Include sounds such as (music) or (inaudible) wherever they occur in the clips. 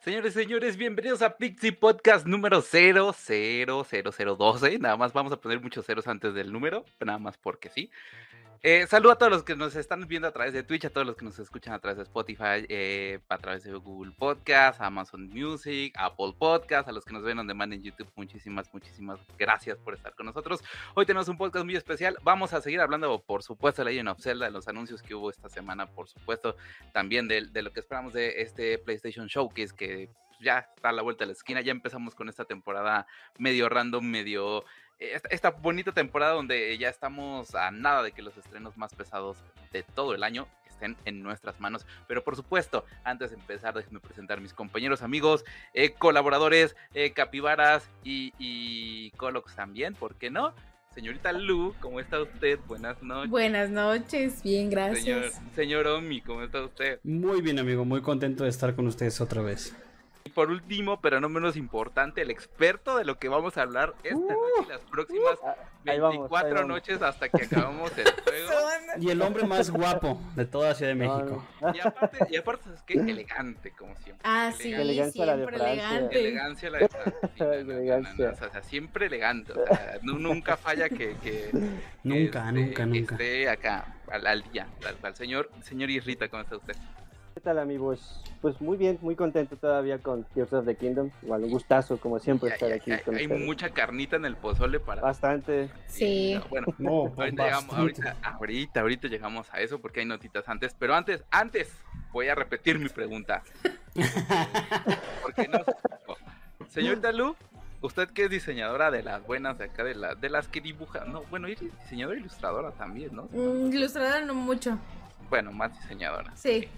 Señores señores, bienvenidos a Pixie Podcast número 000012. Nada más vamos a poner muchos ceros antes del número, nada más porque sí. Eh, saludo a todos los que nos están viendo a través de Twitch, a todos los que nos escuchan a través de Spotify, eh, a través de Google Podcast, Amazon Music, Apple Podcast, a los que nos ven on demand en YouTube. Muchísimas, muchísimas gracias por estar con nosotros. Hoy tenemos un podcast muy especial. Vamos a seguir hablando, por supuesto, de Legend of Zelda, de los anuncios que hubo esta semana, por supuesto, también de, de lo que esperamos de este PlayStation Showcase que ya está a la vuelta de la esquina. Ya empezamos con esta temporada medio random, medio esta, esta, bonita temporada donde ya estamos a nada de que los estrenos más pesados de todo el año estén en nuestras manos. Pero por supuesto, antes de empezar, déjenme presentar mis compañeros, amigos, eh, colaboradores, eh, capibaras y, y Colox también, ¿por qué no? Señorita Lu, ¿cómo está usted? Buenas noches. Buenas noches, bien, gracias. Señor, señor Omi, ¿cómo está usted? Muy bien, amigo, muy contento de estar con ustedes otra vez. Y por último, pero no menos importante, el experto de lo que vamos a hablar esta uh, noche y las próximas uh, 24 vamos, vamos. noches hasta que acabamos el (laughs) juego. y el hombre más guapo de toda Ciudad de México. No, no. Y aparte, y aparte es que elegante, como siempre. Ah, sí, elegancia siempre la de elegante. Elegancia la de (laughs) elegancia. O sea, siempre elegante. O sea, nunca falla que. que nunca, este, nunca, nunca. Esté acá al, al día. Al, al señor, señor Irrita, ¿cómo está usted? ¿Qué tal amigos? Pues muy bien, muy contento todavía con Tears of the Kingdom. Igual un gustazo, como siempre, Ya, estar ya, aquí ya, con hay ustedes. mucha carnita en el pozole para. Bastante. Sí. No, bueno, (laughs) No, ahorita, llegamos, ahorita, ahorita, ahorita llegamos a eso porque hay notitas antes. Pero antes, antes, voy a repetir mi pregunta. (laughs) porque no. Señorita Lu, usted que es diseñadora de las buenas de acá, de, la, de las que dibuja. No, bueno, y es diseñadora e ilustradora también, ¿no? Mm, ilustradora no mucho. Bueno, más diseñadora. Sí.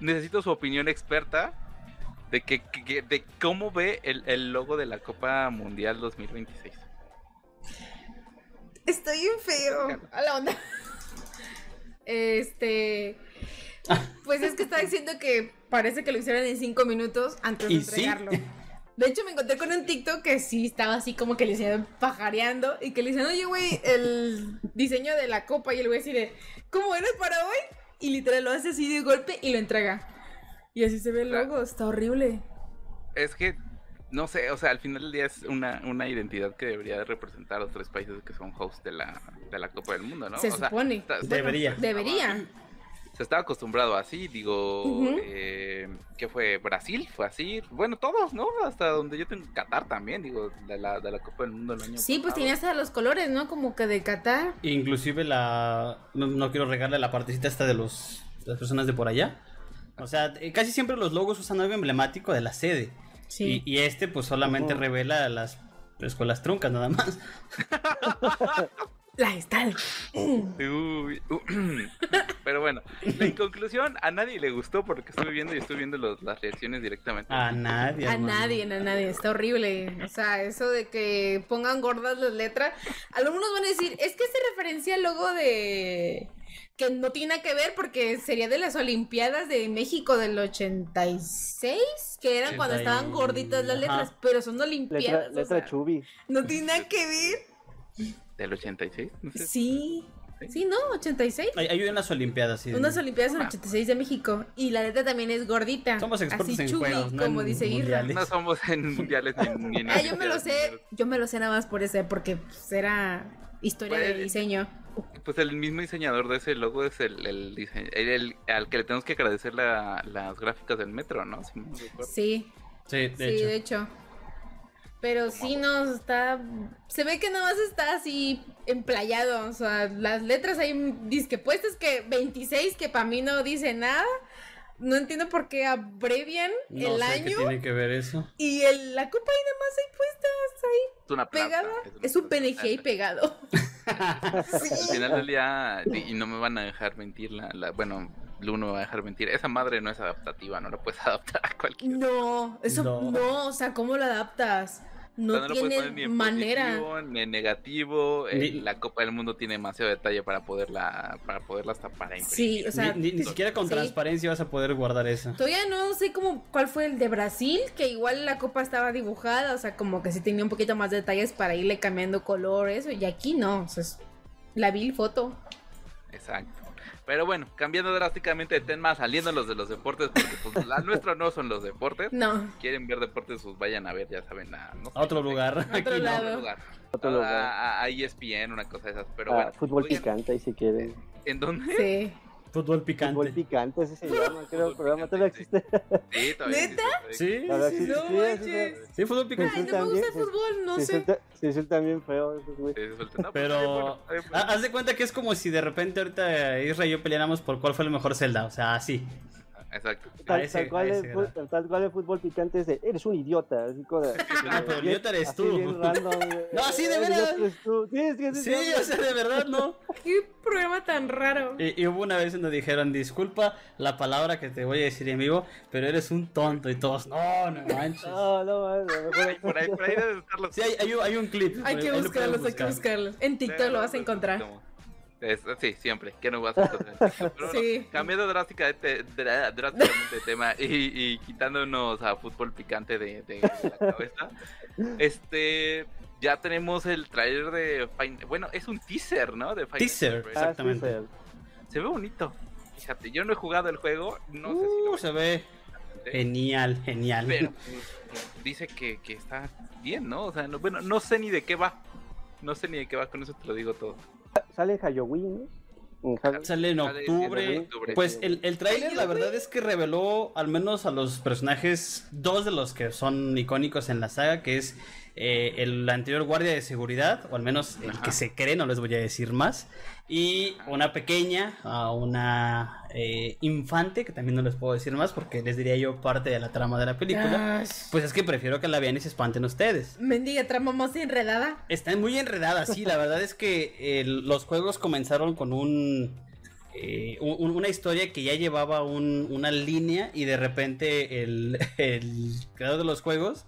Necesito su opinión experta de que, de cómo ve el, el logo de la Copa Mundial 2026. Estoy bien feo. A la onda. (laughs) Este. Pues es que está diciendo que parece que lo hicieron en cinco minutos antes de ¿Y sí? entregarlo. De hecho, me encontré con un TikTok que sí estaba así como que le hicieron pajareando y que le dicen, oye, güey, el diseño de la copa. Y el güey así de, ¿cómo eres para hoy? Y literal lo hace así de golpe y lo entrega. Y así se ve el logo, está horrible. Es que, no sé, o sea, al final del día es una, una identidad que debería de representar a los tres países que son hosts de la, de la Copa del Mundo, ¿no? Se O sea, supone. está- está- Debería. Debería. Se estaba acostumbrado así, digo, Ujú. eh, ¿qué fue? Brasil fue así, bueno, todos, ¿no? Hasta donde yo tengo Qatar también, digo, de la, de la Copa del Mundo el año Sí, pues pasado. tenía hasta los colores, ¿no? Como que de Qatar. Inclusive la... No, no quiero regarle la partecita esta de los de las personas de por allá. O sea, eh, casi siempre los logos usan algo emblemático de la sede. Sí. Y, y este pues solamente Ujú. revela las escuelas truncas nada más. (laughs) La está. Uy, (clears throat) Pero bueno, en conclusión, a nadie le gustó porque estuve viendo y estuve viendo los- las reacciones directamente. A nadie. A hermano. nadie, a nadie, está horrible. O sea, eso de que pongan gordas las letras. Algunos van a decir, es que se referencia al logo de. que no tiene nada que ver porque sería de las Olimpiadas de México del 86, que eran cuando 80 y- estaban gorditas las letras, Ajá. pero son Letra, Olimpiadas. o letra sea, chubi. no tiene nada que ver. ¿Del 86? No sé. Sí, sí, ¿no? 86. Hay, hay unas olimpiadas, sí. Unas Olimpiadas en 86 de México. Y la letra también es gordita. Somos expertos así en chubby, juegos, no como en dice Irra. No somos en mundiales ni, ni en Ah, yo me lo sé, yo me lo sé nada más por ese, porque pues, era historia de Pues, diseño. Pues el mismo diseñador de ese logo es el, el, dise- el- el- al que le tenemos que agradecer la- las gráficas del metro, ¿no? Si. Sí, Sí, de sí, hecho. de hecho. Pero sí nos está. Se ve que nada más está así emplayado. O sea, las letras ahí disque puestas que 26, que para mí no dice nada. No entiendo por qué abrevian No el sé año. qué tiene que ver eso. Y el, la copa ahí nada más ahí puestas ahí Es una plata, pegada. una Es un. PNG ahí pegado. (laughs) Al final del día, y no me van a dejar mentir, la, la- bueno, Lu no me va a dejar mentir, esa madre no es adaptativa, no la puedes (laughs) adaptar a cualquier No, eso No. no. o sea, ¿cómo lo adaptas? No, O sea, puedes tiene poner ni en manera. positivo, ni en negativo. eh, la Copa del Mundo tiene demasiado detalle para poderla, para poderla hasta para imprimir. Sí, o sea, ni, ni- ni siquiera con sí. transparencia vas a poder guardar eso. Todavía no sé cómo cuál fue el de Brasil, que igual la copa estaba dibujada, o sea, como que sí tenía un poquito más de detalles para irle cambiando color, eso, y aquí no, o sea, es la vil foto. Exacto. Pero bueno, cambiando drásticamente de tema, saliéndolos de los deportes, porque pues la (laughs) nuestra no son los deportes. No. Quieren ver deportes, pues vayan a ver, ya saben, a, no sé, A otro lugar. (laughs) Otro Aquí no. lado. a otro lugar. Otro A- lugar. A, a ESPN, una cosa de esas. Pero Ah, bueno, fútbol oigan, picante, si quieren. ¿En dónde? Sí. Fútbol Fútbol picante. picante, ese se llama, creo. El Fútbol programa todavía picante, existe. Sí, todavía ¿Neta? existe, Sí, sí, sí, sí. No sí, manches. sí, Sí, fútbol picante. Ay, no me también, gusta el sí. fútbol, no sé. se bien feo Pero haz de cuenta que es como si de repente ahorita Isra y yo peleáramos por cuál fue el mejor Zelda. O sea, así. Exacto. A Tal, ese- tal cual el, tal cual fútbol picante es de, eres un idiota. Así como de- (laughs) (laughs) No, pero idiota eres tú. random. No, sí, de tú. Sí, sí, sí, Sí, o sea, de verdad, ¿no? (laughs) Qué programa tan raro. Y, y hubo una vez donde dijeron, disculpa la palabra que te voy a decir en vivo, pero eres un tonto. Y todos, no, no manches. No, no, por ahí, por ahí debe estar los- Sí, hay, hay un, hay un clip. Hay que buscarlos, hay que buscar. buscarlos. En TikTok lo vas a encontrar. Es- sí, siempre. ¿Qué no vas a bueno, Sí. cambiando drásticamente, dra- drásticamente de tema y, y quitándonos a fútbol picante de, de- de la cabeza, este. Ya tenemos el trailer de. Bueno, es un teaser, ¿no? De Final Teaser. Ah, sí, Exactamente. sí. Se ve bonito. Fíjate, yo no he jugado el juego. No sé si lo Uh, se ve genial, genial. Pero pues, dice que, que está bien, ¿no? O sea, no, bueno, no sé ni de qué va. No sé ni de qué va, con eso te lo digo todo. Sale en Halloween, ¿no? En Halloween. Sale en octubre. octubre. Pues el, el tráiler la verdad es que reveló al menos a los personajes, dos de los que son icónicos en la saga, que es eh, el anterior guardia de seguridad, o al menos el Ajá. que se cree, no les voy a decir más, y una pequeña, a una eh, infante, que también no les puedo decir más porque les diría yo parte de la trama de la película. Ay, Pues es que prefiero que la vean y se espanten ustedes. Mendiga trama más enredada. Están muy enredadas, sí. La verdad es que eh, los juegos comenzaron con un, eh, un- una historia que ya llevaba un- una línea y de repente el, (laughs) el creador de los juegos,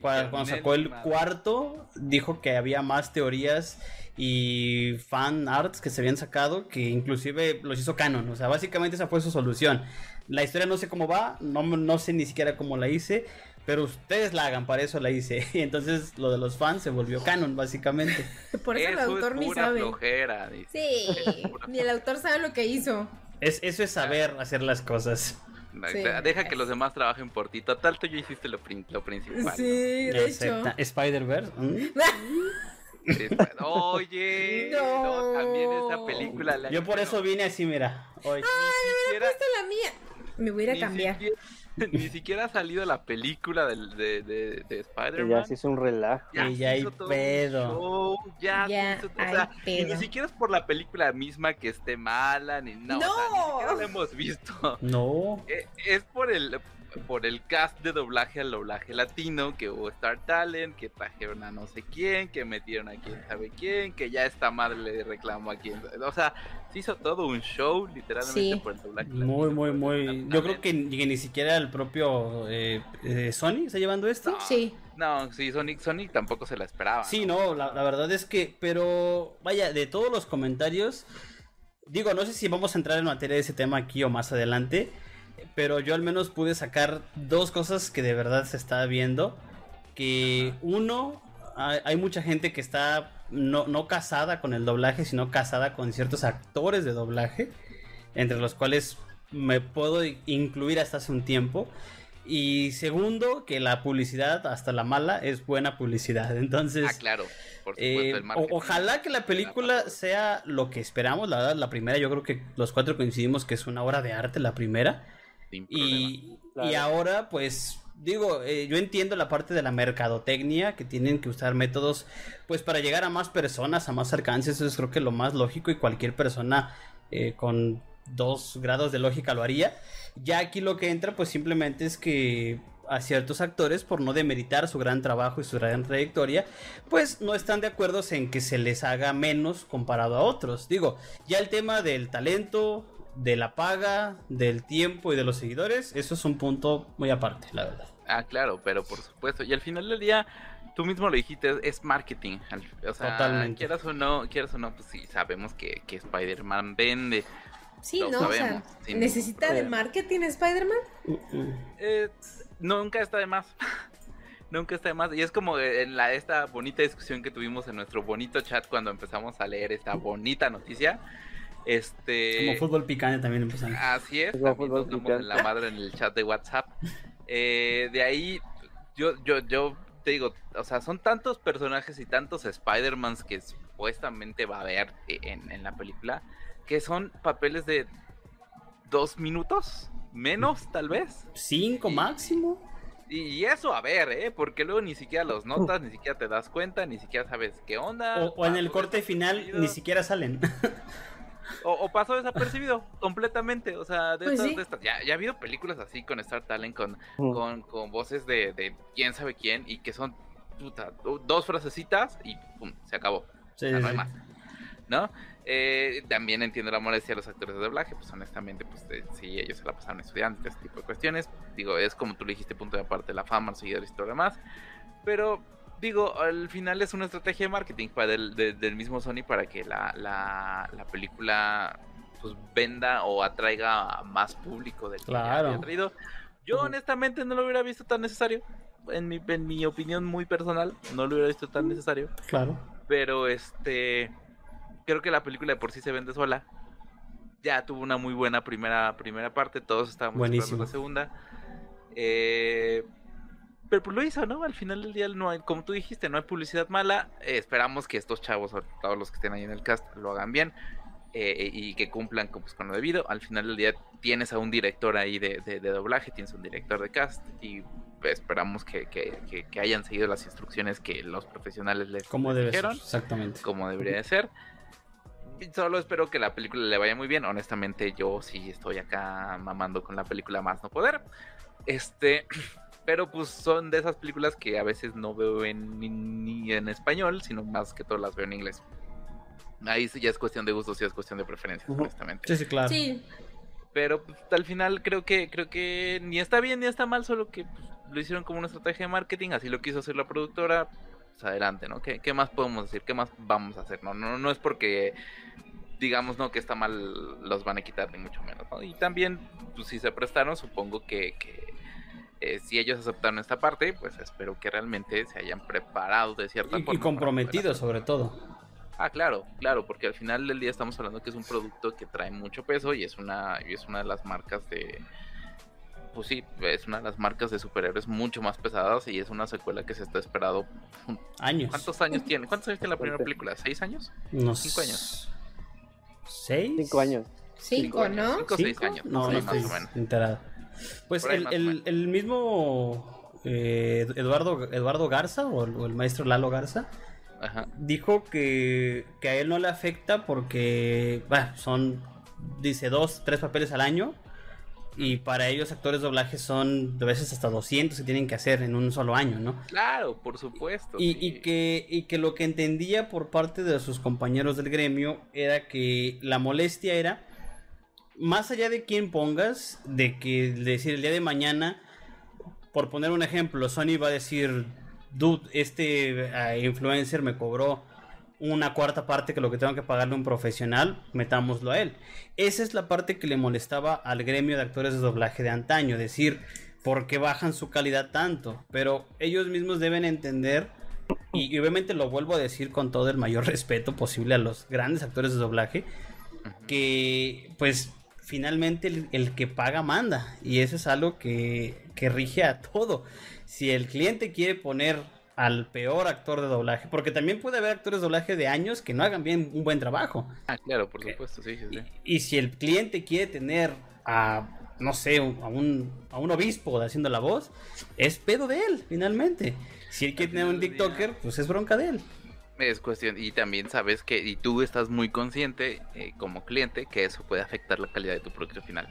cua- cuando, sacó el cuarto, dijo que había más teorías y fan arts que se habían sacado que inclusive los hizo canon. O sea, básicamente esa fue su solución. La historia no sé cómo va, no, no sé ni siquiera cómo la hice. Pero ustedes la hagan, para eso la hice. (laughs) Y entonces lo de los fans se volvió canon, básicamente. (laughs) Por eso, el autor es ni pura sabe. flojera, dice. Sí, ni el autor sabe lo que hizo. Es, eso es saber hacer las cosas. Sí. Deja que los demás trabajen por ti. Total, tú ya hiciste lo, prin- lo principal. Sí, de Excepta- hecho. Spider-Verse. ¿mm? Oye, (laughs) No. no, también esa película. la- Yo por eso vine así, mira. Hoy. ni siquiera, Esta es la mía. Me voy a ir a cambiar. siquiera- (laughs) ni siquiera ha salido la película del- de, de, de Que Spider-Man. ya se hizo un relajo. Ya hay hizo todo un pedo. show, ya, Ya hizo- o hay sea, y pedo. ni siquiera es por la película misma que esté mala, ni no, o sea, ni ¡No! siquiera la hemos visto. No. (laughs) Eh, Es por el por el cast de doblaje al doblaje latino, que hubo Star Talent, que trajeron a no sé quién, que metieron a quién sabe quién, que ya esta madre le reclamó a quién. O sea, se hizo todo un show, literalmente, Sí. por el doblaje Muy, latino, muy, muy. Star Yo creo que ni, que ni siquiera el propio eh, eh, Sony está llevando esto. No. Sí. No, sí, Sonic, Sonic tampoco se la esperaba. Sí, no, la, la verdad es que, pero vaya, de todos los comentarios, digo, no sé si vamos a entrar en materia de ese tema aquí o más adelante, pero yo al menos pude sacar dos cosas que de verdad se está viendo, que uno, hay, hay mucha gente que está no, no casada con el doblaje, sino casada con ciertos actores de doblaje, entre los cuales me puedo incluir hasta hace un tiempo. Y segundo, que la publicidad, hasta la mala, es buena publicidad. (laughs) Entonces, Ah, claro, por supuesto, eh, el ojalá que la película sea lo que esperamos. La verdad, la primera, yo creo que los cuatro coincidimos que es una obra de arte, la primera. Y, Claro. y ahora, pues, digo, eh, yo entiendo la parte de la mercadotecnia, que tienen que usar métodos, pues, para llegar a más personas, a más alcances. Eso es creo que lo más lógico y cualquier persona eh, con dos grados de lógica lo haría. Ya aquí lo que entra, pues, simplemente es que a ciertos actores, por no demeritar su gran trabajo y su gran trayectoria, pues no están de acuerdo en que se les haga menos comparado a otros. Digo, ya el tema del talento, de la paga, del tiempo y de los seguidores, eso es un punto muy aparte, la verdad. Ah, claro, pero por supuesto. Y al final del día, tú mismo lo dijiste, es marketing. O sea, Totalmente. quieras o no, quieras o no, pues sí, sabemos que, que Spider-Man vende. Sí, Lo ¿no? O sea, sabemos, ¿necesita de marketing Spider-Man? Eh, nunca está de más. (laughs) nunca está de más. Y es como en la, esta bonita discusión que tuvimos en nuestro bonito chat cuando empezamos a leer esta bonita noticia. Este. Como fútbol picante también empiezan. Así es, Como también fútbol nos damos en la madre en el chat de WhatsApp. Eh, de ahí, yo, yo, yo te digo, o sea, son tantos personajes y tantos Spider-Mans que supuestamente va a haber en, en la película, que son papeles de dos minutos, menos tal vez. Cinco máximo. Y, y eso, a ver, ¿eh? Porque luego ni siquiera los notas, ni siquiera te das cuenta, ni siquiera sabes qué onda. O, o en el pasó corte final ni siquiera salen. (laughs) O, o pasó desapercibido (laughs) completamente. O sea, de Pues estas, sí. de estas- Ya, ya ha habido películas así con Star Talent, con, Mm. con, con voces de, de quién sabe quién, y que son puta, dos frasecitas y pum, se acabó. Sí, O sea, no hay más. ¿No? Eh, también entiendo la molestia de los actores de doblaje, pues honestamente, pues eh, sí, ellos se la pasaron estudiando este tipo de cuestiones. Digo, es como tú le dijiste, punto de aparte, la fama, los seguidores y todo lo demás. Pero, digo, al final es una estrategia de marketing para del, de- del mismo Sony para que la, la, la película pues venda o atraiga a más público del que Claro. había traído. Yo honestamente no lo hubiera visto tan necesario. En mi, en mi opinión muy personal, no lo hubiera visto tan necesario. Claro. Pero este. Creo que la película de por sí se vende sola. Ya tuvo una muy buena primera, primera parte. Todos estábamos esperando la segunda. Eh, pero pues lo hizo, ¿no? Al final del día, no hay, como tú dijiste, no hay publicidad mala. Eh, esperamos que estos chavos, todos los que estén ahí en el cast, lo hagan bien. eh, y que cumplan con, pues, con lo debido. Al final del día tienes a un director ahí de, de- de doblaje, tienes un director de cast. Y esperamos que, que- que- que hayan seguido las instrucciones que los profesionales les, Como les debe ser. dijeron Exactamente. como debería de ser. Solo espero que la película le vaya muy bien. Honestamente, yo sí estoy acá mamando con la película más no poder. Este, (clears throat) pero pues son de esas películas que a veces no veo en, ni, ni en español, sino más que todo las veo en inglés. Ahí sí ya es cuestión de gustos y es cuestión de preferencias, honestamente. Sí, sí, claro. Sí, Pero pues, al final creo que creo que ni está bien ni está mal, solo que pues, lo hicieron como una estrategia de marketing, así lo quiso hacer la productora. Pues adelante, ¿no? ¿Qué, qué más podemos decir? ¿Qué más vamos a hacer? No, no, no es porque digamos no que está mal los van a quitar ni mucho menos, ¿no? Y también pues si se prestaron, supongo que, que, eh, si ellos aceptaron esta parte, pues espero que realmente se hayan preparado de cierta Y, forma. y poder sobre todo. Ah, claro, claro, porque al final del día estamos hablando que es un producto que trae mucho peso y es una, y es una de las marcas de. Pues sí, es una de las marcas de superhéroes mucho más pesadas y es una secuela que se está esperado. Años. ¿Cuántos años tiene? ¿Cuántos años tiene la primera película? ¿Seis años? Unos Cinco años. ¿Seis? Cinco años. cinco, años, ¿no? cinco o seis ¿Cinco? años. No, sí, no más estoy o menos. enterado. Pues el, el, mismo eh, Eduardo, Eduardo Garza o el, o el maestro Lalo Garza Ajá. dijo que, que a él no le afecta porque bueno, son, dice, dos, tres papeles al año. Y para ellos actores de doblaje son de veces hasta 200 que tienen que hacer en un solo año, ¿no? Claro, por supuesto. Y, sí. y que, y que lo que entendía por parte de sus compañeros del gremio era que la molestia era, más allá de quién pongas, de que decir el día de mañana, por poner un ejemplo, Sony va a decir, dude, este eh, influencer me cobró una cuarta parte que lo que tengo que pagarle a un profesional, metámoslo a él. Esa es la parte que le molestaba al gremio de actores de doblaje de antaño, decir, ¿por qué bajan su calidad tanto? Pero ellos mismos deben entender, y, obviamente lo vuelvo a decir con todo el mayor (laughs) respeto posible a los grandes actores de doblaje, que pues finalmente el, el que paga manda y eso es algo que, que rige a todo. Si el cliente quiere poner al peor actor de doblaje, porque también puede haber actores de doblaje de años que no hagan bien un buen trabajo. Ah, claro, por supuesto, sí. Y, y si el cliente quiere tener a, no sé, un- a un, a un obispo haciendo la voz, es pedo de él, finalmente. Si él quiere tener un TikToker, pues es bronca de él. Es cuestión, y también sabes que, y tú estás muy consciente eh, como cliente que eso puede afectar la calidad de tu producto final.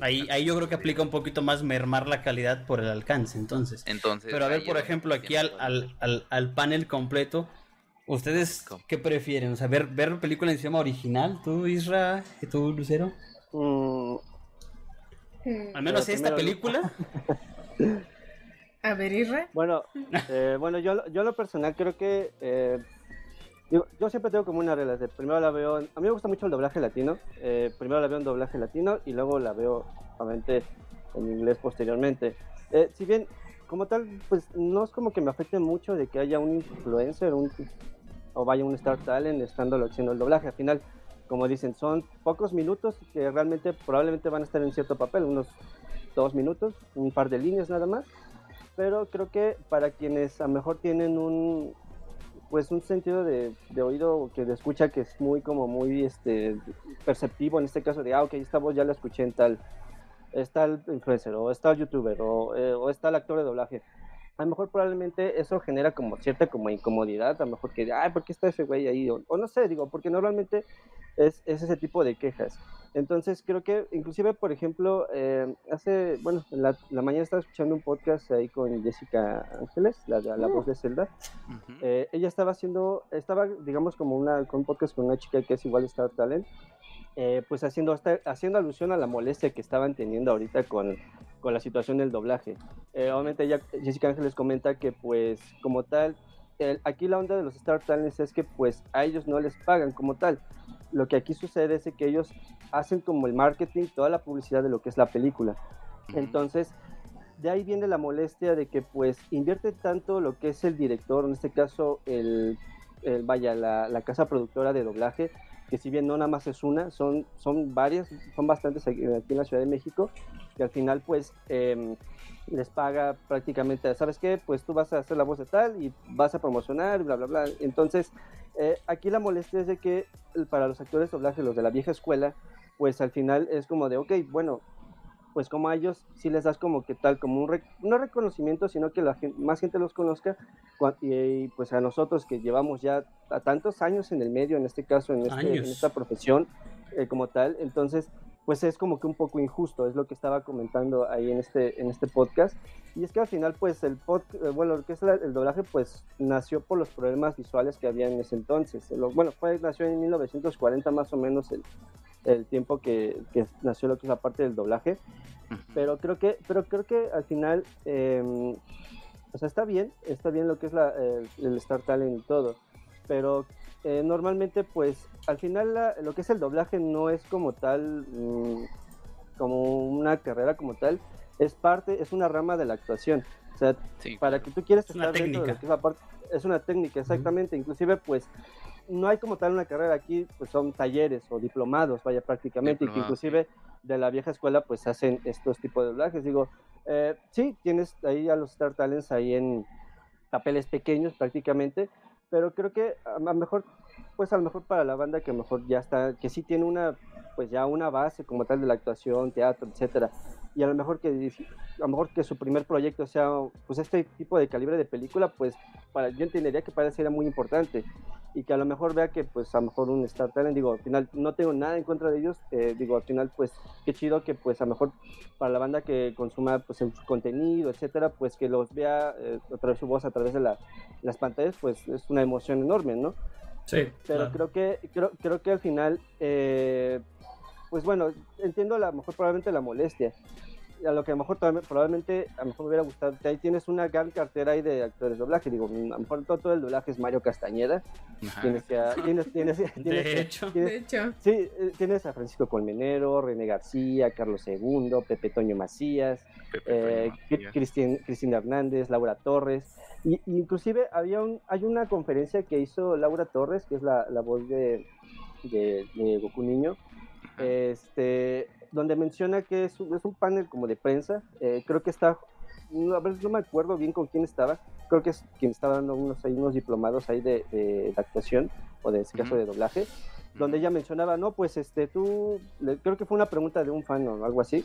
Ahí, ahí yo creo que aplica un poquito más mermar la calidad por el alcance, entonces. Entonces, Pero a ver, por ejemplo, aquí al, al, al, al panel completo, ¿ustedes ¿Cómo? qué prefieren? O sea, ver, ver película en idioma original, tú, Isra, y tú, Lucero. Mm, Al menos esta película. (laughs) A ver, Isra. Bueno, (laughs) eh, bueno, yo, yo lo personal creo que eh, digo, yo siempre tengo como una regla. de primero la veo, a mí me gusta mucho el doblaje latino. eh, primero la veo en doblaje latino y luego la veo obviamente en inglés posteriormente. Eh, si bien como tal, pues no es como que me afecte mucho de que haya un influencer un, o vaya un Star Talent estándolo haciendo el doblaje. Al final, como dicen, son pocos minutos que realmente probablemente van a estar en cierto papel, unos dos minutos, un par de líneas nada más. Pero creo que para quienes a lo mejor tienen un pues un sentido de, de oído que de escucha que es muy como muy este perceptivo en este caso de ah ok esta voz ya la escuché en tal está el influencer o está el youtuber o, eh, o está el actor de doblaje a lo mejor probablemente eso genera como cierta como incomodidad, a lo mejor que, ay, ¿por qué está ese güey ahí? O, no sé, digo, porque normalmente es, es, ese tipo de quejas. Entonces creo que inclusive, por ejemplo, eh, hace, bueno, la, la, mañana estaba escuchando un podcast ahí con Jessica Ángeles, la, la, voz de Zelda. Uh -huh. eh, ella estaba haciendo, estaba, digamos, como una, un podcast con una chica que es igual Star Talent, eh, pues haciendo, hasta, haciendo alusión a la molestia que estaban teniendo ahorita con, con la situación del doblaje. Eh, obviamente ella, Jessica Ángeles comenta que pues como tal, el, aquí la onda de los Star Talents es que pues a ellos no les pagan como tal. Lo que aquí sucede es que ellos hacen como el marketing, toda la publicidad de lo que es la película. Entonces, de ahí viene la molestia de que pues invierte tanto lo que es el director, en este caso el, el vaya, la, la casa productora de doblaje, que si bien no nada más es una, son, son varias, son bastantes aquí, en la Ciudad de México, que al final pues eh, les paga prácticamente, ¿sabes qué? Pues tú vas a hacer la voz de tal y vas a promocionar, bla, bla, bla. Entonces, eh, aquí la molestia es de que para los actores de doblaje, los de la vieja escuela, pues al final es como de, ok, bueno, pues como a ellos sí les das como que tal, como un, rec no reconocimiento, sino que la gente, más gente los conozca, y, y, pues a nosotros que llevamos ya a tantos años en el medio, en este caso, en, este, en esta profesión eh, como tal, entonces pues es como que un poco injusto, es lo que estaba comentando ahí en este, en este podcast. Y es que al final, pues el podcast, bueno, lo que es la, el doblaje, pues nació por los problemas visuales que había en ese entonces. Lo, bueno, fue, nació en 1940 más o menos el, el tiempo que, que, nació lo que es la parte del doblaje. Pero creo que, pero creo que al final, eh, o sea, está bien, está bien lo que es la, el, el Star Talent y todo. Pero eh, normalmente pues al final la, lo que es el doblaje no es como tal mmm, como una carrera como tal es parte es una rama de la actuación. O sea sí, para que tú quieras es una técnica. de es, parte, es, una técnica exactamente. Uh -huh. inclusive pues no hay como tal una carrera aquí pues son talleres o diplomados vaya prácticamente Diplomado. y que inclusive de la vieja escuela pues hacen estos tipos de doblajes. Digo eh, sí tienes ahí a los Star Talents ahí en papeles pequeños prácticamente pero creo que a lo mejor pues a lo mejor para la banda que mejor ya está que sí tiene una pues ya una base como tal de la actuación teatro etcétera y a lo mejor que a lo mejor que su primer proyecto sea pues este tipo de calibre de película pues para yo entendería que para eso era muy importante y que a lo mejor vea que pues a lo mejor un Star Talent digo al final no tengo nada en contra de ellos eh, digo al final pues qué chido que pues a lo mejor para la banda que consuma pues su contenido etcétera pues que los vea eh, a través de su voz a través de la, las pantallas pues es una emoción enorme no Sí, pero claro. creo que creo, creo que al final eh, pues bueno entiendo a lo mejor probablemente la molestia. A lo que a lo mejor probablemente a lo mejor me hubiera gustado ahí tienes una gran cartera ahí de actores de doblaje. Digo a lo mejor todo, todo el doblaje es Mario Castañeda. Tienes que tienes tienes, (laughs) tienes, de, hecho. tienes, de hecho. Sí eh, tienes a Francisco Colmenero René García Carlos II Pepe Toño Macías Pepe eh. Cristina, Cristina Hernández Laura Torres. Y, y, inclusive había un hay una conferencia que hizo Laura Torres que es la, la voz de, de, de Goku Niño este donde menciona que es un, es un panel como de prensa, eh, creo que está, a ver, no me acuerdo bien con quién estaba, creo que es quien estaba dando unos, hay unos diplomados ahí de, de, de actuación o de este caso uh -huh. de doblaje, donde ella mencionaba, no, pues este, tú, le, creo que fue una pregunta de un fan o algo así,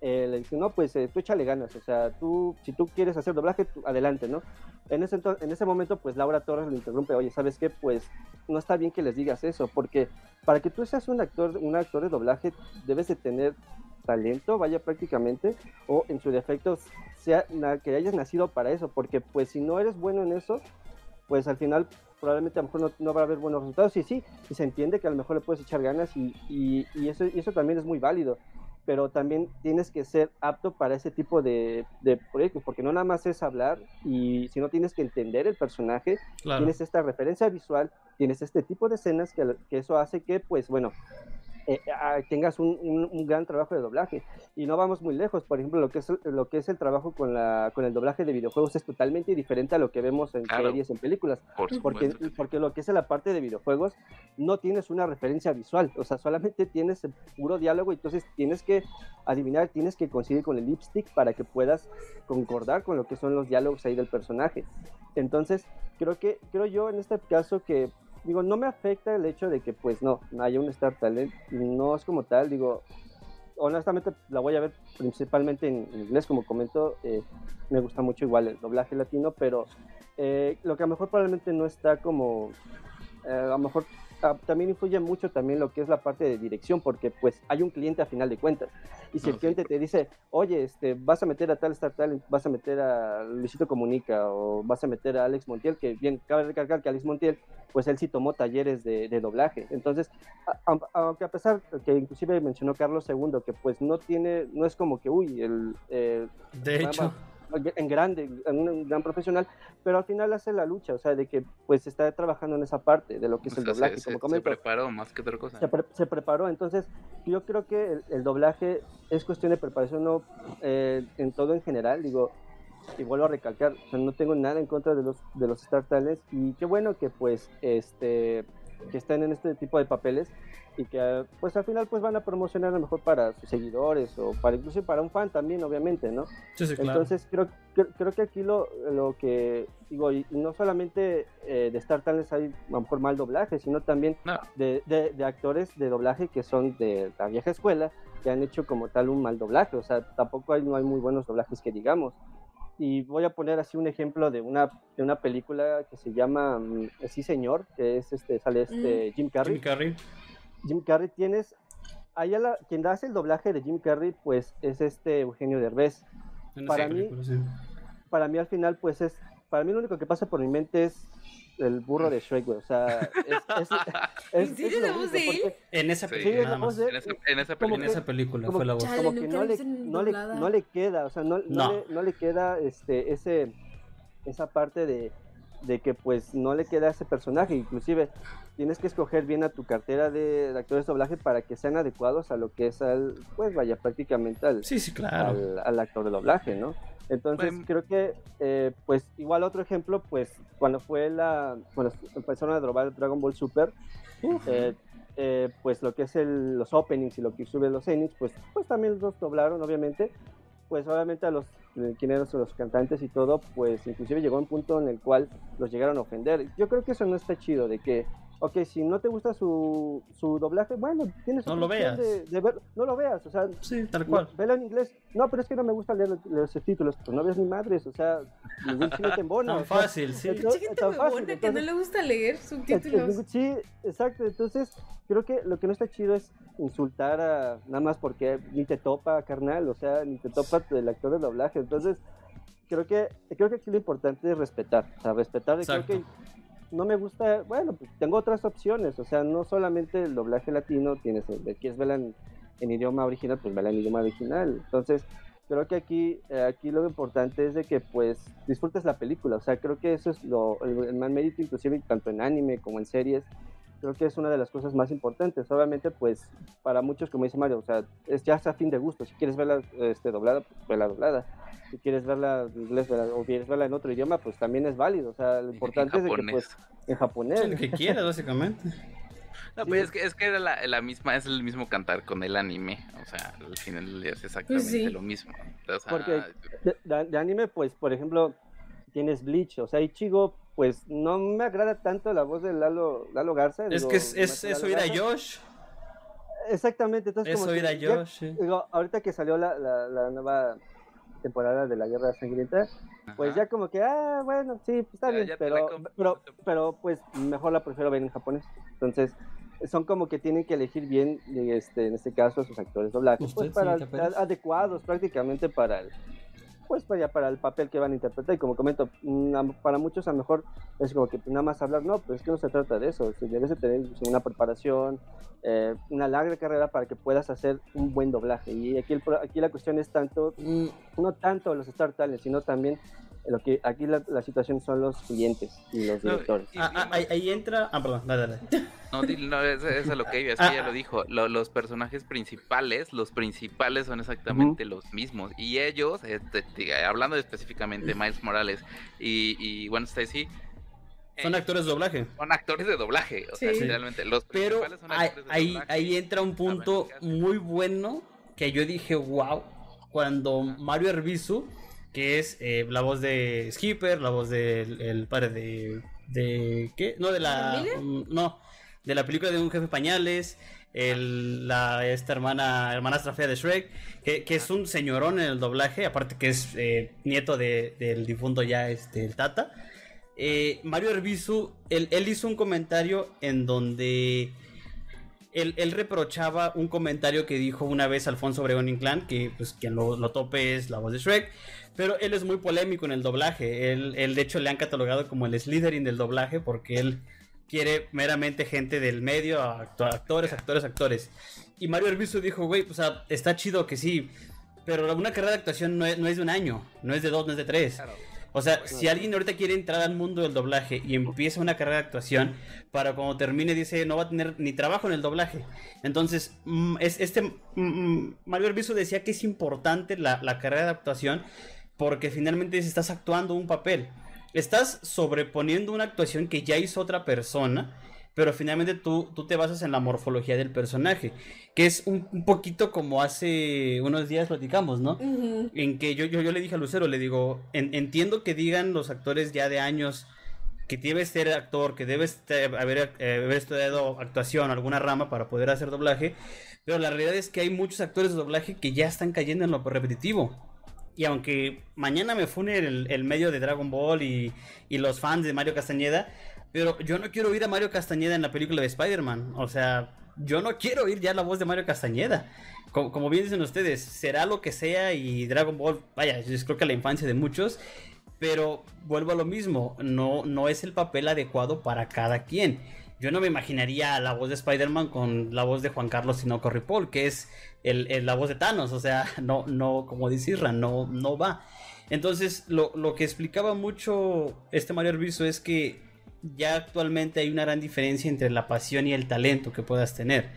eh, le dice, no, pues eh, tú échale ganas, o sea, tú, si tú quieres hacer doblaje, adelante, ¿no? En ese, en ese momento, pues Laura Torres le interrumpe, oye, ¿sabes qué? Pues no está bien que les digas eso, porque para que tú seas un actor, un actor de doblaje, debes de tener talento, vaya prácticamente, o en su defecto, sea que hayas nacido para eso, porque pues si no eres bueno en eso, pues al final probablemente a lo mejor no, va a haber buenos resultados, y sí, y se entiende que a lo mejor le puedes echar ganas, y, y eso, y eso también es muy válido, pero también tienes que ser apto para ese tipo de, de, proyectos, porque no nada más es hablar, y si no tienes que entender el personaje, claro. tienes esta referencia visual, tienes este tipo de escenas que, que, eso hace que, pues bueno, eh, ah, tengas un, un- un gran trabajo de doblaje. Y no vamos muy lejos, por ejemplo, lo que es, lo que es el trabajo con, la, con el doblaje de videojuegos es totalmente diferente a lo que vemos en Claro. series, en películas. Por Porque, porque lo que es la parte de videojuegos no tienes una referencia visual, o sea, solamente tienes el puro diálogo, entonces tienes que adivinar, tienes que coincidir con el lipstick para que puedas concordar con lo que son los diálogos ahí del personaje. Entonces, creo que, creo yo en este caso que, digo, no me afecta el hecho de que pues no, haya un Star Talent, no es como tal, digo, honestamente la voy a ver principalmente en inglés, como comento, eh, me gusta mucho igual el doblaje latino, pero eh, lo que a lo mejor probablemente no está como, eh, a lo mejor también influye mucho también lo que es la parte de dirección, porque pues hay un cliente a final de cuentas. Y si No, el sí. cliente te dice, oye, este, vas a meter a tal Star Talent, vas a meter a Luisito Comunica o vas a meter a Alex Montiel, que bien, cabe recalcar que Alex Montiel, pues él sí tomó talleres de, de doblaje. Entonces, a- a- aunque a pesar que inclusive mencionó Carlos II, que pues no tiene, no es como que, uy, el... eh, De hecho, más. En grande, en un gran profesional, pero al final hace la lucha, o sea, de que pues está trabajando en esa parte de lo que es O el sea, doblaje, se, como preparó más que otra cosa. se, pre- se preparó, entonces yo creo que el, el doblaje es cuestión de preparación, no eh, en todo en general, digo, y vuelvo a recalcar, o sea, no tengo nada en contra de los de los Star Talents y qué bueno que pues este que estén en este tipo de papeles y que pues al final pues van a promocionar a lo mejor para sus seguidores o para incluso para un fan también obviamente, ¿no? sí, sí, claro. Entonces creo, creo, creo que aquí lo, lo que digo, y no solamente eh, de Star Talents hay a lo mejor mal doblaje, sino también No. de, de- de actores de doblaje que son de la vieja escuela, que han hecho como tal un mal doblaje, o sea, tampoco hay, no hay muy buenos doblajes que digamos. Y voy a poner así un ejemplo de una, de una película que se llama mm, Sí Señor, que es este, sale este Jim Carrey. Jim Carrey. Jim Carrey tienes, allá la, quien hace el doblaje de Jim Carrey, pues es este Eugenio Derbez Para mí- para mí al final, pues es, para mí lo único que pasa por mi mente es el burro de Shrek, güey. O sea, es, es, es- ¿En serio la voz de él? En esa película. En esa, película. esa película como- fue la voz. Como que no le, no, le, no le queda, o sea, no, no, No. Le, no le queda este, ese, esa parte de, de que pues no le queda ese personaje, inclusive tienes que escoger bien a tu cartera de, de actores de doblaje para que sean adecuados a lo que es al, pues vaya, prácticamente al, Sí, sí, claro. al, al actor de doblaje, ¿no? Entonces Bueno. creo que, eh, pues igual otro ejemplo, pues cuando fue la, cuando empezaron a drobar Dragon Ball Super, eh, eh, pues lo que es el, los openings y lo que sube los endings, pues, pues también los doblaron, obviamente, pues obviamente a los eh, quienes eran los cantantes y todo, pues inclusive llegó un punto en el cual los llegaron a ofender. Yo creo que eso no está chido, de que, ok, si no te gusta su, su doblaje, bueno, tienes No lo opción veas. de- de ver- no lo veas, o sea, Sí, tal cual. Velo en inglés. No, pero es que no me gusta leer los, los subtítulos. Pues no ves ni madres, o sea, ningún chile te embona. Tan fácil, sí. entonces- Chiquita tan fácil, que no le gusta leer subtítulos. Sí, exacto. Entonces, creo que lo que no está chido es insultar a nada más porque ni te topa, carnal, o sea, ni te topa el actor de doblaje. Entonces, creo que creo que aquí lo importante es respetar, o sea, respetar. y Creo que no me gusta, bueno, pues tengo otras opciones, o sea, no solamente el doblaje latino, tienes, quieres verla en, en idioma original, pues verla en idioma original. Entonces, creo que aquí, eh, aquí lo importante es de que pues disfrutes la película, o sea, creo que eso es lo, el, el mérito, inclusive tanto en anime como en series, creo que es una de las cosas más importantes. Obviamente, pues, para muchos, como dice Mario, o sea, es ya a fin de gusto. Si quieres verla este, doblada, pues verla doblada. Si quieres verla en inglés verla- o quieres verla en otro idioma, pues también es válido. O sea, lo importante es de que, pues, en japonés. Sí, lo que quieras, (laughs) básicamente. No, pues es que, es que era la, la misma, es el mismo cantar con el anime. O sea, al final es exactamente sí. lo mismo. O sea, Porque de anime, pues, por ejemplo, tienes Bleach, o sea, Ichigo, pues, no me agrada tanto la voz de Lalo, Lalo Garza. Es digo, que es, es, es oír a. Josh. Exactamente, entonces Es como que oír a ya- Josh. sí. digo, ahorita que salió la, la, la nueva temporada de la Guerra Sangrienta, pues ajá. ya como que, ah, bueno, sí, pues está Ya- bien, ya pero, pero, pero pues mejor la prefiero ver en japonés. Entonces, son como que tienen que elegir bien, y, este, en este caso, sus actores doblajes, pues para adecuados prácticamente para el, pues para, para el papel que van a interpretar. Y como comento, mm, para muchos a lo mejor es como que nada más hablar, no, pues es que no se trata de eso, se debes de tener pues, una preparación, eh, una larga carrera para que puedas hacer un buen doblaje. Y aquí, el pro- aquí la cuestión es tanto, mm, no tanto los Star Talents, sino también Lo que aquí la, la situación son los clientes y los No, directores. y- Ah, ah, ahí, ahí entra. Ah, perdón, dale, dale. (laughs) No, no, es, es a lo que iba, es que ya lo dijo. Lo- los personajes principales, los principales son exactamente los mismos. Y ellos, este, hablando específicamente de Miles Morales y, y Gwen Stacy, Son eh, actores de doblaje. son actores de doblaje. O sea, Sí. literalmente. Los Pero principales son ahí, actores de ahí, doblaje. ahí entra un punto muy bueno que yo dije, wow, cuando Mario Arbizu, que es eh, la voz de Skipper, la voz del el padre de, de... ¿Qué? No, de la... Mm, No, de la película de un jefe pañales, el, la, esta hermana, hermanastra fea de Shrek, que, que es un señorón en el doblaje, aparte que es eh, nieto de- del difunto ya, este, el Tata. Eh, Mario Arbizu, él, él hizo un comentario en donde él, él reprochaba un comentario que dijo una vez Alfonso Obregón Inclán, que pues quien lo, lo tope es la voz de Shrek, pero él es muy polémico en el doblaje. Él, él, de hecho le han catalogado como el Slytherin del doblaje porque él quiere meramente gente del medio, actores, actores, actores. Y Mario Arbizu dijo, güey, o sea, está chido que sí, pero una carrera de actuación no es, no es de un año, no es de dos, no es de tres. O sea, si alguien ahorita quiere entrar al mundo del doblaje y empieza una carrera de actuación, para cuando termine dice no va a tener ni trabajo en el doblaje. Entonces, mm, es, este mm, mm, Mario Arbizu decía que es importante la, la carrera de actuación porque finalmente estás actuando un papel, estás sobreponiendo una actuación que ya hizo otra persona, pero finalmente tú, tú te basas en la morfología del personaje, que es un, un poquito como hace unos días platicamos, ¿no? En que yo, yo, yo le dije a Lucero, le digo, en- entiendo que digan los actores ya de años que debes ser actor, que debes te- haber, eh, haber estudiado actuación, alguna rama para poder hacer doblaje, pero la realidad es que hay muchos actores de doblaje que ya están cayendo en lo repetitivo. Y aunque mañana me fune el, el medio de Dragon Ball y, y los fans de Mario Castañeda, pero yo no quiero oír a Mario Castañeda en la película de Spider-Man. O sea, yo no quiero oír ya la voz de Mario Castañeda. Como, como bien dicen ustedes, será lo que sea y Dragon Ball, vaya, yo creo que la infancia de muchos, pero vuelvo a lo mismo, no, no es el papel adecuado para cada quien. Yo no me imaginaría la voz de Spider-Man con la voz de Juan Carlos Sinoco Ripoll, que es el, la voz de Thanos, o sea, (laughs) no, no, como dice no, no va. Entonces, lo, lo que explicaba mucho este Mario Arbizu es que ya actualmente hay una gran diferencia entre la pasión y el talento que puedas tener.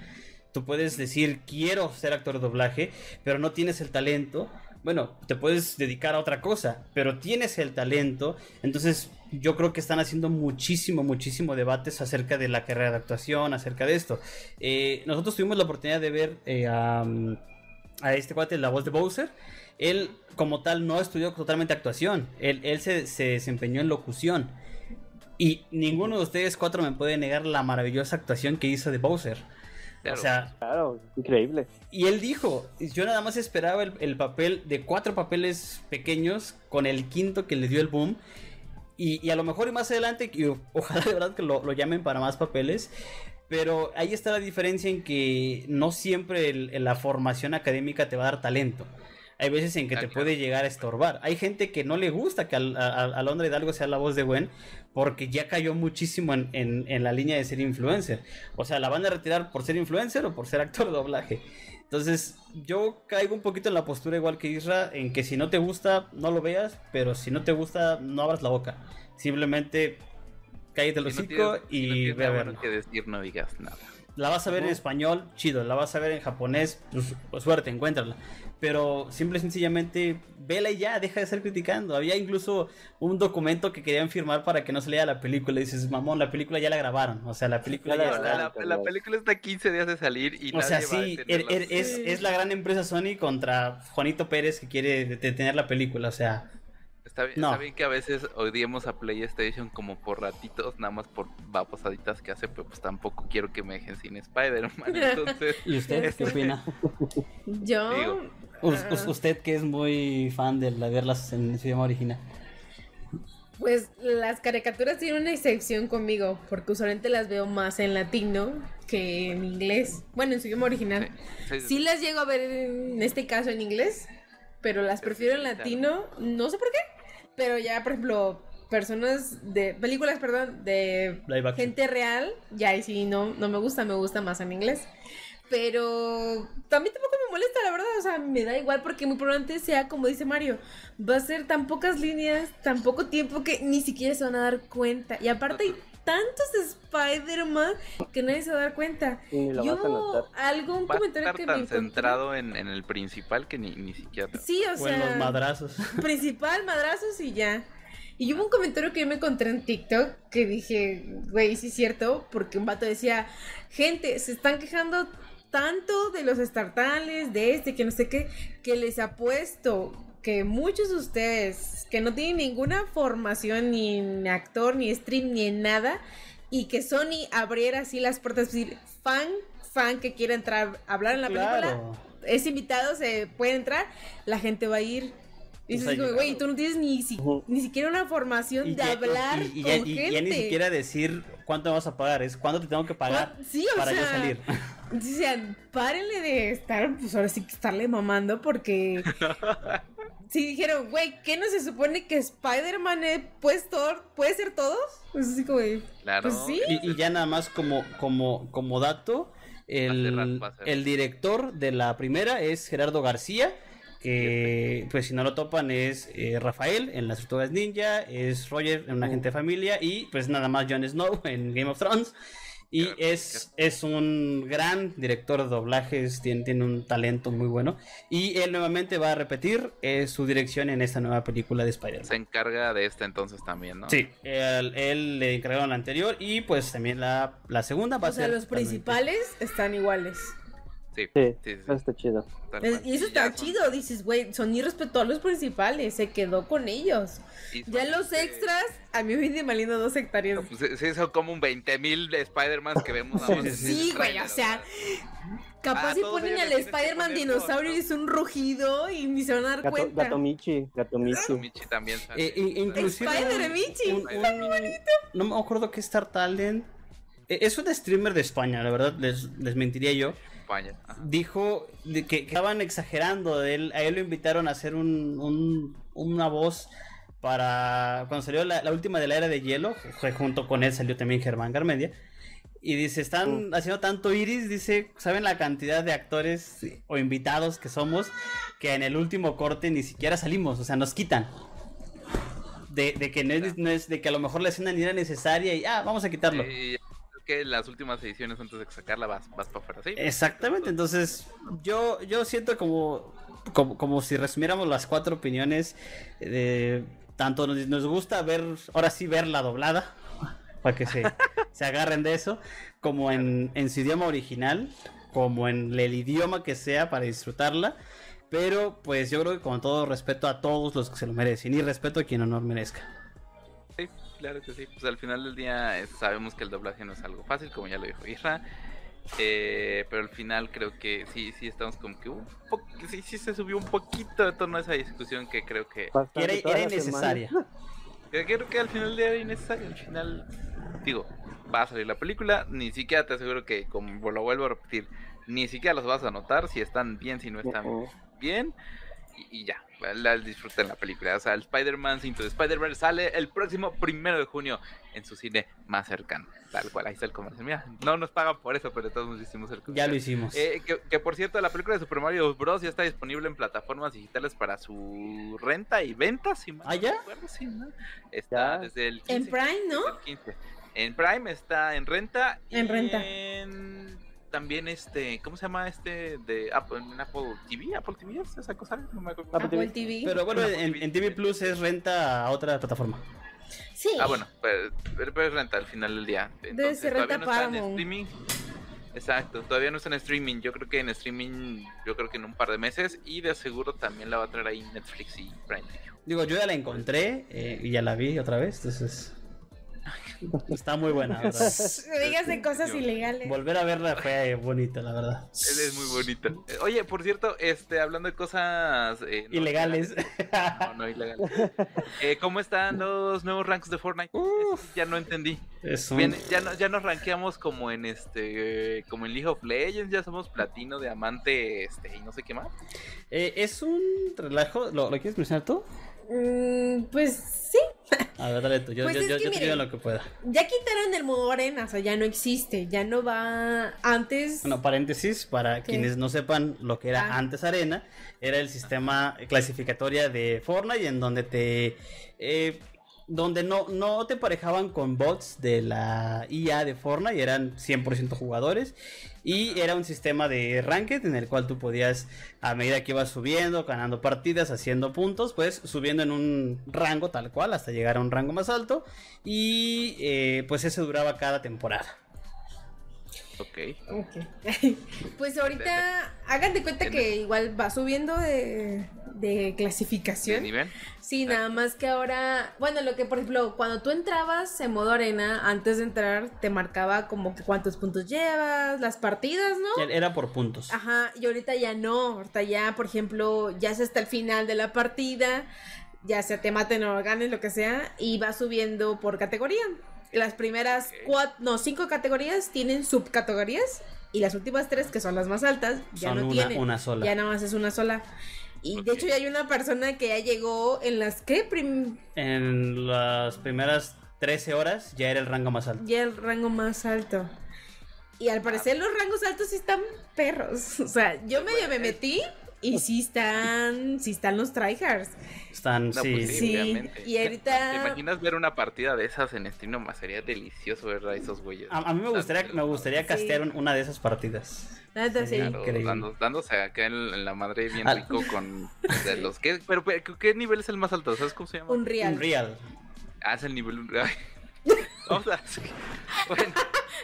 Tú puedes decir, quiero ser actor de doblaje, pero no tienes el talento. Bueno, te puedes dedicar a otra cosa, pero tienes el talento. Entonces, yo creo que están haciendo muchísimo, muchísimo debates acerca de la carrera de actuación, acerca de esto. Eh, nosotros tuvimos la oportunidad de ver eh, a, a este cuate, la voz de Bowser. Él, como tal, no estudió totalmente actuación. Él, él se, se desempeñó en locución. Y ninguno de ustedes cuatro me puede negar la maravillosa actuación que hizo de Bowser. Claro. O sea, Claro, increíble. y él dijo, yo nada más esperaba el, el papel de cuatro papeles pequeños con el quinto que le dio el boom. Y, y a lo mejor y más adelante, y ojalá de verdad que lo, lo llamen para más papeles. Pero ahí está la diferencia en que no siempre el- la formación académica te va a dar talento. Hay veces en que Ah, te puede llegar a estorbar. Hay gente que no le gusta que al, a, a- Alondra Hidalgo sea la voz de Gwen porque ya cayó muchísimo en, en- en la línea de ser influencer. O sea, ¿la van a retirar por ser influencer o por ser actor de doblaje? Entonces, yo caigo un poquito en la postura igual que Isra, en que si no te gusta, no lo veas, pero si no te gusta, no abras la boca. Simplemente cállate el no hocico tienes- si no y tienes ve a nada verlo. bueno que decir, no digas nada. La vas a ver en español, chido. La vas a ver en japonés, pues, pues, suerte, encuéntrala. Pero simple y sencillamente, vela y ya, deja de estar criticando. Había incluso un documento que querían firmar para que no se lea la película. Y dices, mamón, la película ya la grabaron. O sea, la película Ya ya la está. la, la- la película está a 15 días de salir y O sea, nadie va a sí, er- er- es, Sí. es la gran empresa Sony contra Juanito Pérez que quiere detener la película. O sea, Está bien, No. está bien que a veces odiemos a PlayStation como por ratitos, nada más por babosaditas que hace, pero pues tampoco quiero que me dejen sin Spider-Man. (laughs) Entonces, ¿y usted qué Este- opina? Yo. (laughs) Digo. Ah, us- usted que es muy fan de la- verlas en su idioma original. Pues las caricaturas tienen una excepción conmigo, porque usualmente las veo más en latino que en inglés. Bueno, en su idioma original. sí, sí, Sí las llego a ver en este caso en inglés, pero las prefiero en latino, no sé por qué, pero ya, por ejemplo, personas de películas, perdón, de Live gente real, ya ahí sí no no me gusta, me gusta más en inglés. Pero también tampoco me me molesta, la verdad. O sea, me da igual porque muy probablemente sea, como dice Mario, va a ser tan pocas líneas, tan poco tiempo que ni siquiera se van a dar cuenta. Y aparte hay tantos Spider-Man que nadie se va a dar cuenta. Y ni lo Yo, vas a notar. algún Va a comentario estar que me tan encontré- centrado en, en el principal que ni, ni siquiera... Sí, o O en los sea, madrazos. (laughs) principal, madrazos y ya. Y hubo un comentario que yo me encontré en TikTok que dije, güey, sí es cierto, porque un vato decía, gente, se están quejando tanto de los estartales, de este, que no sé qué, que les apuesto que muchos de ustedes que no tienen ninguna formación ni en actor, ni stream, ni en nada, y que Sony abriera así las puertas, es decir, fan, fan que quiera entrar a hablar en la película, es invitado, se puede entrar, la gente va a ir. Y dices, güey, tú no tienes ni, si- ni siquiera una formación Y de ya, hablar y- y con gente. ya ni siquiera decir cuánto me vas a pagar, es cuánto te tengo que pagar Sí, o para yo sea, salir. (laughs) O sea, párenle de estar, pues ahora sí que estarle mamando porque... (laughs) Sí dijeron, güey, ¿qué no se supone que Spider-Man eh, puede, ser todos? Pues así como, Claro. Pues sí. Y, y ya nada más como, como, como dato, el, el director de la primera es Gerardo García, que pues si no lo topan es eh, Rafael en las Tortugas Ninja, es Roger en Un Agente de Familia y pues nada más Jon Snow (laughs) en Game of Thrones. Y Claro, es, es un gran director de doblajes, tiene, tiene un talento muy bueno. Y él nuevamente va a repetir eh, su dirección en esta nueva película de Spider-Man. Se encarga de esta entonces también, ¿no? Sí, él, él le encargaron la anterior y pues también la, la segunda va o a sea, ser. los totalmente- principales están iguales. Sí, Sí, sí, sí, eso está chido. cual. Y eso ya está son- chido, dices, güey, a los principales, se quedó con ellos. y son, Ya los este, extras, a mí me viene valiendo dos hectáreas. Pues, sí, sí, son como un 20 mil Spider-Man que vemos nada Sí, güey, o sea, capaz Ah, si ponen al que Spider-Man dinosaurio y es un rugido y ni se van a dar Gato, cuenta. gato Michi, gato Michi. Michi también sale. Eh, inclusive Spider un- Michi, un- un- no me acuerdo qué Star Talent. eh, Es un streamer de España, la verdad, les, les mentiría yo. España. ajá. Dijo de que, que estaban exagerando. de él, a él lo invitaron a hacer un, un- una voz para. Cuando salió la, la última de la era de hielo, fue junto con él salió también Germán Garmedia. Y dice, están haciendo tanto iris, dice, ¿saben la cantidad de actores o invitados que somos? Que en el último corte ni siquiera salimos, o sea, nos quitan. De, de que no es, no es- de que a lo mejor la escena ni era necesaria y ah, vamos a quitarlo. Que las últimas ediciones antes de sacarla vas, vas para afuera, ¿sí? Exactamente, entonces yo, yo siento como, como, como si resumiéramos las cuatro opiniones de tanto nos, nos gusta ver, ahora sí ver la doblada, (laughs) para que se, (laughs) se agarren de eso, como en, en su idioma original, como en el idioma que sea para disfrutarla. Pero pues yo creo que con todo respeto a todos los que se lo merecen y respeto a quien no lo merezca. Claro que sí. Pues al final del día sabemos que el doblaje no es algo fácil, como ya lo dijo Isra. Eh, pero al final creo que sí, sí estamos como que un po- sí, sí se subió un poquito de tono a esa discusión que creo que, era, era innecesaria. (laughs) creo que al final del día era innecesario. Al final, digo, va a salir la película, ni siquiera te aseguro que, como lo vuelvo a repetir, ni siquiera los vas a notar si están bien, si no están bien y, y ya, la, disfruten la película. O sea, el Spider-Man Into the Spider-Verse sale el próximo primero de junio en su cine más cercano. Tal cual, ahí está el comercial. Mira, no nos pagan por eso, pero todos nos hicimos el Ya comercial. lo hicimos. Eh, que, que, por cierto, la película de Super Mario Bros. ya está disponible en plataformas digitales para su renta y venta. Si mal ¿Ah, no ya? recuerdo, sí, ¿no? Está Ya. desde el 15, En Prime, ¿no? desde el 15. En Prime está en renta. En y renta. en- También este, ¿cómo se llama este de Apple, en Apple TV? Apple TV es esa cosa, no me acuerdo. Apple Apple TV. Pero bueno, en, en TV Plus es renta a otra plataforma. Sí. Ah, bueno, pero, pero- pero es renta al final del día. Entonces, ser todavía renta no está en Paramount. streaming. Exacto, todavía no está en streaming. Yo creo que en streaming, yo creo que en un par de meses. Y de seguro también la va a traer ahí Netflix y Prime Video. Digo, yo ya la encontré eh, y ya la vi otra vez, entonces (laughs) está muy buena, (laughs) digas de cosas Yo- ilegales. Volver a verla fue bonita, la verdad. Es, es muy bonita. Oye, por cierto, este, hablando de cosas eh, no Ilegales. No, no ilegales. (laughs) Eh, ¿Cómo están los nuevos ranks de Fortnite? Sí ya no entendí. Es un- Bien, ya, no, ya nos rankeamos como en este, como en League of Legends, ya somos platino, diamante, este, y no sé qué más. Eh, es un relajo, ¿lo, lo quieres mencionar tú? Mm, pues sí. A ver, dale tú. Yo, Pues yo, es yo, que yo te miren, digo lo que pueda. Ya quitaron el modo arena, o sea, ya no existe, ya no va antes. Bueno, paréntesis, para ¿Qué? quienes no sepan lo que era Ah. antes Arena, era el sistema clasificatoria de Fortnite en donde te... eh, donde no, no te parejaban con bots de la IA de Fortnite, eran 100% jugadores y era un sistema de ranked en el cual tú podías, a medida que ibas subiendo, ganando partidas, haciendo puntos, pues subiendo en un rango tal cual hasta llegar a un rango más alto y eh, pues eso duraba cada temporada. Ok. Ok. (laughs) pues ahorita hagan de cuenta que igual va subiendo de, de ¿De clasificación. nivel? Sí, nada más que ahora, bueno, lo que por ejemplo, cuando tú entrabas en modo arena, antes de entrar te marcaba como que cuántos puntos llevas, las partidas, ¿no? Era por puntos. Ajá, y ahorita ya no, ahorita ya, por ejemplo, ya se hasta el final de la partida, ya sea te maten o ganes, lo que sea, y va subiendo por categoría. Las primeras Ok. cuatro, no, cinco categorías tienen subcategorías, y las últimas tres, que son las más altas, ya Son no una, tienen. una sola. Ya nada más es una sola. Y de hecho ya hay una persona que ya llegó en las que prim- En las primeras 13 horas ya era el rango más alto. ya el rango más alto. Y al parecer los rangos altos sí están perros. (laughs) O sea, yo medio me metí y sí están, sí están los tryhards. Están, No, sí. pues Sí, obviamente. y ahorita- ¿Te imaginas ver una partida de esas en stream? Nomás sería delicioso ver a esos güeyes. A, a mí me gustaría, me gustaría Sí. castear un- una de esas partidas. Neta, sí. Claro, dando- dándose acá en, en la madre bien Al- rico con (laughs) de los que pero, pero, ¿qué nivel es el más alto? ¿Sabes cómo se llama? Un real. Un real. Ah, es el nivel ay. Vamos a sí. Bueno,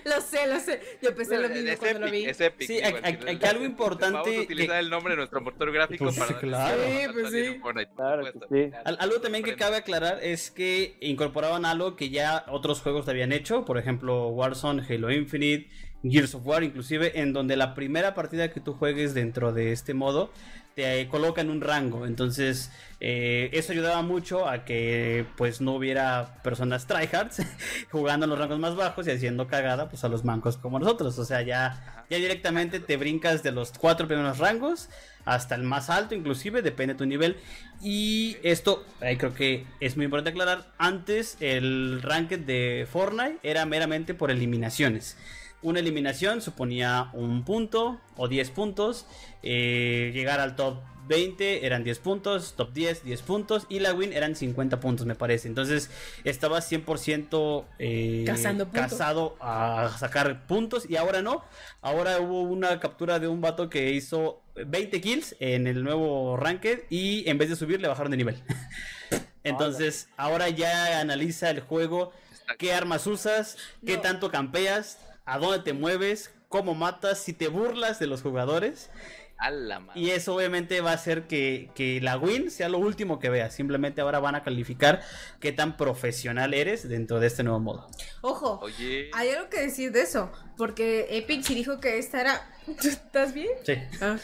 Lo sé, lo sé. Yo pensé lo mismo es cuando lo epic, vi. es epic. Sí, igual aquí- algo importante Vamos a utilizar que- el nombre de nuestro motor gráfico Pues, para claro. Sí, pues sí. Fortnite, Claro sí. Al- algo también que cabe aclarar es que incorporaban algo que ya otros juegos habían hecho, por ejemplo Warzone, Halo Infinite, Gears of War, inclusive, en donde la primera partida que tú juegues dentro de este modo te coloca en un rango. Entonces, eh, eso ayudaba mucho a que pues no hubiera personas tryhards (laughs) jugando en los rangos más bajos y haciendo cagada pues a los mancos como nosotros. O sea, ya, ya directamente te brincas de los cuatro primeros rangos hasta el más alto, inclusive, depende de tu nivel. Y esto, creo que es muy importante aclarar. Antes el ranked de Fortnite era meramente por eliminaciones. Una eliminación suponía un punto o 10 puntos. eh, llegar al top 20 eran 10 puntos, top 10 10 puntos y la win eran 50 puntos me parece. Entonces estaba 100% eh, Cazando casado a sacar puntos y ahora no. Ahora hubo una captura de un vato que hizo 20 kills en el nuevo ranked y en vez de subir le bajaron de nivel. (laughs) Entonces ahora ya analiza el juego, qué armas usas, qué No. tanto campeas, a dónde te mueves, cómo matas, si te burlas de los jugadores. A la madre. Y eso obviamente va a hacer que, que la win sea lo último que veas. Simplemente ahora van a calificar qué tan profesional eres dentro de este nuevo modo. Ojo, Oye, hay algo que decir de eso. Porque Epic sí dijo que esta era. ¿Estás bien? Sí. Ah.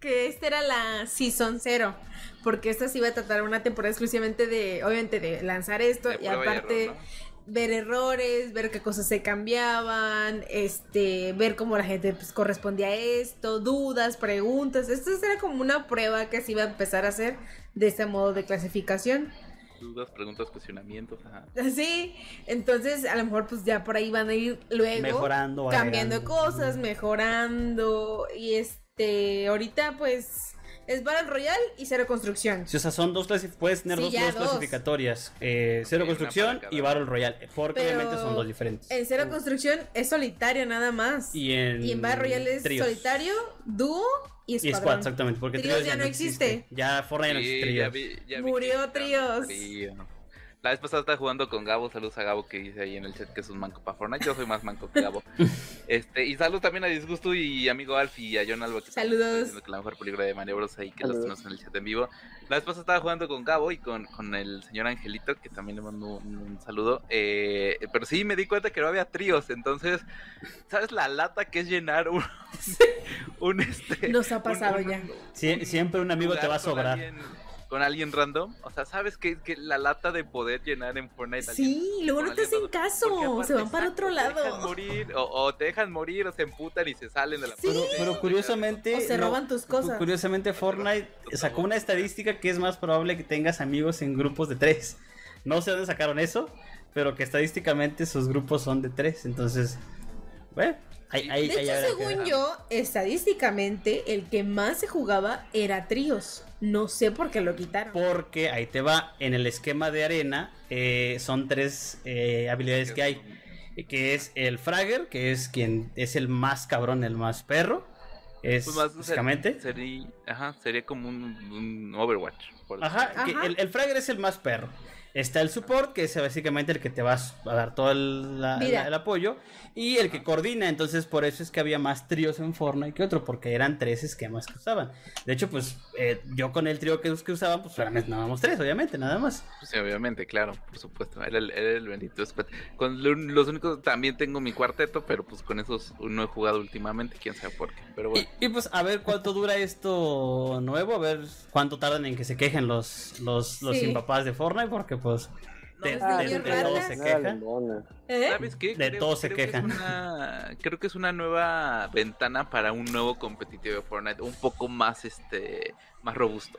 que esta era la Season 0. Porque esta sí iba a tratar una temporada exclusivamente de, obviamente, de lanzar esto De y aparte error, ver errores, ver qué cosas se cambiaban, este, ver cómo la gente pues, correspondía a esto, dudas, preguntas. Esto era como una prueba que se iba a empezar a hacer de este modo de clasificación. dudas, preguntas, cuestionamientos. Ajá. (laughs) Sí, entonces a lo mejor pues ya por ahí van a ir luego Mejorando, cambiando agregando. cosas, mejorando y este ahorita pues es Battle Royale y cero construcción. Sí, o sea, son dos puedes tener Sí, dos, ya dos dos. clasificatorias. eh, cero construcción y Battle Royale. Porque Pero obviamente son dos diferentes. En cero construcción es solitario nada más. Y en, Y en Battle Royale es tríos. solitario, dúo y Y escuadrón. squad, exactamente. Porque Tríos tríos ya no existe. Ya Fortnite ya no Sí, existe. ya vi- ya vi Murió tríos. Trío. La vez pasada estaba jugando con Gabo, saludos a Gabo que dice ahí en el chat que es un manco para Fortnite, yo soy más manco que Gabo. (laughs) este, y saludos también a Disgusto y amigo Alf y a John Alba que Saludos. está diciendo que la mejor película de maniobros ahí que los Saludos. tenemos en el chat en vivo. La vez pasada estaba jugando con Gabo y con, con el señor Angelito, que también le mando un, un saludo. eh, pero sí me di cuenta que no había tríos, entonces, ¿sabes la lata que es llenar un, (laughs) un este Nos ha un- pasado un- ya. Sie- siempre un amigo te va a sobrar. alguien- con alguien random, o sea, sabes que, que la lata de poder llenar en Fortnite. alguien- Sí, luego no te hacen caso, aparte, se van para otro Te dejan lado. morir, o, o te dejan morir, o se emputan y se salen de la Sí. Pero, pero curiosamente. O se no- roban tus cosas. Curiosamente, Fortnite sacó una estadística que es más probable que tengas amigos en grupos de tres. No sé dónde sacaron eso, pero que estadísticamente sus grupos son de tres. Entonces, bueno, ahí, ahí, De ahí hecho, que según yo, estadísticamente, el que más se jugaba era tríos. No sé por qué lo quitaron. Porque ahí te va, en el esquema de arena eh, son tres eh, habilidades que hay. Que es el Fragger, que es quien es el más cabrón, el más perro. Es Pues más ser- básicamente. Sería, ajá, sería como un, un Overwatch. por Ajá, decirlo. que Ajá. el, el Fragger es el más perro. Está el support, que es básicamente el que te va a dar todo el, la- la- el apoyo. Y el que coordina, entonces por eso es que había más tríos en Fortnite que otro, porque eran tres esquemas que usaban. De hecho, pues eh, yo con el trío que, que usaban, pues solamente nada más tres, obviamente, nada más. Pues sí, obviamente, claro, por supuesto. Era el, era el bendito squad. Con lo- los únicos, también tengo mi cuarteto, pero pues con esos no he jugado últimamente, quién sabe por qué. Pero bueno. Y, y, pues a ver cuánto dura esto nuevo, a ver cuánto tardan en que se quejen los, los, los Sí. papás de Fortnite, porque pues de, Ah, de- de todo se quejan. lindona. ¿Eh? ¿Sabes qué? De todo se es quejan. una- creo que es una nueva ventana para un nuevo competitivo de Fortnite, un poco más este más robusto.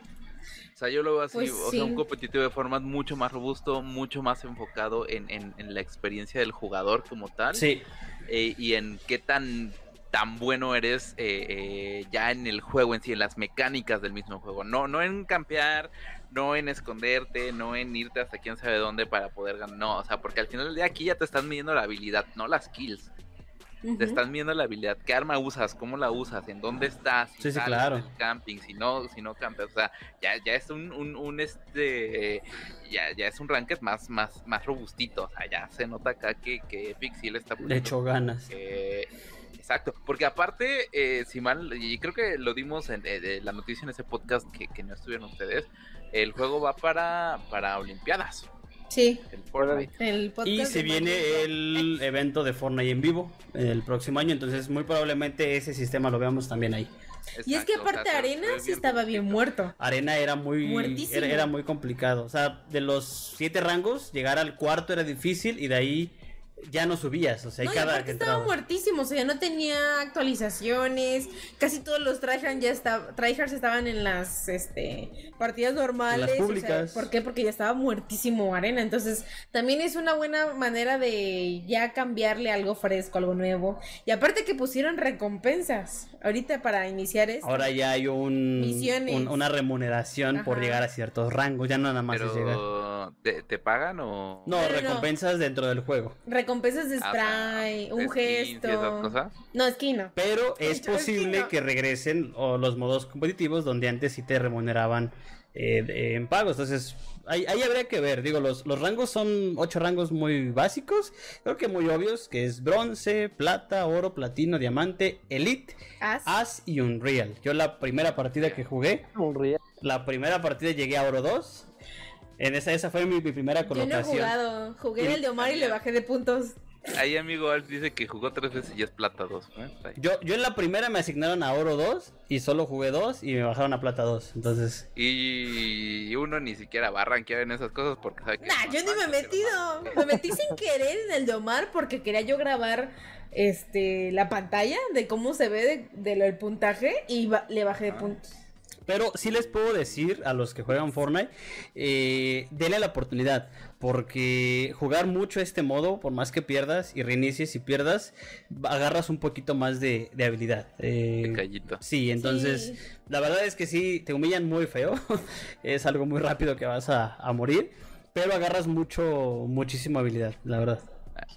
O sea, yo lo veo así, Pues o sí. sea, un competitivo de Fortnite mucho más robusto, mucho más enfocado en, en- en la experiencia del jugador como tal. Sí, eh, y en qué tan tan bueno eres eh, eh, ya en el juego en sí, en las mecánicas del mismo juego. No, no en campear, no en esconderte, no en irte hasta quién sabe dónde para poder ganar. No, o sea, porque al final del día aquí ya te están midiendo la habilidad, no las kills. Te están viendo la habilidad, qué arma usas, cómo la usas, en dónde estás, si Sí, sí, claro. del camping, si no, si no campeas, o sea, ya, ya es un, un, un, este ya, ya es un ranked más, más, más robustito, o sea, ya se nota acá que, que Epic sí le está le poniendo echó ganas. eh, exacto, porque aparte, eh, si mal, y creo que lo dimos en eh, de la noticia en ese podcast que, que no estuvieron ustedes, el juego va para, para Olimpiadas, Sí, el Fortnite. el podcast. Y se viene Mario. el evento de Fortnite en vivo el próximo año, entonces muy probablemente ese sistema lo veamos también ahí. Y es que Exacto, o sea, aparte Arena sí estaba bien muerto. Arena era muy era muy complicado, o sea, de los siete rangos llegar al cuarto era difícil y de ahí ya no subías, o sea, No, cada que estaba muertísimo, o sea, ya no tenía actualizaciones, casi todos los tryhards ya estaban, tryhards estaban en las este partidas normales, Las o sea, públicas. ¿por qué? Porque ya estaba muertísimo arena, entonces también es una buena manera de ya cambiarle algo fresco, algo nuevo, y aparte que pusieron recompensas ahorita para iniciar esto. Ahora ya hay un, Misiones. un- una remuneración por llegar a ciertos rangos, ya no nada más es llegar. ¿te, te pagan o...? No. recompensas dentro del juego. Recompensas de Ah, spray, un gesto. esas cosas? No, es que no. Pero es Yo es que posible no. que regresen o los modos competitivos donde antes sí te remuneraban eh, en pagos. Entonces, ahí, ahí habría que ver. Digo, los, los rangos son ocho rangos muy básicos. Creo que muy obvios, que es bronce, plata, oro, platino, diamante, elite, As. as y unreal. Yo la primera partida que jugué, la primera partida llegué a oro 2. En esa, esa fue mi, mi primera Yo no he colocación. jugado. Jugué en el de Omar y le bajé de puntos. Ahí amigo Alf dice que jugó tres veces y es plata 2. ¿eh? Yo, yo en la primera me asignaron a oro 2 y solo jugué 2 y me bajaron a plata 2. Entonces, Y uno ni siquiera va a rankear en esas cosas porque sabe que... Nah, yo ni me he metido. Me metí sin querer en el de Omar porque quería yo grabar este la pantalla de cómo se ve de, de lo del puntaje y ba- le bajé de Ah. puntos. Pero sí les puedo decir a los que juegan Fortnite, eh, denle la oportunidad, porque jugar mucho este modo, por más que pierdas y reinicies y pierdas, agarras un poquito más de, de habilidad. Eh, De callito. sí, entonces Sí. la verdad es que sí, te humillan muy feo, (laughs) es algo muy rápido que vas a, a morir, pero agarras mucho, muchísima habilidad, la verdad.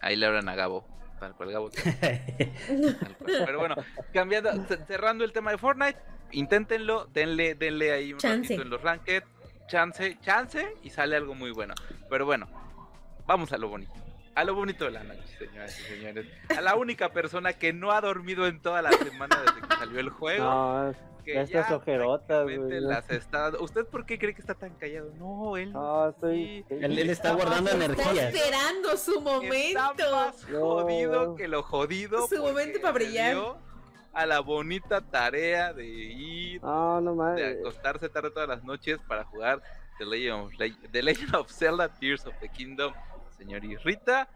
Ahí le hablan a Gabo. Tal cual Gabo. (laughs) tal cual. Pero bueno, cambiando, cerrando el tema de Fortnite, inténtenlo, denle, denle ahí un Chance. ratito en los ranked, chance, chance y sale algo muy bueno. Pero bueno, vamos a lo bonito. A lo bonito de la noche, señoras y señores. A la única persona que no ha dormido en toda la semana desde que salió el juego. No, que ya estas ojerotas, güey. las está... ¿Usted por qué cree que está tan callado? No, él no, estoy. Sí. Él, él está guardando Está energías. esperando su Está momento. más No. jodido que lo jodido. Su momento para brillar. A la bonita tarea de ir, No, no de acostarse tarde todas las noches para jugar The Legend of, Le- The Legend of Zelda Tears of the Kingdom. Señor Rita,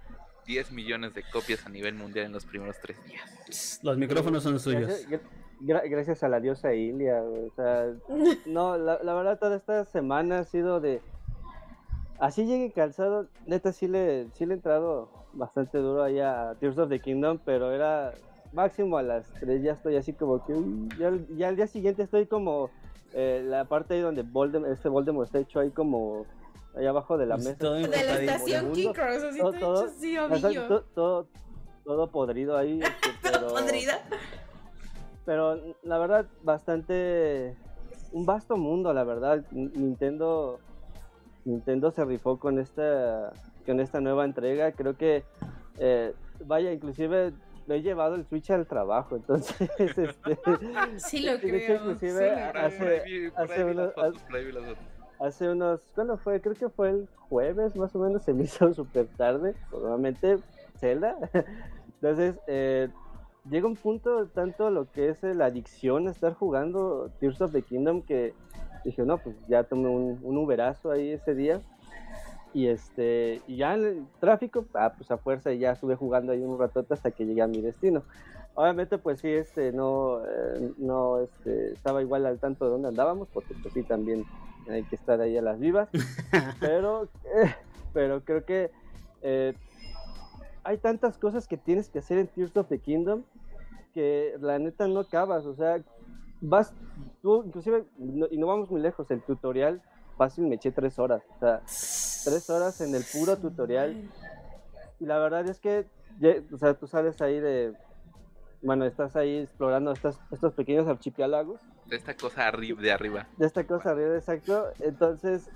10 millones de copias a nivel mundial en los primeros tres días. Los micrófonos son suyos. Gracias, gra- gra- gracias a la diosa Ilia, O sea, (laughs) no, la, la verdad, toda esta semana ha sido de. así llegue calzado, neta sí le, sí le he entrado bastante duro ahí a Tears of the Kingdom, pero era máximo a las 3 ya estoy así como que ya, ya al día siguiente estoy como eh, la parte ahí donde Voldemort, este Voldemort está hecho ahí como ahí abajo de la Pues mesa. todo De la estación. King Cross, así Todo- todo, todo- hecho así, todo, todo, todo podrido ahí. (laughs) este, pero, Podrida. pero la verdad, bastante. Un vasto mundo, la verdad. Nintendo. Nintendo se rifó con esta. Con esta nueva entrega. Creo que. eh, vaya, inclusive. Me he llevado el Switch al trabajo, entonces. (laughs) este, Sí lo de hecho, creo. inclusive, lo hace- unos- ¿cuándo fue? Creo que fue el jueves, más o menos, se me (laughs) hizo súper tarde, nuevamente Zelda. (laughs) Entonces, eh, llega un punto tanto lo que es eh, la adicción a estar jugando Tears of the Kingdom que dije, no, pues ya tomé un, un uberazo ahí ese día. Y este, y ya en el tráfico, ah, pues a fuerza ya estuve jugando ahí un ratote hasta que llegué a mi destino. Obviamente, pues sí, este, no, eh, no, este, estaba igual al tanto de dónde andábamos, porque pues sí, también hay que estar ahí a las vivas. (laughs) pero, eh, (laughs) pero creo que eh, hay tantas cosas que tienes que hacer en Tears of the Kingdom que la neta no acabas, o sea, vas, tú inclusive, no- y no vamos muy lejos, el tutorial fácil me eché tres horas, o sea, tres horas en el puro tutorial. Y la verdad es que, o sea, tú sales ahí de, bueno, estás ahí explorando estas, estos pequeños archipiélagos De esta cosa arri- de arriba. de esta cosa arriba, exacto. Entonces,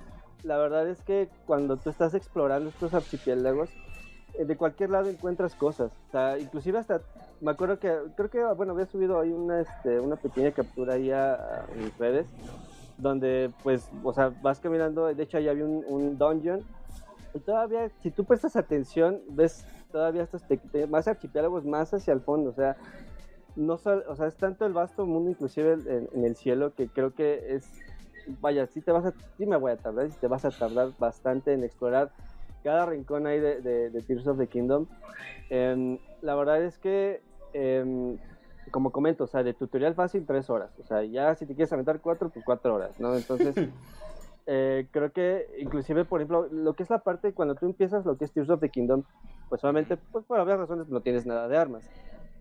la verdad es que cuando tú estás explorando estos archipiélagos, eh, de cualquier lado encuentras cosas. O sea, inclusive hasta, me acuerdo que, creo que, bueno, había subido ahí una, este, una pequeña captura ahí a, a mis redes, donde, pues, o sea, vas caminando, de hecho, ahí había un, un dungeon, y todavía, si tú prestas atención, ves todavía estos más archipiélagos más hacia el fondo, o sea, no o sea, es tanto el vasto mundo, inclusive en, en el cielo, que creo que es, vaya, sí te vas a, me voy a tardar, sí te vas a tardar bastante en explorar cada rincón ahí de, de, de Tears of the Kingdom. Em, la verdad es que, em, como comento, o sea, de tutorial fácil, tres horas, o sea, ya si te quieres aventar cuatro, pues cuatro horas, ¿no? Entonces... (laughs) eh, creo que inclusive, por ejemplo, lo que es la parte cuando tú empiezas lo que es Tears of the Kingdom, pues obviamente, pues por varias razones no tienes nada de armas.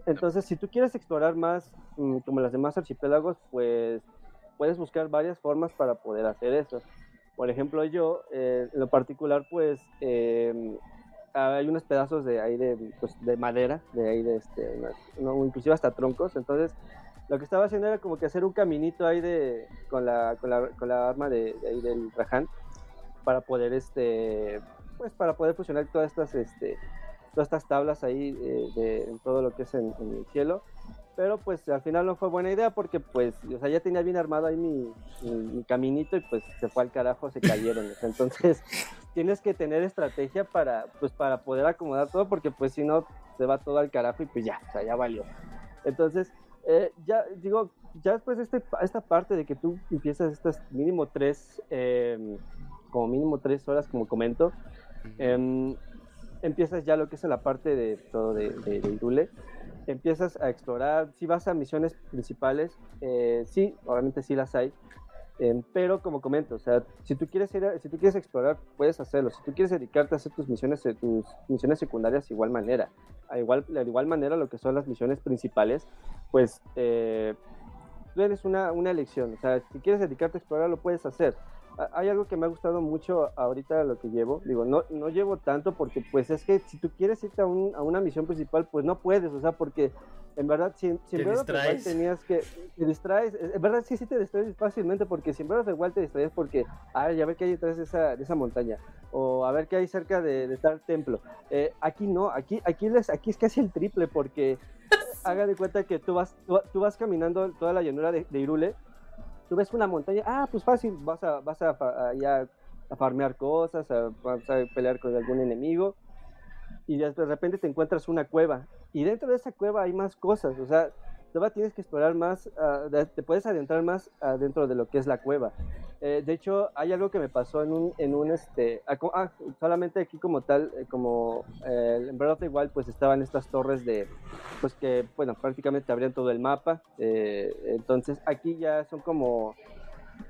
Entonces, si tú quieres explorar más, mm, como las demás archipiélagos, pues puedes buscar varias formas para poder hacer eso. Por ejemplo, yo, eh, en lo particular, pues eh, hay unos pedazos de ahí de, pues, de madera, de ahí de este, inclusive hasta troncos. Entonces, lo que estaba haciendo era como que hacer un caminito ahí de, con, la, con, la, con la arma de, de ahí del Rajan para poder, este, pues para poder fusionar todas estas, este, todas estas tablas ahí eh, de, en todo lo que es en el cielo. Pero pues al final no fue buena idea porque pues, o sea, ya tenía bien armado ahí mi, mi, mi caminito y pues se fue al carajo, se cayeron. entonces (laughs) tienes que tener estrategia para, pues para poder acomodar todo porque pues si no se va todo al carajo y pues ya, o sea, ya valió. Entonces, eh, ya digo, ya después de este, esta parte de que tú empiezas estas mínimo tres, eh, como mínimo tres horas, como comento, em, empiezas ya lo que es la parte de todo de, de, de Irule. Empiezas a explorar, si vas a misiones principales, eh, sí, obviamente sí las hay, em, pero como comento, si tú quieres si tú quieres explorar, puedes hacerlo. Si tú quieres dedicarte a hacer tus misiones, eh, tus misiones secundarias, igual manera. A igual, de igual manera, lo que son las misiones principales, pues eh, tú eres una, una elección. O sea, si quieres dedicarte a explorar, lo puedes hacer. Hay algo que me ha gustado mucho ahorita lo que llevo. Digo, no, no llevo tanto porque pues es que si tú quieres irte a, un- a una misión principal, pues no puedes. O sea, porque en verdad, si, si en Breath of tenías que... Te distraes. En verdad sí, sí te distraes fácilmente porque si en Breath of te distraes porque, a ver, ya ver qué hay detrás de esa, de esa montaña. O a ver qué hay cerca de, de tal templo. Eh, aquí no, aquí, aquí, les, aquí es casi el triple porque (laughs) haga de cuenta que tú vas, tú, tú vas caminando toda la llanura de, de Irule, tú ves una montaña, ah, pues fácil, vas a, vas a, a, a farmear cosas, a, vas a pelear con algún enemigo, y de repente te encuentras una cueva, y dentro de esa cueva hay más cosas, o sea, todavía tienes que explorar más, de- te puedes adentrar más ah, dentro de lo que es la cueva. Eh, de hecho, hay algo que me pasó en un, en un este, ah, ah, solamente aquí como tal, eh, como eh, en the Wild, pues estaban estas torres de, pues que, bueno, prácticamente abrían todo el mapa. eh, entonces aquí ya son como,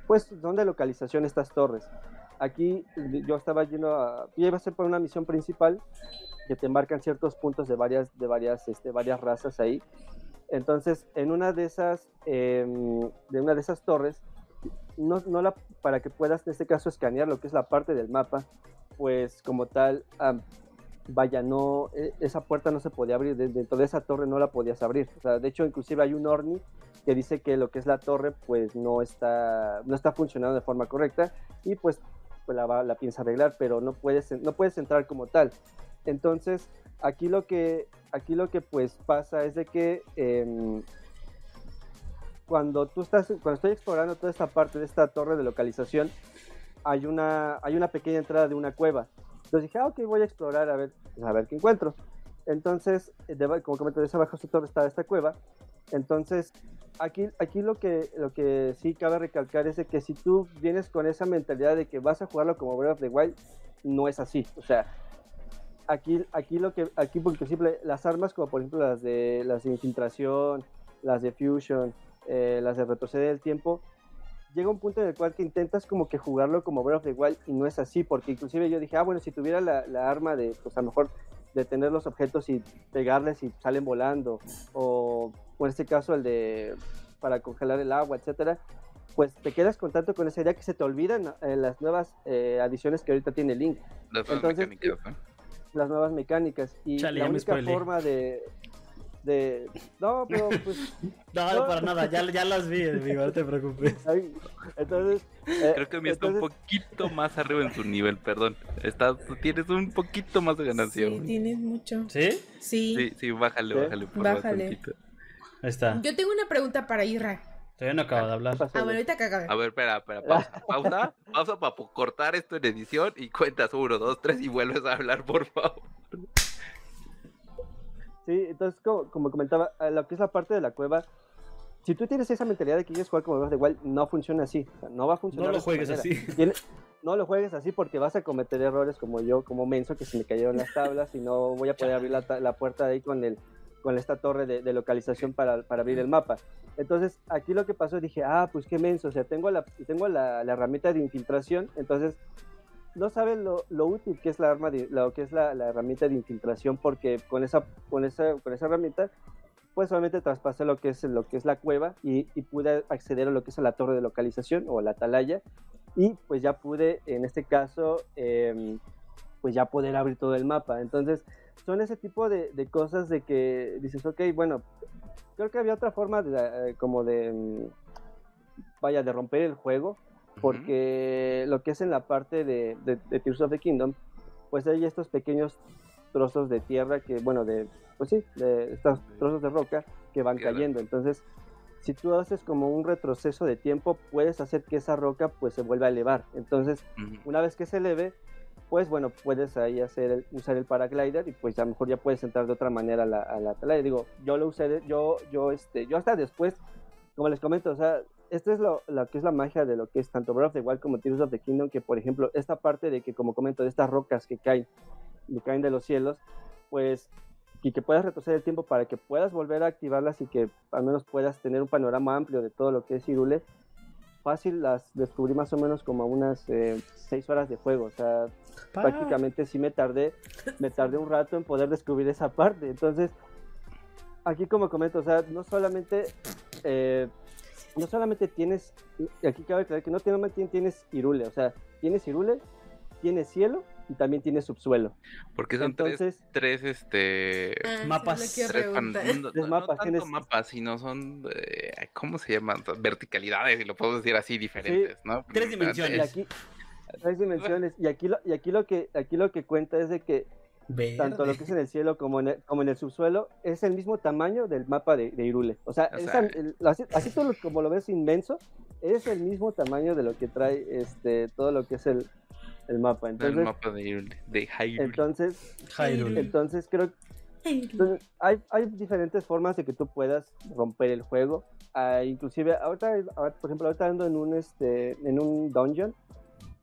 pues son de localización estas torres. aquí yo estaba yendo a, yo iba a ser por una misión principal que te marcan ciertos puntos de varias, de varias, este, varias razas ahí. Entonces, en una de esas, em, de una de esas torres, no, no la, para que puedas en este caso escanear lo que es la parte del mapa, pues como tal, vaya, no, e, esa puerta no se podía abrir, dentro de esa torre no la podías abrir. O sea, de hecho, inclusive hay un Orni que dice que lo que es la torre, pues no está, no está funcionando de forma correcta y pues, pues la, la piensa arreglar, pero no puedes, no puedes entrar como tal. Entonces, aquí lo que, aquí lo que pues pasa es de que em, cuando tú estás, cuando estoy explorando toda esta parte de esta torre de localización, hay una, hay una pequeña entrada de una cueva. Entonces dije, ah, ok, voy a explorar a ver, a ver qué encuentro. Entonces, como comenté, de esa baja su torre está esta cueva. Entonces, aquí, aquí lo, que, lo que sí cabe recalcar es de que si tú vienes con esa mentalidad de que vas a jugarlo como Breath of the Wild, no es así. O sea, aquí, aquí lo que, aquí porque simple, las armas como por ejemplo las de las de infiltración, las de fusion, eh, las de retroceder el tiempo, llega un punto en el cual que intentas como que jugarlo como Breath of the Wild y no es así, porque inclusive yo dije, ah, bueno, si tuviera la, la arma de, pues a lo mejor detener los objetos y pegarles y salen volando, o, o en este caso el de para congelar el agua, etcétera, pues te quedas con tanto con esa idea que se te olvidan eh, las nuevas eh, adiciones que ahorita tiene Link. Entonces, mecánicas, Las nuevas mecánicas. Y la única forma de, de... No, pero pues... (laughs) no, para nada, ya, ya las vi, amigo, no te preocupes. (laughs) Entonces... Eh, Creo que a mí está un poquito más arriba en su nivel, perdón. Estás, tienes un poquito más de ganancia. Sí, tienes mucho. ¿Sí? Sí. Sí, sí, bájale, bájale. Por bájale. Ahí está. Yo tengo una pregunta para Isra. Todavía no acabo de hablar. Ah, bueno, ahorita que acabe. A ver, espera, espera, pausa, (laughs) pausa, pausa para cortar esto en edición y cuentas uno, dos, tres y vuelves a hablar, por favor. Sí, entonces, como, comentaba, lo que es la parte de la cueva, si tú tienes esa mentalidad de que quieres jugar como Breath igual, no funciona así. no va a funcionar. No lo juegues así. no lo juegues así porque vas a cometer errores como yo, como menso, que se me cayeron las tablas y no voy a poder abrir la, puerta de ahí con el con esta torre de, localización para, abrir el mapa. Entonces, aquí lo que pasó, dije, ah, pues qué menso, o sea, tengo la, tengo la, la herramienta de infiltración, entonces no saben lo, lo, útil que es la arma de, lo que es la, la, herramienta de infiltración porque con esa con esa con esa herramienta pues solamente traspasé lo que es lo que es la cueva y, y, pude acceder a lo que es la torre de localización o la atalaya. Y pues ya pude en este caso em, pues ya poder abrir todo el mapa. Entonces son ese tipo de, de, cosas de que dices ok bueno creo que había otra forma de, eh, como de em, vaya de romper el juego porque lo que es en la parte de, de, Tears of the Kingdom, pues hay estos pequeños trozos de tierra que, bueno, de, pues sí, de estos trozos de roca que van cayendo. Entonces, si tú haces como un retroceso de tiempo, puedes hacer que esa roca pues se vuelva a elevar. Entonces, una vez que se eleve, pues bueno, puedes ahí hacer usar el paraglider y pues a lo mejor ya puedes entrar de otra manera a la, a la Digo, yo lo usé, yo, yo, este, yo hasta después, como les comento, o sea, esto es lo, que es la magia de lo que es tanto Breath of the Wild como Tears of the Kingdom, que por ejemplo, esta parte de que, como comento, de estas rocas que caen, que caen de los cielos, pues, y que puedas retroceder el tiempo para que puedas volver a activarlas y que al menos puedas tener un panorama amplio de todo lo que es Irule, fácil las descubrí más o menos como a unas eh, seis horas de juego, o sea, prácticamente sí me tardé, me tardé un rato en poder descubrir esa parte, entonces, aquí como comento, o sea, no solamente... Eh, no solamente tienes, aquí cabe aclarar que no solamente tienes Irule, o sea, tienes Irule, tienes cielo y también tienes subsuelo. Porque son Entonces, tres, tres este ah, mapas, tres, no, no, mapas, tanto mapas, sino son eh, ¿cómo se llaman? Verticalidades, y lo puedo decir así diferentes, ¿no? Tres dimensiones. Y aquí, tres dimensiones y aquí lo y aquí lo que aquí lo que cuenta es de que tanto lo que es en el cielo como en el, como en el subsuelo, es el mismo tamaño del mapa de, Irule. O sea, así, todo como lo ves inmenso, es el mismo tamaño de lo que trae este todo lo que es el, el mapa. Entonces, el mapa de de Hyrule. Entonces, entonces creo hay, hay diferentes formas de que tú puedas romper el juego. Ah, inclusive, ahorita, por ejemplo, ahorita ando en un, este, en un dungeon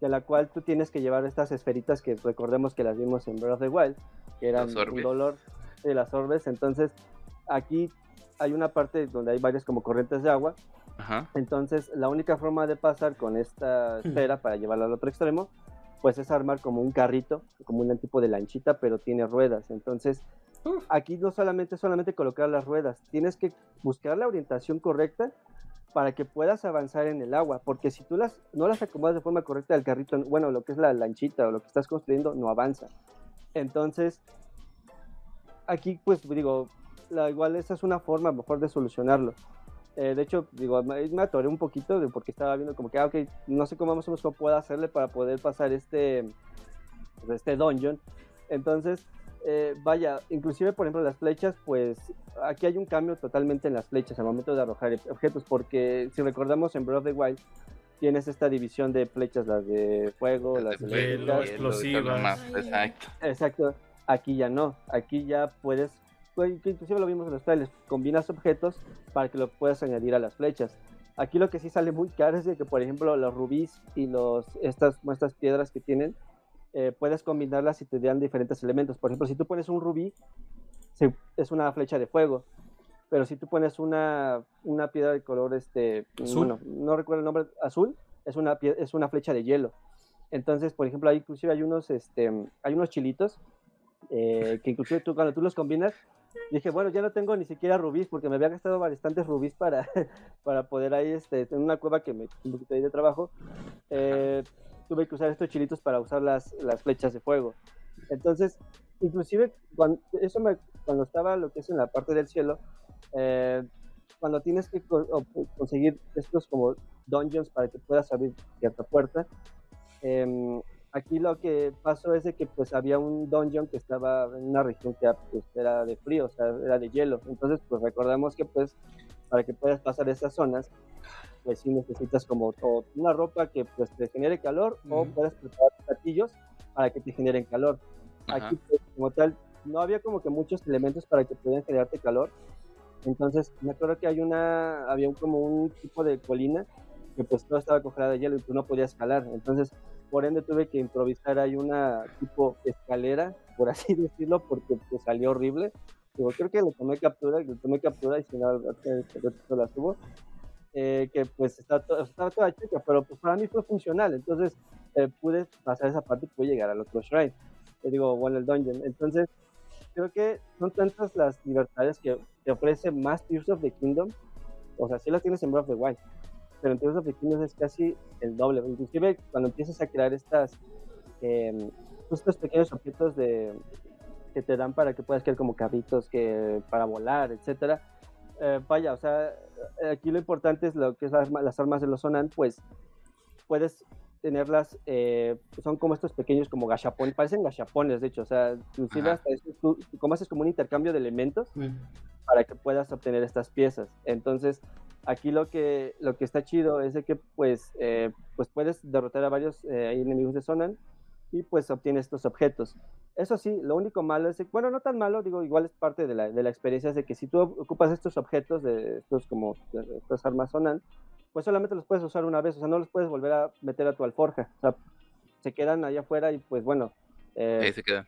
de la cual tú tienes que llevar estas esferitas que recordemos que las vimos en Breath of the Wild, que eran un dolor de las orbes. Entonces, aquí hay una parte donde hay varias como corrientes de agua. Entonces, la única forma de pasar con esta hmm. esfera para llevarla al otro extremo pues es armar como un carrito, como un tipo de lanchita, pero tiene ruedas. Entonces, aquí no solamente solamente colocar las ruedas, tienes que buscar la orientación correcta para que puedas avanzar en el agua, porque si tú las no las acomodas de forma correcta el carrito, bueno, lo que es la lanchita o lo que estás construyendo no avanza. Entonces, aquí pues digo, la, igual esa es una forma mejor de solucionarlo. Eh, de hecho, digo, me, me, atoré un poquito de porque estaba viendo como que, ah, ok, no sé cómo más o menos cómo puedo hacerle para poder pasar este, pues, este dungeon. Entonces, eh, vaya, inclusive por ejemplo las flechas, pues aquí hay un cambio totalmente en las flechas al momento de arrojar objetos, porque si recordamos en Breath of the Wild tienes esta división de flechas, las de fuego, las, las de hielo, explosivas. Exacto. Exacto. Aquí ya no, aquí ya puedes pues, inclusive lo vimos en los trailers, combinas objetos para que lo puedas añadir a las flechas. Aquí lo que sí sale muy caro es de que, por ejemplo, los rubíes y los, estas, estas piedras que tienen, eh, puedes combinarlas y te dan diferentes elementos. Por ejemplo, si tú pones un rubí, es una flecha de fuego. Pero si tú pones una, una piedra de color, este, bueno, no recuerdo el nombre, azul, es una, es una flecha de hielo. Entonces, por ejemplo, ahí inclusive hay unos, este, hay unos chilitos eh, que inclusive tú, cuando tú los combinas, dije, bueno, ya no tengo ni siquiera rubíes porque me había gastado bastantes rubíes para, (laughs) para poder ahí, este, en una cueva que me ahí de trabajo, eh, tuve que usar estos chilitos para usar las, las flechas de fuego. Entonces, inclusive, cuando, eso me, cuando estaba lo que es en la parte del cielo, eh, cuando tienes que conseguir estos como dungeons para que puedas abrir cierta puerta, eh, Aquí lo que pasó es de que pues había un dungeon que estaba en una región que pues, era de frío, o sea, era de hielo. Entonces, pues recordamos que pues para que puedas pasar esas zonas, pues sí necesitas como una ropa que pues te genere calor o puedes preparar platillos para que te generen calor. Aquí pues, como tal no había como que muchos elementos para que pudieran generarte calor. Entonces, me acuerdo que hay una había como un tipo de colina que pues todo estaba congelado de hielo y tú no podías escalar. Entonces, por ende tuve que improvisar ahí una tipo escalera, por así (laughs) decirlo, porque pues, salió horrible. Digo, creo que le tomé captura, le tomé captura y si no, la subo. Eh, que pues está estaba toda chica, pero pues para mí fue funcional, entonces eh, pude pasar esa parte y pude llegar al otro shrine. Te digo, bueno, el dungeon. Entonces, creo que son tantas las libertades que te ofrece más Tears of the Kingdom, o sea, si las tienes en Breath of the Wild, pero en términos de es casi el doble. Inclusive cuando empiezas a crear estas, eh, estos pequeños objetos de, que te dan para que puedas crear como carritos que, para volar, etcétera. Eh, vaya, o sea, aquí lo importante es lo que es las, las armas de los Sonan, pues puedes tenerlas, eh, son como estos pequeños como gachapones, parecen gachapones de hecho, o sea, inclusive hasta eso, tú, como haces como un intercambio de elementos mm. para que puedas obtener estas piezas. Entonces, Aquí lo que, lo que está chido es de que pues, eh, pues puedes derrotar a varios eh, enemigos de Sonan y pues obtienes estos objetos. Eso sí, lo único malo es, bueno, no tan malo, digo, igual es parte de la, de la experiencia, es de que si tú ocupas estos objetos, de estos como, estas armas Sonan, pues solamente los puedes usar una vez, o sea, no los puedes volver a meter a tu alforja, o sea, se quedan allá afuera y pues bueno, eh, ahí se quedan.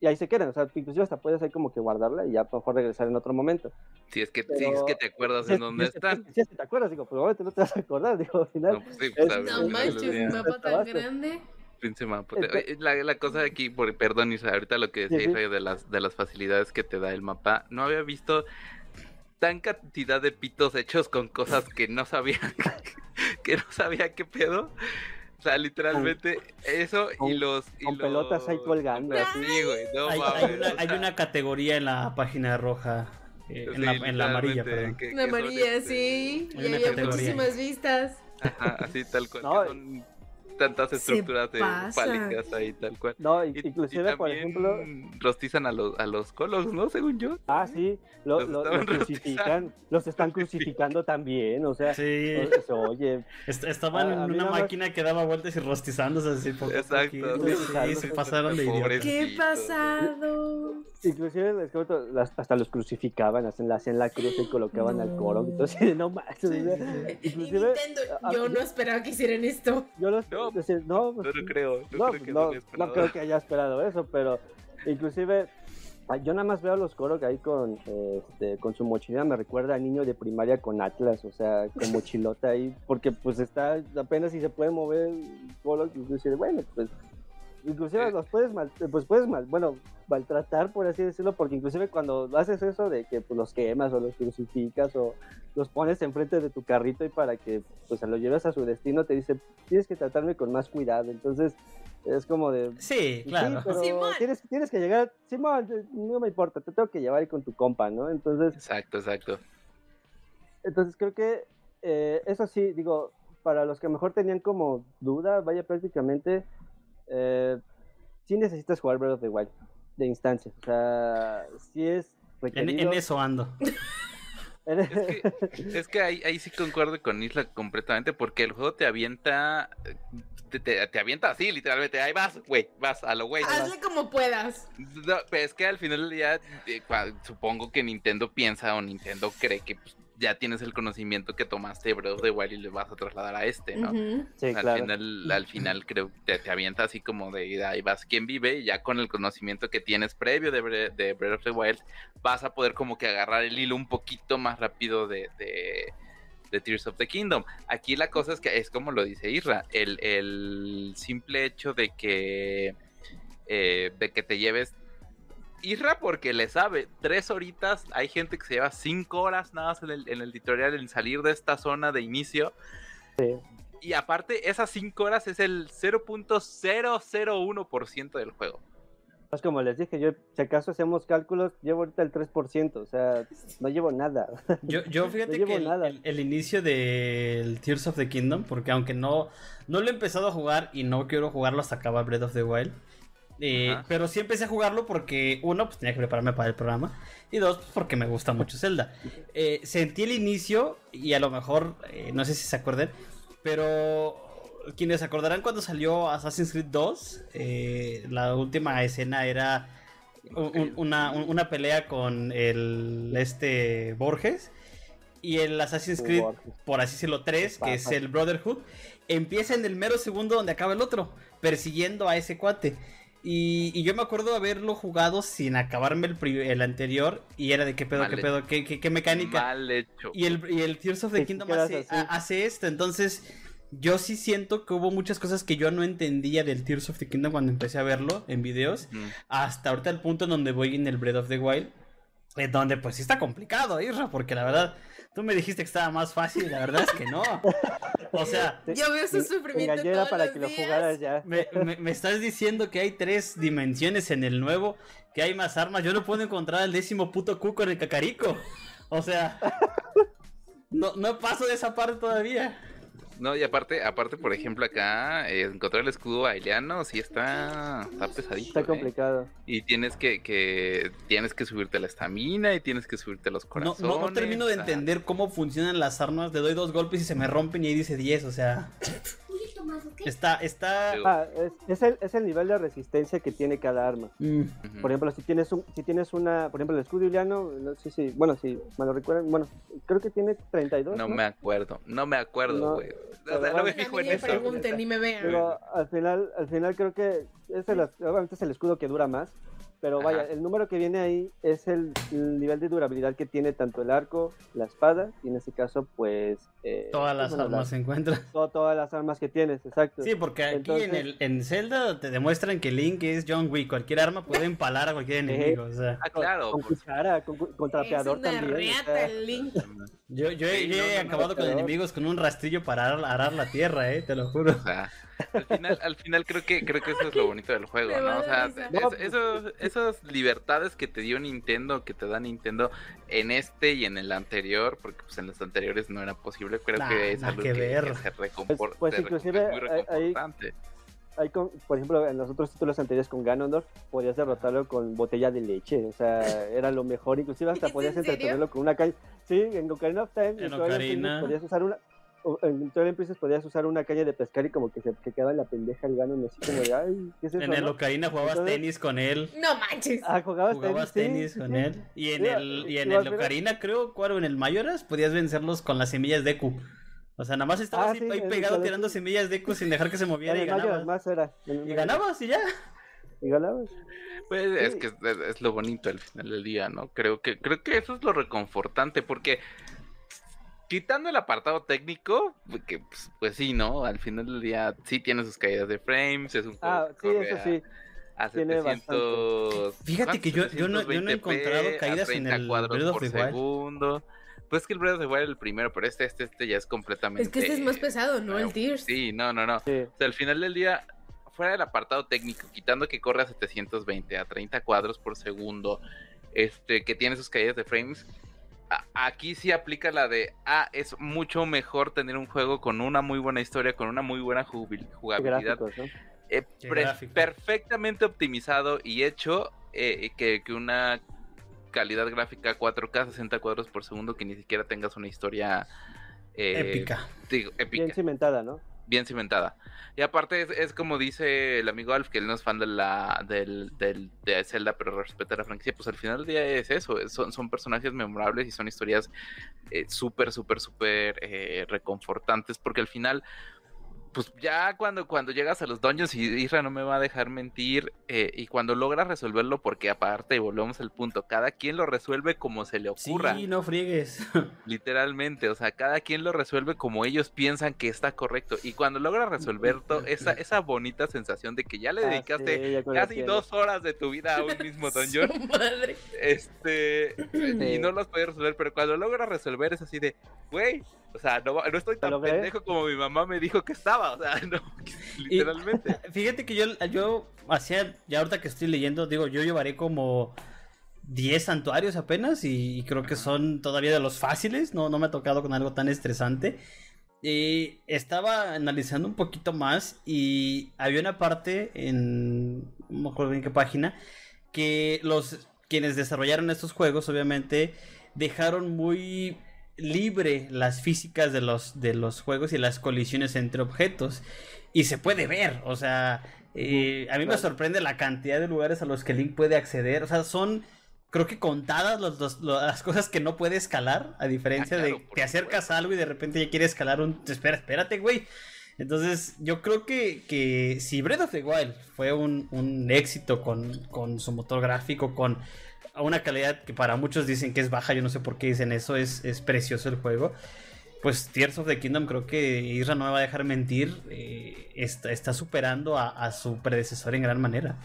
y ahí se quedan, o sea, inclusive hasta puedes ahí como que guardarla y ya mejor regresar en otro momento. Si es que, si es que te acuerdas de dónde están. Si es que te acuerdas, digo, probablemente no te vas a acordar, (laughs) digo, al final. No, pues sí, pues, no manches, un mapa tan grande. Mapa. La, la, cosa de aquí, por, perdón, Isa, ahorita lo que decía de las, de las facilidades que te da el mapa, no había visto tan cantidad de pitos hechos con cosas que no sabía (laughs) que no sabía qué pedo sea, literalmente eso y los. Y con pelotas ahí colgando. Sí, güey. No, hay, hay, una, hay, una, categoría en la página roja. Eh, en, la, en, la, amarilla, perdón. En la amarilla, este, sí. y hay muchísimas vistas. Ajá, así tal cual. No, son tantas estructuras de fálicas ahí tal cual. No, inclusive, por ejemplo... Rostizan a los, a los colos, ¿no? Según yo. Ah, sí, los, (laughs) crucifican, los están crucificando también, o sea, sí. oye... estaban en una máquina que daba vueltas y rostizándose así poco Exacto. Sí, se pasaron de idiotas. ¿Qué pasado? Inclusive les hasta los crucificaban, hacen la, hacen la cruz y colocaban al coro. Entonces, (laughs) no más. inclusive, yo no esperaba que hicieran esto. Yo los, no, no, no, creo. No, creo que no, no, creo que haya esperado eso, pero inclusive ah, yo nada más veo a los coros que hay con, este, con su mochila, me recuerda a niño de primaria con Atlas, o sea, con mochilota ahí, porque pues está apenas si se puede mover Coro, y bueno, pues inclusive Eh. los puedes mal, pues puedes mal, bueno, maltratar por así decirlo, porque inclusive cuando haces eso de que pues, los quemas o los crucificas o los pones enfrente de tu carrito y para que pues se lo lleves a su destino te dice tienes que tratarme con más cuidado, entonces es como de Sí, Sí, claro. pero Simón. tienes, tienes que llegar, Simón, no me importa, te tengo que llevar ahí con tu compa, ¿no? Entonces, Exacto, exacto. entonces creo que eh, eso sí, digo, para los que mejor tenían como duda, vaya prácticamente, eh, sí necesitas jugar Breath of the Wild de instancia, o sea, sí es En, eso ando. (laughs) Es que, es que ahí, ahí sí concuerdo con Isla completamente porque el juego te avienta, te, te- te avienta así, literalmente, ahí vas, güey, vas a lo güey. Hazle como puedas. No, pero es que al final del día, eh, supongo que Nintendo piensa o Nintendo cree que pues, ya tienes el conocimiento que tomaste de Breath of the Wild y le vas a trasladar a este, ¿no? Sí, al, claro. final, al final creo que te, te avienta así como de ahí vas quien vive y ya con el conocimiento que tienes previo de, Bre- de Breath of the Wild vas a poder como que agarrar el hilo un poquito más rápido de, de, de Tears of the Kingdom. Aquí la cosa es que es como lo dice Isra, el, el simple hecho de que eh, de que te lleves Isra porque le sabe, tres horitas, hay gente que se lleva cinco horas nada más en el, en el tutorial en salir de esta zona de inicio Sí. y aparte, esas 5 horas es el 0.001% del juego. Pues como les dije, yo si acaso hacemos cálculos, llevo ahorita el 3%, o sea, no llevo nada. (laughs) Yo, yo fíjate No llevo que el, nada. el- el inicio del Tears of the Kingdom, porque aunque no, no lo he empezado a jugar y no quiero jugarlo hasta acabar Breath of the Wild, eh, pero sí empecé a jugarlo porque, uno, pues tenía que prepararme para el programa, y dos, pues porque me gusta mucho Zelda. Eh, sentí el inicio, y a lo mejor, eh, no sé si se acuerden, pero quienes se acordarán cuando salió Assassin's Creed 2, eh, la última escena era un- un- una, un- una pelea con el este Borges y el Assassin's Creed, Borges. por así decirlo, 3, que es el Brotherhood, empieza en el mero segundo donde acaba el otro, persiguiendo a ese cuate. Y, y yo me acuerdo haberlo jugado sin acabarme el, el anterior y era de qué pedo, Mal qué hecho. pedo, qué, qué- qué mecánica. Mal hecho. Y el, y el Tears of the Kingdom hace, así. a- hace esto. Entonces, yo sí siento que hubo muchas cosas que yo no entendía del Tears of the Kingdom cuando empecé a verlo en videos. Hasta ahorita el punto en donde voy en el Breath of the Wild. En donde pues sí está complicado, Isra, porque la verdad, tú me dijiste que estaba más fácil, la verdad es que no. (laughs) O sea, Yo veo sufrimiento engañé era todos para los que lo jugaras ya. me, me- me estás diciendo que hay tres dimensiones en el nuevo, que hay más armas. Yo no puedo encontrar el décimo puto cuco en el cacarico. O sea, no, no paso de esa parte todavía. No, y aparte, aparte, por ejemplo, (laughs) acá eh, encontrar el escudo aileano sí está, está pesadito. Está ¿eh? complicado. Y tienes que, que tienes que subirte la estamina y tienes que subirte los No, corazones. no, no termino de entender cómo funcionan las armas. Le doy dos golpes y se me rompen y ahí dice 10. O sea, (laughs) está, está. Ah, es, es el, es el nivel de resistencia que tiene cada arma. Mm. Por ejemplo, si tienes un, si tienes una, por ejemplo, el escudo iliano, no sé si, bueno, si me lo recuerdan, bueno, creo que tiene 32, No ¿no? me acuerdo, no me acuerdo, No, güey. pero O sea, no me fijo en eso. pregunten ni me vean. Pero al final, al final creo que es el, obviamente es el escudo que dura más. Pero vaya, Ajá. el número que viene ahí es el, el nivel de durabilidad que tiene tanto el arco, la espada, y en este caso, pues. eh, todas las armas se encuentran. to- todas las armas que tienes, exacto. Sí, porque aquí Entonces- en, el, en Zelda te demuestran que Link es John Wick. Cualquier arma puede empalar a cualquier enemigo. O sea, Ah, claro. Con por cuchara, con, cu- con Es trapeador una también. reata el link. yo, yo, he- Sí, yo no, he no, no, acabado con pero- enemigos con un rastrillo para arar, arar la tierra, eh, te lo juro. O sea, al final, al final creo que creo que eso es lo bonito del juego, ¿no? O sea, es- esos, esas libertades que te dio Nintendo, que te da Nintendo en este y en el anterior, porque pues en los anteriores no era posible, creo Nah, que es algo que que, ver. que se recompor- Pues- pues se inclusive, muy reconfortante. hay con- por ejemplo, en los otros títulos anteriores con Ganondorf, podías derrotarlo con botella de leche. O sea, era lo mejor. Inclusive hasta (laughs) ¿Es podías entretenerlo con una caña. Sí, en Ocarina of Time, En Ocarina. Podías usar una. En Twilight Princess podías usar una caña de pescar y como que se que quedaba en la pendeja el Ganon así como de, ay, ¿qué es eso? En el no?". Ocarina jugabas Entonces- tenis con él. No manches. Ah, jugabas, Jugabas tenis, tenis sí, con sí. él. Y en el, y en el ver- Ocarina, creo, ¿cuál? en el Mayoras, podías vencerlos con las semillas de Deku. O sea, nada más estabas Ah, sí, ahí pegado tirando semillas de Deku sin dejar que se moviera y ganabas. Mask era. Y ganabas y ya. Y ganabas. Pues es que es, es lo bonito al final del día, ¿no? Creo que creo que eso es lo reconfortante porque quitando el apartado técnico, que pues, pues, sí, ¿no? Al final del día sí tiene sus caídas de frames, es un juego Ah, sí, eso sí. a tiene 700... Fíjate que yo- yo no- yo no he 720p, encontrado a caídas en 30 el cuadros Breath of por the Wild. segundo. Pues que el Breath of the Wild es el primero, pero este, este, este ya es completamente... Es que este es más pesado, ¿no? El. Tears. Sí, no, no, no. Sí. O sea, al final del día, fuera del apartado técnico, quitando que corre a 720, a 30 cuadros por segundo, este, que tiene sus caídas de frames, aquí sí aplica la de, ah, es mucho mejor tener un juego con una muy buena historia, con una muy buena jugabilidad, Gráficos, ¿no? eh, perfectamente optimizado y hecho eh, que, que una calidad gráfica 4K 60 cuadros por segundo que ni siquiera tengas una historia eh, Épica. digo, épica Bien cimentada, ¿no? Bien cimentada. Y aparte es, como dice el amigo Alf, que él no es fan de la del, del- de Zelda, pero respeta la franquicia, pues al final del día es eso, es- son, son personajes memorables y son historias eh, súper, súper, súper eh, reconfortantes, porque al final, pues ya cuando, cuando llegas a los dungeons, y Isra no me va a dejar mentir, eh, y cuando logras resolverlo, porque aparte, volvemos al punto, cada quien lo resuelve como se le ocurra. Sí, no friegues. (laughs) Literalmente, o sea, cada quien lo resuelve como ellos piensan que está correcto. Y cuando logras resolver esa, esa bonita sensación de que ya le Ah, dedicaste sí, ya casi dos horas de tu vida a un mismo (laughs) dungeon, madre. este, y no los puedes resolver, pero cuando logras resolver es así de, güey, o sea, no, no estoy tan pendejo como mi mamá me dijo que estaba, o sea, (laughs) no, literalmente. (laughs) Fíjate que yo, yo hacía, ya ahorita que estoy leyendo, digo, yo llevaré como 10 santuarios apenas y, y creo que son todavía de los fáciles, no, no me ha tocado con algo tan estresante. Y estaba analizando un poquito más y había una parte en, no me acuerdo en qué página, que los quienes desarrollaron estos juegos obviamente dejaron muy libre las físicas de los, de los juegos y las colisiones entre objetos. Y se puede ver, o sea, eh, a mí me sorprende la cantidad de lugares a los que Link puede acceder. O sea, son, creo que contadas los, los- lo- las cosas que no puede escalar, a diferencia Ah, claro, de te acercas a algo y de repente ya quiere escalar un... Espera, espérate, güey. Entonces, yo creo que, que si Breath of the Wild fue un, un éxito con, con su motor gráfico, con una calidad que para muchos dicen que es baja, yo no sé por qué dicen eso, es, es precioso el juego. Pues Tears of the Kingdom, creo que Isra no me va a dejar mentir, eh, está, está superando a, a su predecesor en gran manera.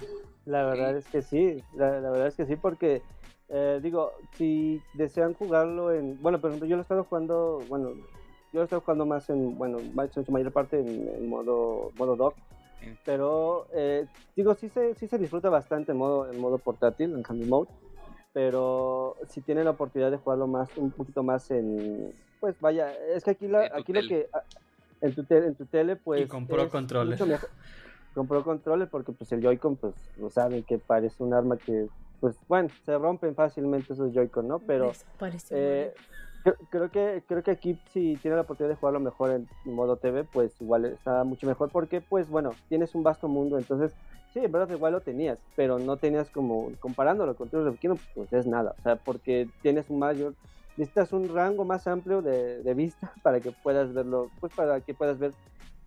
La verdad es que sí, la, la verdad es que sí, porque eh, digo, si desean jugarlo en, bueno, por ejemplo, yo lo he estado jugando, bueno, yo lo he estado jugando más en, bueno, más en su mayor parte en, en modo, modo dock, pero eh, digo, sí se, sí se disfruta bastante en modo, en modo portátil, en handle mode, pero si tienen la oportunidad de jugarlo más, un poquito más en, pues vaya, es que aquí, la, aquí lo que, ah, en tu, tele, en tu tele, pues... Y con Pro es Controller. mucho mejor- Con Pro Controller porque pues el Joy-Con, pues, lo saben que parece un arma que, pues, bueno, se rompen fácilmente esos Joy-Con, ¿no? Pero... Desapareció. Eh, creo que creo que aquí si tienes la oportunidad de jugarlo mejor en modo TV pues igual está mucho mejor porque pues bueno tienes un vasto mundo entonces sí en verdad igual lo tenías pero no tenías como comparándolo con Tears of the Kingdom pues es nada o sea porque tienes un mayor necesitas un rango más amplio de, de vista (laughs) para que puedas verlo pues para que puedas ver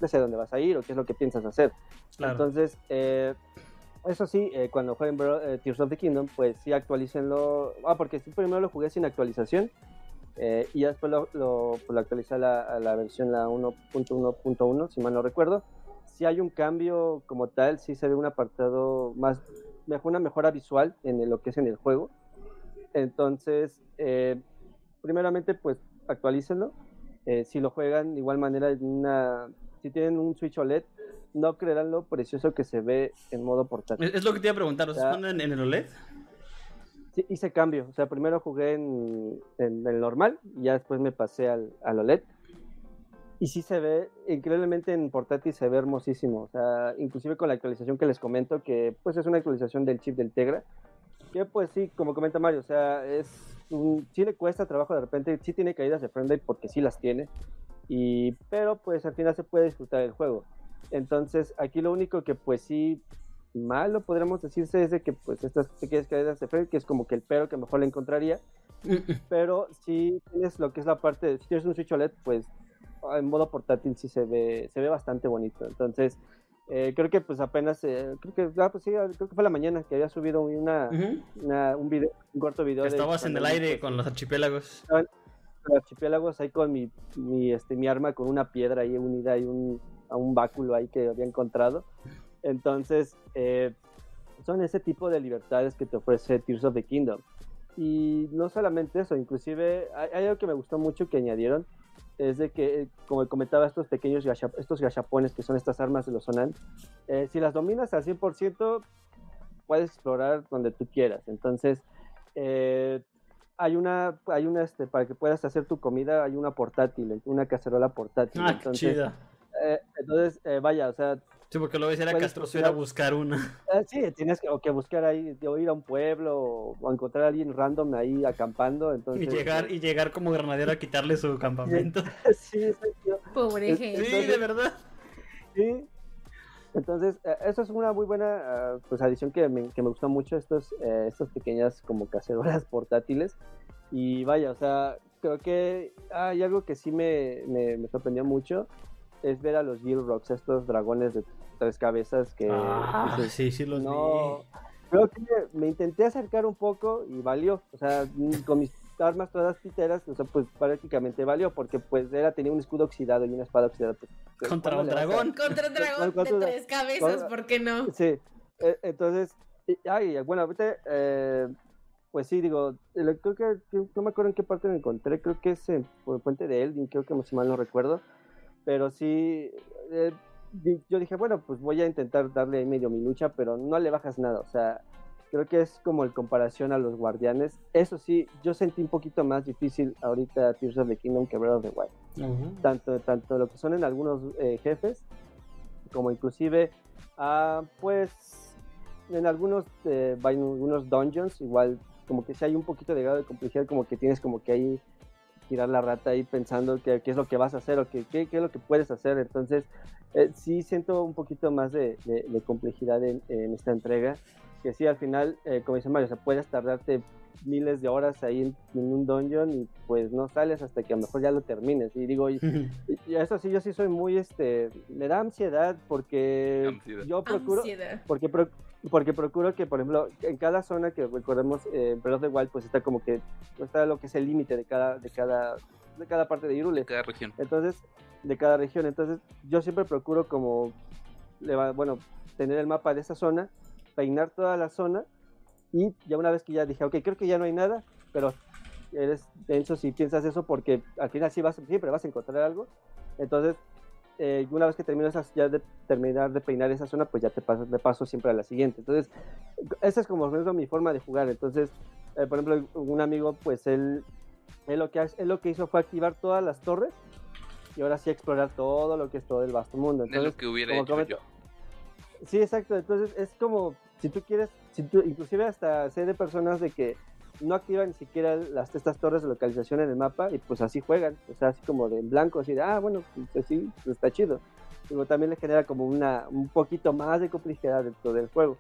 desde dónde vas a ir o qué es lo que piensas hacer Claro. entonces, eh, eso sí, eh, cuando jueguen eh, Tears of the Kingdom, pues sí actualícenlo. Ah, porque sí, primero lo jugué sin actualización. Eh, y después lo, lo, pues, lo actualicé a la, a la versión la 1.1.1, si mal no recuerdo. Si hay un cambio como tal, sí se ve un apartado más, mejor, una mejora visual en lo que es en el juego. Entonces, eh, primeramente, pues actualícenlo. Eh, si lo juegan de igual manera, una, si tienen un Switch OLED, no creerán lo precioso que se ve en modo portátil. Es, lo que te iba a preguntar, ¿lo estás Ya. jugando en, en el OLED? Sí, hice cambio. O sea, primero jugué en, en el normal y ya después me pasé al, al OLED. Y sí se ve, increíblemente en portátil se ve hermosísimo. O sea, inclusive con la actualización que les comento, que pues es una actualización del chip del Tegra. Que pues sí, como comenta Mario, o sea, es un, sí le cuesta trabajo de repente, sí tiene caídas de frame rate porque sí las tiene. Y, pero pues al final se puede disfrutar el juego. Entonces, aquí lo único que pues sí malo podríamos decirse es de que pues estas pequeñas caídas de frame, que es como que el pero que mejor le encontraría, pero si tienes lo que es la parte, de- si tienes un Switch OLED, pues en modo portátil sí se ve, se ve bastante bonito. Entonces, eh, creo que pues apenas, eh, creo que, ah, pues sí, creo que fue la mañana que había subido una, Ujú. una- un video, un corto video. de Estabas en cuando el aire pues, con los archipiélagos. archipiélagos ahí con mi, mi, este, mi arma con una piedra ahí unida y un, a un báculo ahí que había encontrado. Entonces, eh, son ese tipo de libertades que te ofrece Tears of the Kingdom. Y no solamente eso, inclusive hay, algo que me gustó mucho que añadieron, es de que, como comentaba, estos pequeños estos gachapones que son estas armas de los Sonan, eh, si las dominas al 100%, puedes explorar donde tú quieras. Entonces, eh, hay una, hay una, este, para que puedas hacer tu comida, hay una portátil, una cacerola portátil. Ah, entonces, chida. Eh, entonces, vaya, o sea, Sí, porque lo ves era castroso ir a buscar una. Ah, sí, tienes que, o que buscar ahí, o ir a un pueblo, o, encontrar a alguien random ahí acampando. Entonces, y llegar, y llegar como granadero a quitarle su campamento. (laughs) sí, exacto. Pobre gente. Sí, de verdad. Sí. Entonces, eh, eso es una muy buena ah, pues, adición que me, que me gustó mucho, estos, eh, estas pequeñas como cacerolas (laughs) portátiles. Y vaya, o sea, creo que hay algo que sí me, me, me sorprendió mucho, es ver a los Gill Rocks, estos dragones de tres cabezas que... Ah, sí, sí los no, Creo que me intenté acercar un poco y valió, o sea, con mis armas todas piteras, o sea, pues prácticamente valió, porque pues era, tenía un escudo oxidado y una espada oxidada. Pues, pues Contra un dragón. Contra un dragón de tres cabezas, ¿por qué no? Sí, e, entonces, ay, bueno, ahorita, eh, pues sí, digo, creo que, no me acuerdo en qué parte me encontré, creo que es en el puente de Eldin, creo que si mal no recuerdo, pero sí, eh, yo dije, bueno, pues voy a intentar darle medio mi lucha, pero no le bajas nada, o sea, creo que es como en comparación a los guardianes. Eso sí, yo sentí un poquito más difícil ahorita Tears of the Kingdom que Breath of the Wild. tanto, tanto lo que son en algunos eh, jefes, como inclusive, ah, pues, en algunos, eh, algunos dungeons, igual, como que si hay un poquito de grado de complejidad, como que tienes como que ahí tirar la rata ahí pensando qué, es lo que vas a hacer o qué, qué, es lo que puedes hacer. Entonces, eh, sí siento un poquito más de, complejidad en, esta entrega. Que sí, al final, eh, como dice Mario, o sea, puedes tardarte miles de horas ahí en, un dungeon y pues no sales hasta que a lo mejor ya lo termines. Y digo, y, (laughs) eso sí, yo sí soy muy, este, me da ansiedad porque yo procuro, porque porque procuro que, por ejemplo, en cada zona que recordemos, eh, Breath of the Wild, pues está como que, está lo que es el límite de cada, de cada, de cada parte de Irule. De cada región. Entonces, de cada región. Entonces, yo siempre procuro como, bueno, tener el mapa de esa zona, peinar toda la zona y ya una vez que ya dije, ok, creo que ya no hay nada, pero eres denso si piensas eso porque al final sí vas, siempre vas a encontrar algo. Entonces, eh, una vez que terminas ya de terminar de peinar esa zona, pues ya te pasas de paso siempre a la siguiente. Entonces, esa es como mi forma de jugar. Entonces, eh, por ejemplo, un amigo, pues él, él, lo que, él lo que hizo fue activar todas las torres y ahora sí explorar todo lo que es todo el vasto mundo. Entonces, lo que hubiera hecho yo. Sí, exacto. Entonces, es como, si tú quieres, si tú, inclusive hasta sé de personas de que no activan ni siquiera las, estas torres de localización en el mapa y pues así juegan, o sea, así como de blanco, así de, ah, bueno, pues sí, pues está chido. Digo, también le genera como una, un poquito más de complejidad dentro del juego.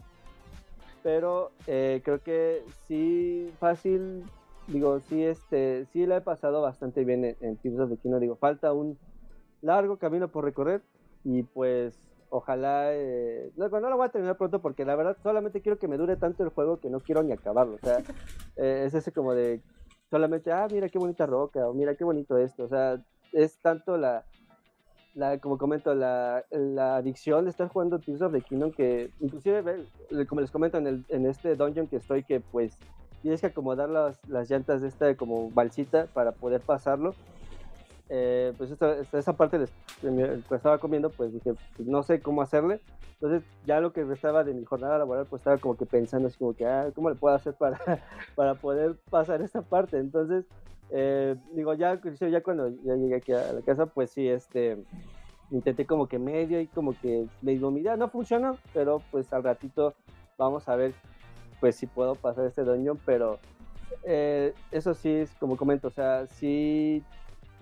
Pero eh, creo que sí, fácil, digo, sí, este, sí la he pasado bastante bien en, en Tears of the Kingdom. Digo, falta un largo camino por recorrer y pues ojalá, eh, no, no lo voy a terminar pronto porque la verdad solamente quiero que me dure tanto el juego que no quiero ni acabarlo. O sea, (laughs) eh, es ese como de solamente, ah, mira qué bonita roca, o mira qué bonito esto. O sea, es tanto la, la como comento, la, la adicción de estar jugando Tears of the Kingdom que inclusive, como les comento en, el, en este dungeon que estoy, que pues tienes que acomodar las, las llantas de esta como balsita para poder pasarlo eh, pues esta, esa parte les, estaba comiendo, pues dije, pues no sé cómo hacerle. Entonces ya lo que restaba de mi jornada laboral, pues estaba como que pensando así como que, ah, ¿cómo le puedo hacer para, (laughs) para poder pasar esta parte? Entonces, eh, digo, ya, ya cuando ya llegué aquí a la casa, pues sí, este, intenté como que medio y como que me digo, mira, no funcionó, pero pues al ratito vamos a ver, pues si puedo pasar este dungeon, pero eh, eso sí es como comento, o sea, sí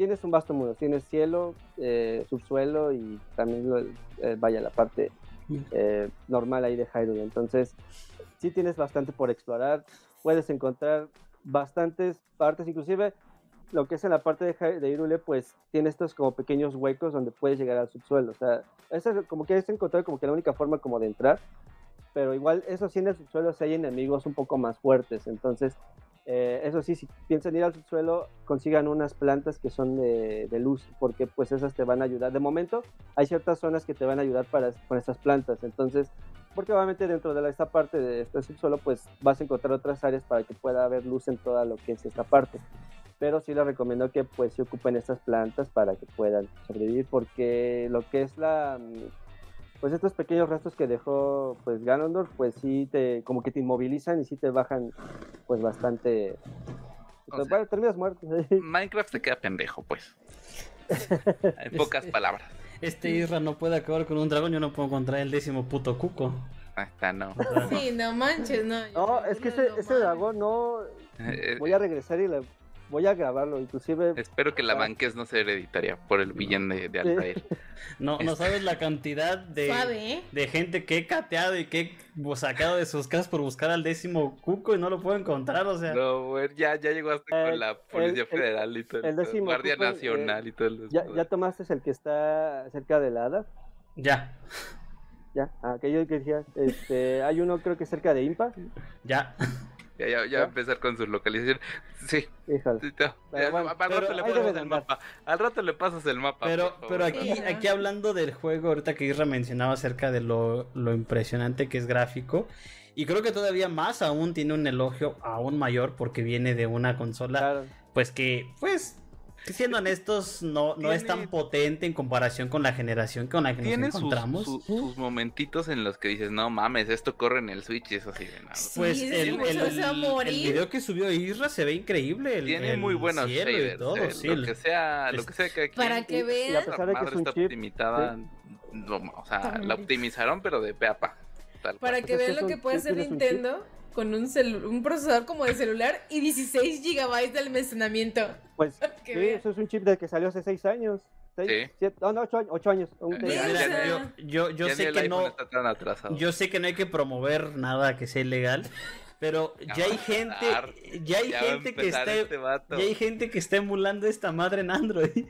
tienes un vasto mundo, tienes cielo, eh, subsuelo y también eh, vaya la parte eh, normal ahí de Hyrule. Entonces, sí tienes bastante por explorar, puedes encontrar bastantes partes, inclusive lo que es en la parte de, de Hyrule, pues tiene estos como pequeños huecos donde puedes llegar al subsuelo. O sea, eso es como que es encontrar como que la única forma como de entrar, pero igual eso sí en el subsuelo si hay enemigos un poco más fuertes, entonces Eh, eso sí, si piensan ir al subsuelo, consigan unas plantas que son de, de, luz, porque pues esas te van a ayudar. De momento, hay ciertas zonas que te van a ayudar para, con estas plantas. Entonces, porque obviamente dentro de esta parte de este subsuelo, pues vas a encontrar otras áreas para que pueda haber luz en toda lo que es esta parte. Pero sí les recomiendo que pues se ocupen estas plantas para que puedan sobrevivir, porque lo que es la pues estos pequeños restos que dejó pues Ganondorf, pues sí te como que te inmovilizan y sí te bajan pues bastante pues, bueno, terminas muerto. (laughs) Minecraft se queda pendejo, pues. (laughs) en pocas palabras. Este Isra no puede acabar con un dragón, yo no puedo encontrar el décimo puto cuco. Hasta no. Sí, no manches, no. No, es que ese, ese dragón no. Eh, Voy a regresar y le voy a grabarlo, inclusive. Espero que la banquez no sea hereditaria por el villano de, de Altair. (laughs) No, no sabes la cantidad de, Suave, ¿eh? de gente que he cateado y que he sacado de sus casas por buscar al décimo cuco y no lo puedo encontrar, o sea. No, ya, ya llegó hasta El- con la Policía el- Federal y todo. el décimo Guardia cuco, eh, Nacional y todo. el ¿Ya, ya tomaste el que está cerca de la hada? Ya, Ya, aquello que decía, este, hay uno creo que cerca de Impa. ya. Ya, ya, ya ¿Ya? va a empezar con su localización. Sí, Híjole. sí, ya, Pero ya, bueno, al rato le pasas el mapa. Al rato le pasas el mapa. Pero, pero aquí, aquí hablando del juego, ahorita que Isra mencionaba acerca de lo, lo impresionante que es gráfico, y creo que todavía más aún tiene un elogio aún mayor porque viene de una consola, Claro. pues que, pues, siendo honestos, no, no es tan potente en comparación con la generación con la que nos Tiene sus, encontramos. su- sus momentitos en los que dices, no mames, esto corre en el Switch y es así de nada. Sí, Pues es el, como el- se va a el morir. video que subió Isra se ve increíble. El, Tiene el muy buenos cielo y shaders, todo, eh, sí, lo el- que sea, lo que sea que aquí Para que Y- y vean. a pesar de que es un está chip, optimizada, no, o sea, la optimizaron pero de pe a pa. tal cual. Para Pues que vean lo que puede hacer Nintendo con un, un procesador como de celular y 16 GB de almacenamiento. Pues (laughs) sí, eso es un chip del que salió hace seis años. Seis, Sí. siete, no, no, ocho, años- mira, yo, sé que no. está tan atrasado. Yo sé que no hay que promover nada que sea ilegal, pero Ya hay gente, ya hay Ya gente que está, este ya hay gente que está emulando esta madre en Android.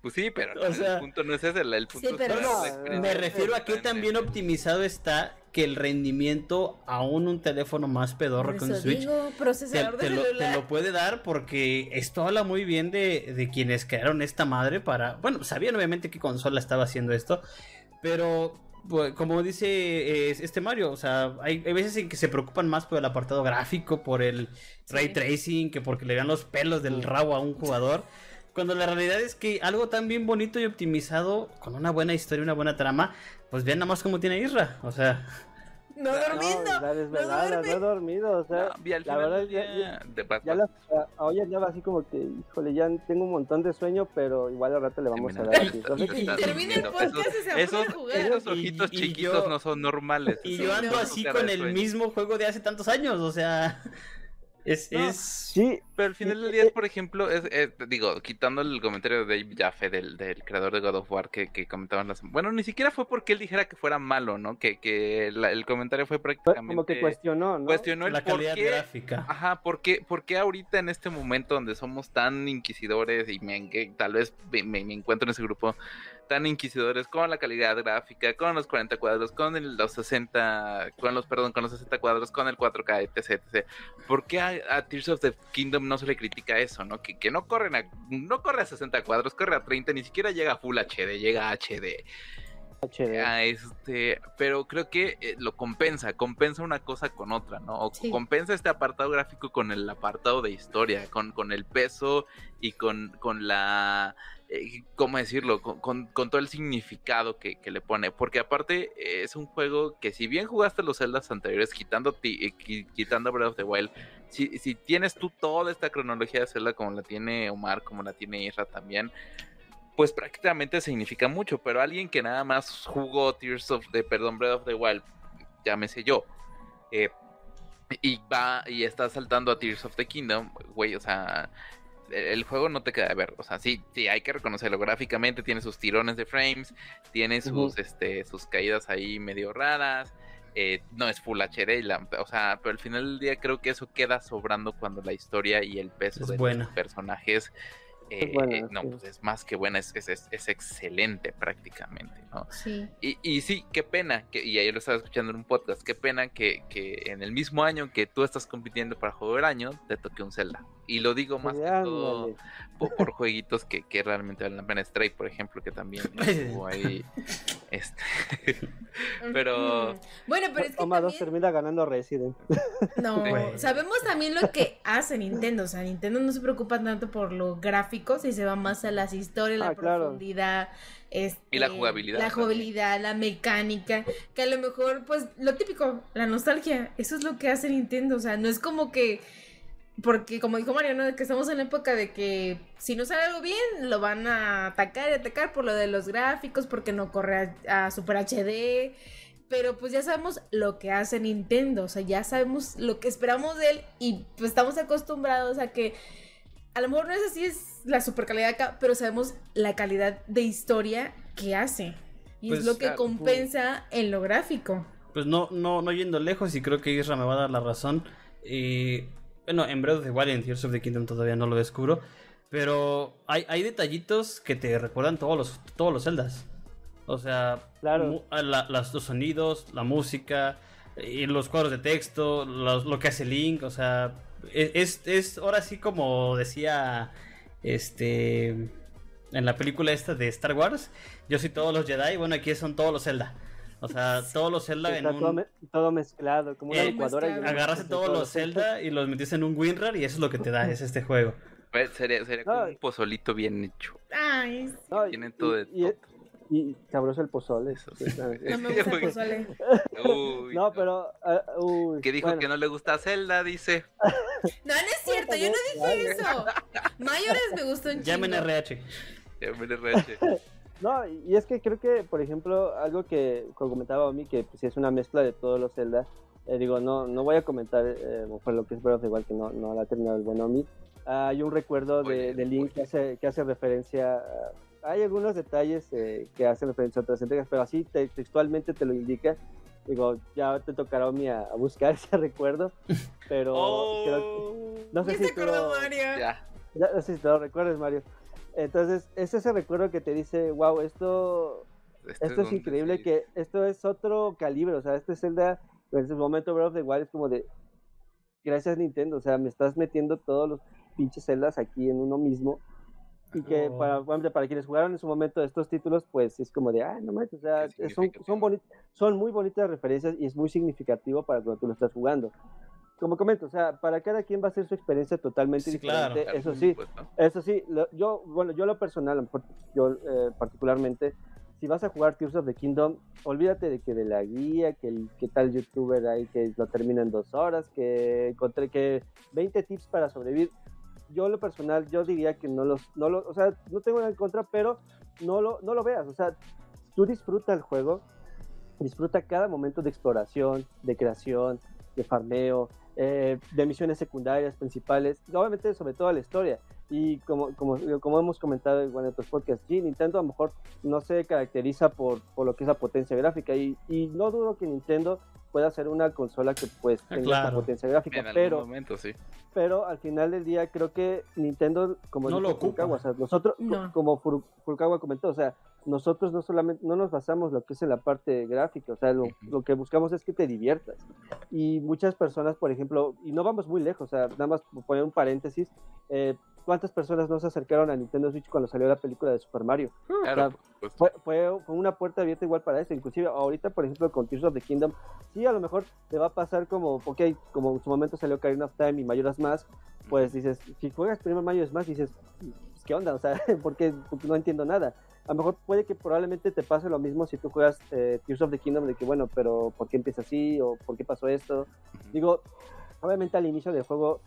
Pues sí, pero o sea- el punto no es ese, el el punto Sí, pero no, Me refiero a que tiene. también optimizado está que el rendimiento aún un teléfono más pedorro que un Switch digo, te, procesador te de lo, te celular. lo puede dar porque esto habla muy bien de, de quienes crearon esta madre para... Bueno, sabían obviamente qué consola estaba haciendo esto, pero como dice eh, este Mario, o sea, hay, hay veces en que se preocupan más por el apartado gráfico, por el ray tracing, que porque le vean los pelos del rabo a un jugador. Cuando la realidad es que algo tan bien bonito y optimizado, con una buena historia, una buena trama, pues vean nada más cómo tiene Isra. O sea, No No, durmiendo. la desvelada, no no he dormido, o sea, No, y al la final verdad ya, ya la, a- hoy andaba así como que, híjole, ya tengo un montón de sueño, pero igual al rato le vamos a dar. termina el podcast Esos- y se va a esos, a jugar. esos Y- ojitos y chiquitos yo- no son normales. y yo no. ando así con el mismo juego de hace tantos años, o sea, es... No. es... sí, Pero al final del día, es, por ejemplo, es, es- digo, quitando el comentario de Dave Jaffe, del, del creador de God of War, que, que comentaban las... Bueno, ni siquiera fue porque él dijera que fuera malo, ¿no? Que, que la- el comentario fue prácticamente... como que cuestionó, ¿no? cuestionó el la por calidad qué... gráfica. Ajá, ¿por qué, por qué ahorita en este momento donde somos tan inquisidores y me, que tal vez me, me- me encuentro en ese grupo tan inquisidores con la calidad gráfica, con los 40 cuadros, con el- los 60, con los, perdón, con los 60 cuadros, con el 4K, etc, etc. ¿Por qué a, a Tears of the Kingdom no se le critica eso, no? Que, que no corren a, no corre a 60 cuadros, corre a 30, ni siquiera llega a Full HD, llega a HD. HD. Ah, este, pero creo que eh, lo compensa, compensa una cosa con otra, ¿no? O Sí. compensa este apartado gráfico con el apartado de historia, con, con el peso y con, con la, eh, ¿cómo decirlo? Con, todo el significado que, le pone, porque aparte eh, es un juego que si bien jugaste los celdas anteriores, quitando, ti- eh, qui- quitando Breath of the Wild, si, si tienes tú toda esta cronología de Zelda como la tiene Omar, como la tiene Isra también, pues prácticamente significa mucho, pero alguien que nada más jugó Tears of the, perdón, Breath of the Wild, llámese yo, eh, y va y está saltando a Tears of the Kingdom, güey, o sea, el, el juego no te queda de ver, o sea, sí, sí, hay que reconocerlo gráficamente, tiene sus tirones de frames, tiene sus, este, sus caídas ahí medio raras, eh, no es Full HD, y la- o sea, pero al final del día creo que eso queda sobrando cuando la historia y el peso Es de buena. los personajes eh, buena, no, sí. pues es más que buena, es, es, es- es excelente prácticamente, ¿no? Sí. Y, y sí, qué pena, que, y ayer lo estaba escuchando en un podcast, qué pena que, que en el mismo año que tú estás compitiendo para juego del año, te toque un Zelda. Y lo digo más Sí, que todo por, por jueguitos que, que realmente valen la pena. Stray, por ejemplo, que también (laughs) estuvo ahí. Este, (laughs) Pero-. Bueno, pero es que Toma dos también... termina ganando Resident. (laughs) No, sabemos también lo que hace Nintendo. O sea, Nintendo no se preocupa tanto por lo gráfico, si se va más a las historias, la Ah, claro. profundidad. este, Y la jugabilidad La también. jugabilidad, la mecánica. Que a lo mejor, pues, lo típico, la nostalgia. Eso es lo que hace Nintendo. O sea, no es como que. Porque, como dijo Mario, ¿no? Que estamos en la época de que si no sale algo bien, lo van a atacar y atacar por lo de los gráficos, porque no corre a, a Super HD. Pero pues ya sabemos lo que hace Nintendo, o sea, ya sabemos lo que esperamos de él y pues estamos acostumbrados a que a lo mejor no es así, es la super calidad acá, pero sabemos la calidad de historia que hace. Y Pues, es lo que claro. compensa en lo gráfico. Pues no, no, no yendo lejos, y creo que Isra me va a dar la razón. Y bueno, en Breath of the Wild y en Tears of the Kingdom todavía no lo descubro. Pero hay, hay detallitos que te recuerdan todos los, todos los Zeldas. O sea, Claro. mu- a la- las, los sonidos, la música, y los cuadros de texto, los- lo que hace Link. O sea, e, es, es ahora sí como decía este en la película esta de Star Wars. Yo soy todos los Jedi, bueno, aquí son todos los Zelda. O sea, todos los Zelda en todo, un... me- todo mezclado, como una Eh, licuadora. Agarraste todos los Zelda y los metiste en un WinRAR y eso es lo que te da, es este juego. pues, sería, sería como un pozolito bien hecho. Ay. No, Tienen todo de y, y, todo. y sabroso el pozole. Eso sí, no me (laughs) gusta el pozole. Uy, (laughs) No, pero. ah, uy, Que dijo bueno, que no le gusta Zelda, dice. (laughs) No, no es cierto, yo no dije eso. Mayores me gustó un Llamen chingo. RH. Ya me le reche. No, y es que creo que, por ejemplo, algo que comentaba a mí, que pues, es una mezcla de todos los Zelda. eh, digo, no no voy a comentar eh, por lo que es Breath Wild, que no, no la ha terminado el buen Omi. Ah, hay un recuerdo de, Spoiler, de Link que hace, que hace referencia. a- hay algunos detalles eh, que hacen referencia a otras entregas, pero así te- textualmente te lo indica. Digo, ya te tocará Omi a, a buscar (laughs) ese recuerdo, pero creo que- no sé si acordó lo- Mario. Ya. ya, no sé si te lo recuerdas, Mario. Entonces, es ese recuerdo que te dice, wow, esto, Este esto es increíble, sí- que esto es otro calibre, o sea, este Zelda, en ese momento Breath of the Wild es como de, gracias Nintendo, o sea, me estás metiendo todos los pinches Zeldas aquí en uno mismo. Y que Oh. para, por ejemplo, para quienes jugaron en su momento estos títulos, pues es como de, ah, no manches, o sea, son, son, significativo. boni- son muy bonitas referencias y es muy significativo para cuando tú lo estás jugando. Como comento, o sea, para cada quien va a ser su experiencia totalmente Sí, claro. diferente, eso Algún, sí, pues, ¿no? eso sí, lo- yo, bueno, yo lo personal, yo eh, particularmente, si vas a jugar Tears of the Kingdom, olvídate de que de la guía, que el que tal youtuber ahí que lo termina en dos horas, que encontré que 20 tips para sobrevivir. Yo lo personal, yo diría que no los, no lo, o sea, no tengo nada en contra, pero no lo, no lo veas, o sea, tú disfruta el juego, disfruta cada momento de exploración, de creación, de farmeo, eh, de misiones secundarias, principales, y obviamente sobre todo la historia. Y como, como, como hemos comentado en otros podcasts, sí, Nintendo a lo mejor no se caracteriza por, por lo que es la potencia gráfica y, y no dudo que Nintendo pueda ser una consola que pues Ah, tenga claro. esta potencia gráfica, En algún pero, momento, sí. pero al final del día creo que Nintendo, como No dijo lo ocupa. Furukawa, o sea, nosotros, No. como Furu- Furukawa comentó, o sea, nosotros no solamente, no nos basamos lo que es en la parte gráfica, o sea, lo, lo que buscamos es que te diviertas. Y muchas personas, por ejemplo, y no vamos muy lejos, o sea, nada más poner un paréntesis, eh, ¿cuántas personas no se acercaron a Nintendo Switch cuando salió la película de Super Mario? Claro, pues, Fue, fue, fue una puerta abierta igual para eso. Inclusive ahorita, por ejemplo, con Tears of the Kingdom, sí, a lo mejor te va a pasar como, ok, como en su momento salió Karina of Time y Majora's Mask, pues dices, si juegas primero Majora's Mask, dices, pues, ¿qué onda? O sea, (laughs) ¿por qué? Porque no entiendo nada. A lo mejor puede que probablemente te pase lo mismo si tú juegas eh, Tears of the Kingdom, de que bueno, pero ¿por qué empieza así? ¿O por qué pasó esto? Digo, obviamente al inicio del juego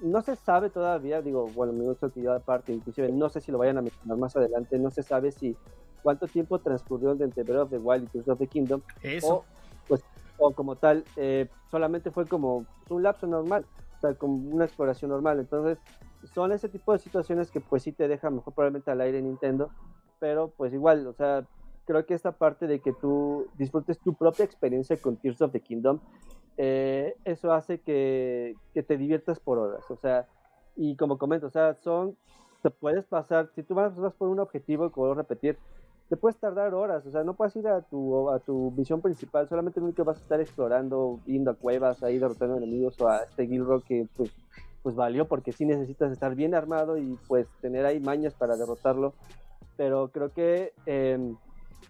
no se sabe todavía, digo, bueno, me gusta que yo aparte, inclusive no sé si lo vayan a mencionar más adelante, no se sabe si cuánto tiempo transcurrió entre Breath of the Wild y Tears of the Kingdom, Eso. o, pues, o como tal, eh, solamente fue como un lapso normal, o sea, como una exploración normal. Entonces, son ese tipo de situaciones que pues sí te dejan mejor probablemente al aire Nintendo, pero pues igual, o sea, creo que esta parte de que tú disfrutes tu propia experiencia con Tears of the Kingdom, eh, eso hace que, que te diviertas por horas, o sea, y como comento, o sea, son te puedes pasar, si tú vas, vas por un objetivo, como repetir, te puedes tardar horas, o sea, no puedes ir a tu, a tu misión principal, solamente lo único vas a estar explorando, yendo a cuevas, ahí derrotando enemigos o a este Gilrock que pues, pues valió porque sí necesitas estar bien armado y pues tener ahí mañas para derrotarlo, pero creo que eh,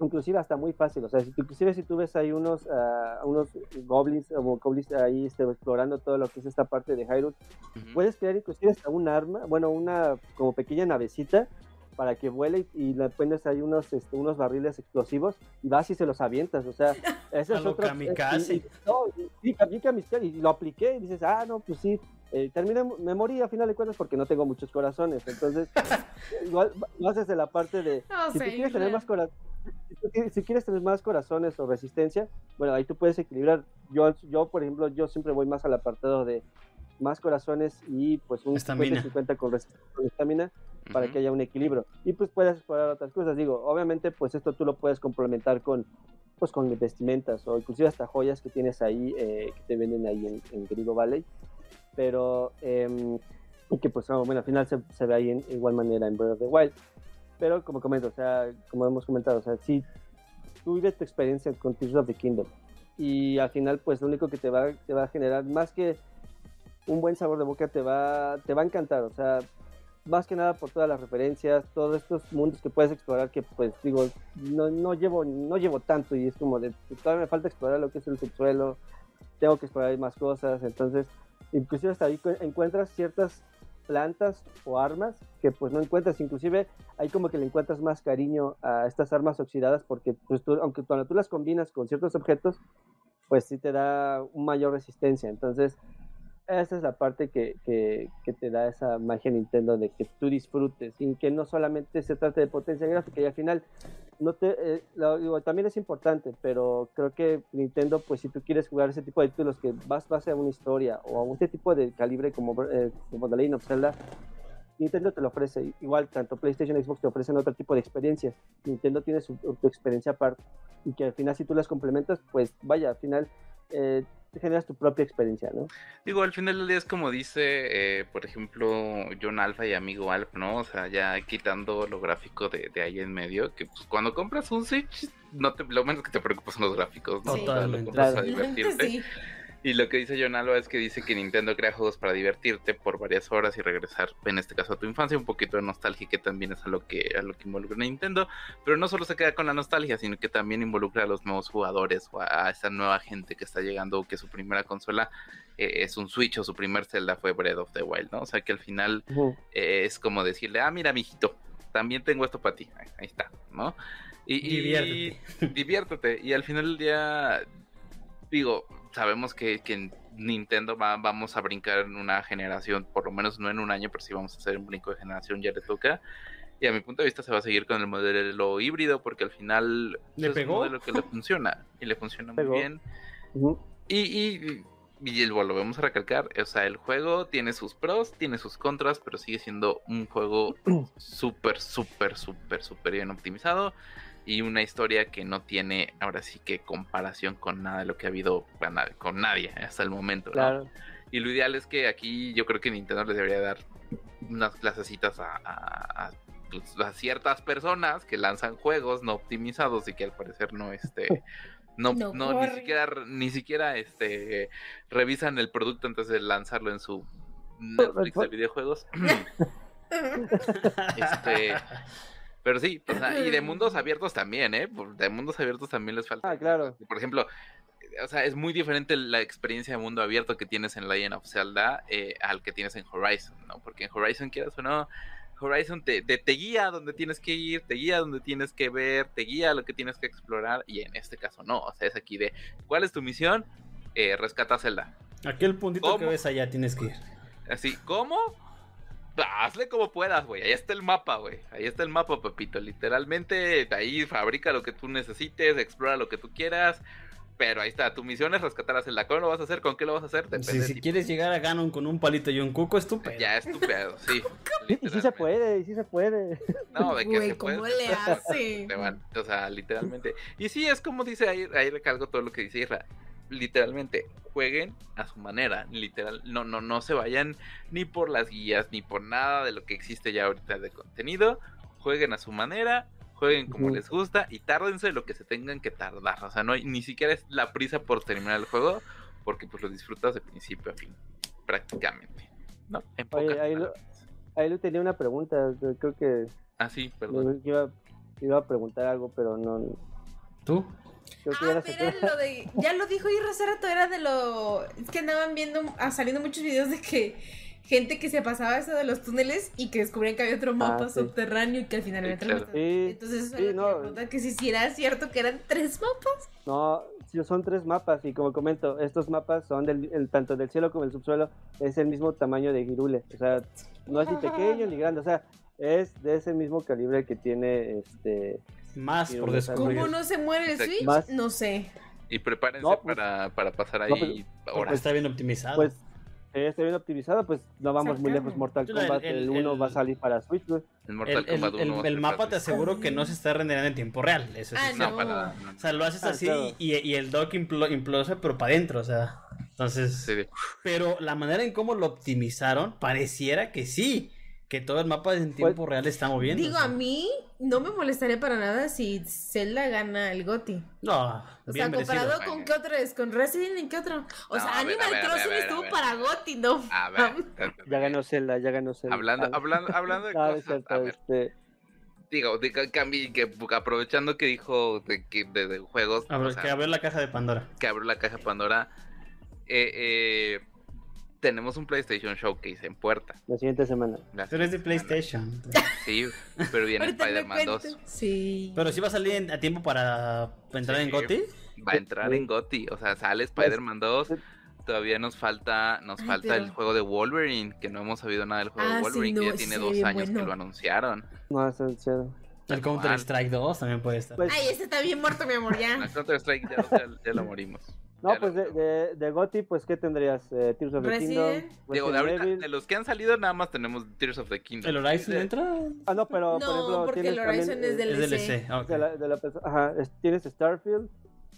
inclusive hasta muy fácil, o sea, si, inclusive si tú ves ahí unos, uh, unos goblins o goblins ahí este, explorando todo lo que es esta parte de Hyrule, uh -huh. puedes crear inclusive hasta un arma, bueno, una como pequeña navecita para que vuele y, y le pones ahí unos, este, unos barriles explosivos y vas y se los avientas, o sea, (laughs) ese es otro... kamikaze. Y, y, no, sí, kamikaze, y lo apliqué y dices, ah, no, pues sí, eh, terminé, me morí a final de cuentas porque no tengo muchos corazones, entonces (laughs) igual lo haces de la parte de, No si tú quieres tener más corazones, si, si quieres tener más corazones o resistencia, bueno, ahí tú puedes equilibrar. Yo, yo por ejemplo, yo siempre voy más al apartado de más corazones y pues un Estamina. 50-50 con resistencia con estamina para que haya un equilibrio. Y pues puedes explorar otras cosas. Digo, obviamente, pues esto tú lo puedes complementar con pues con vestimentas o inclusive hasta joyas que tienes ahí eh, que te venden ahí en, en Grigo Valley. Pero, em, y que pues, ah, bueno, al final se, se ve ahí en igual manera en Breath of the Wild. Pero como comento, o sea, como hemos comentado, o sea, si tú vives tu experiencia con Tears of the Kingdom. Y al final pues lo único que te va, te va a generar más que un buen sabor de boca te va, te va a encantar, o sea, más que nada por todas las referencias, todos estos mundos que puedes explorar que pues digo, no, no llevo no llevo tanto y es como de, todavía me falta explorar lo que es el subsuelo, tengo que explorar más cosas, entonces inclusive hasta ahí cu- encuentras ciertas plantas o armas que pues no encuentras, inclusive hay como que le encuentras más cariño a estas armas oxidadas porque pues aunque cuando tú las combinas con ciertos objetos, pues sí te da mayor resistencia, entonces esa es la parte que, que, te da esa magia Nintendo de que tú disfrutes y que no solamente se trate de potencia gráfica y al final no te eh, digo, también es importante pero creo que Nintendo pues si tú quieres jugar ese tipo de títulos que vas base a una historia o a un este tipo de calibre como, eh, como The Legend of Zelda Nintendo te lo ofrece igual tanto PlayStation y Xbox te ofrecen otro tipo de experiencias Nintendo tiene su, tu experiencia aparte y que al final si tú las complementas pues vaya al final eh, te generas tu propia experiencia ¿no? Digo, al final del día es como dice, eh, por ejemplo, John Alpha y amigo Alp, ¿no? O sea, ya quitando lo gráfico de, de ahí en medio, que pues cuando compras un Switch, no te, lo menos que te preocupas son los gráficos, ¿no? O sea, lo Totalmente. compras Claro. a divertirte. (laughs) Sí. Y lo que dice John Alba es que dice que Nintendo crea juegos para divertirte por varias horas y regresar, en este caso, a tu infancia, un poquito de nostalgia, que también es a lo que, a lo que involucra Nintendo. Pero no solo se queda con la nostalgia, sino que también involucra a los nuevos jugadores o a, a esa nueva gente que está llegando, que su primera consola eh, es un Switch o su primer Zelda fue Breath of the Wild, ¿no? O sea que al final eh, es como decirle, ah, mira, mijito, también tengo esto para ti. Ahí, ahí está, ¿no? Y, y- Diviértete. diviértete. Y al final del día, digo, sabemos que, que en Nintendo va, vamos a brincar en una generación, por lo menos no en un año, pero sí vamos a hacer un brinco de generación, ya le toca. Y a mi punto de vista se va a seguir con el modelo híbrido porque al final ¿Le es pegó? un modelo que le funciona y le funciona muy Pegó. bien. Ujú. Y, y, y el- bueno, lo vamos a recalcar, o sea, el juego tiene sus pros, tiene sus contras, pero sigue siendo un juego (clears throat) súper, súper, súper, súper bien optimizado y una historia que no tiene ahora sí que comparación con nada de lo que ha habido con nadie, con nadie hasta el momento. ¿no? Claro. Y lo ideal es que aquí yo creo que Nintendo les debería dar unas clasecitas a, a- a, pues, a ciertas personas que lanzan juegos no optimizados y que al parecer no este (laughs) no, No no, ni siquiera ni siquiera este revisan el producto antes de lanzarlo en su Netflix de videojuegos. (laughs) (laughs) este, pero sí, o sea, y de mundos (laughs) abiertos también, ¿eh? Por- De mundos abiertos también les falta. Ah, claro. Por ejemplo, eh, o sea, es muy diferente la experiencia de mundo abierto que tienes en Legend of Zelda eh, al que tienes en Horizon, ¿no? Porque en Horizon, quieras o no, Horizon te, te, te guía a donde tienes que ir, te guía a donde tienes que ver, te guía a lo que tienes que explorar, y en este caso no, o sea, es aquí de, ¿cuál es tu misión? Eh, rescata a Zelda. Aquel puntito que ¿Cómo? ves allá tienes que ir. Así, ¿cómo? Hazle como puedas, güey. Ahí está el mapa, güey. Ahí está el mapa, papito. Literalmente, ahí fabrica lo que tú necesites, explora lo que tú quieras. Pero ahí está, tu misión es rescatar a Zelda. ¿Cómo lo vas a hacer? ¿Con qué lo vas a hacer? Depende Si, quieres llegar a Ganon con un palito y un cuco, estúpido. Ya, estúpido, sí. (laughs) Y, sí se puede, y sí se puede. No, de que Güey, se puede, ¿cómo se le (laughs) puede, hace? o sea, literalmente. Y sí, es como dice ahí, ahí recalco todo lo que dice Isra. Literalmente jueguen a su manera, literal, no, no, no se vayan ni por las guías ni por nada de lo que existe ya ahorita de contenido, jueguen a su manera, jueguen como les gusta y tárdense lo que se tengan que tardar, o sea, no hay ni siquiera es la prisa por terminar el juego, porque pues lo disfrutas de principio a fin, prácticamente, ¿no? En Oye, ahí lo-. Ahí le tenía una pregunta, creo que Ah, sí, perdón. iba, iba a preguntar algo, pero no. ¿Tú? Creo que ya Ah, pero era lo de. Ya lo dijo Irra hace rato, era de lo. Es que andaban viendo, ah, saliendo muchos videos de que gente que se pasaba eso de los túneles y que descubrían que había otro mapa Ah, sí. subterráneo y que al final Sí, había mapas. Sí, Entonces, eso sí, es lo que no. si, si era cierto que eran tres mapas. No, son tres mapas y como comento, estos mapas son del, el- tanto del cielo como del subsuelo, es el mismo tamaño de Girule, o sea, no es ni pequeño ni grande, o sea, es de ese mismo calibre que tiene este... Más por descubrir. ¿Cómo no se muere el. Switch? Más- No sé. Y prepárense No, pues- para, para pasar ahí no, pues- está bien optimizado. Pues eh, está bien optimizado, pues no vamos muy lejos, Mortal Kombat, el- el 1 el- va a salir para Switch, güey. El Mortal Kombat el- 1 va a el mapa te aseguro que no se está renderando en tiempo real. Eso. Ah, es No, no. para nada, no. O sea, lo haces Ah, así claro. y, y el dock implo- implota, pero para adentro, o sea. Entonces. Sí, Pero la manera en cómo lo optimizaron, pareciera que sí. Que todo el mapa en tiempo Pues- real está moviendo. Digo, a mí no me molestaría para nada si Zelda gana el GOTY. No, O bien sea, merecido. comparado con qué otro es, con Resident y qué otro. O No, sea, ver, Animal Crossing estuvo para GOTY, no. A ver, Ya ganó Zelda, ya ganó Zelda. hablando, Ah, hablando, hablando de es cosas, cierto, a ver, este, digo, de, que- cambi- que, aprovechando que dijo de, que, de, de juegos, A ver, o sea, que abrió la caja de Pandora. que abrió la caja de Pandora, eh, eh, tenemos un PlayStation Showcase en puerta. la siguiente semana. la Pero es de PlayStation. semana. Sí, pero viene Spider-Man 2. cuento. Sí. Pero sí va a salir a tiempo para entrar Sí. en GOTY. Va a entrar en GOTY, o sea, sale Spider-Man 2. Todavía nos falta, nos Ay, falta pero- el juego de Wolverine, que no hemos sabido nada del juego Ah, de sí, Wolverine, no, que ya ese tiene dos años bueno. que lo anunciaron. No, es serio. El Counter Strike 2 también puede estar. Pues, Ay, este está bien muerto, mi amor, ya. A Counter Strike ya, ya- ya lo morimos. No, Ya pues de, de, de GOTY, pues, ¿qué tendrías? Eh, Tears of the Kingdom. Digo, de Resident ahorita, Evil. de los que han salido, nada más tenemos Tears of the Kingdom. ¿El Horizon entra? Ah, no, pero, por No, ejemplo, porque el Horizon también, es del- DLC. DLC. ok. de la, de la perso- ajá, es- tienes Starfield.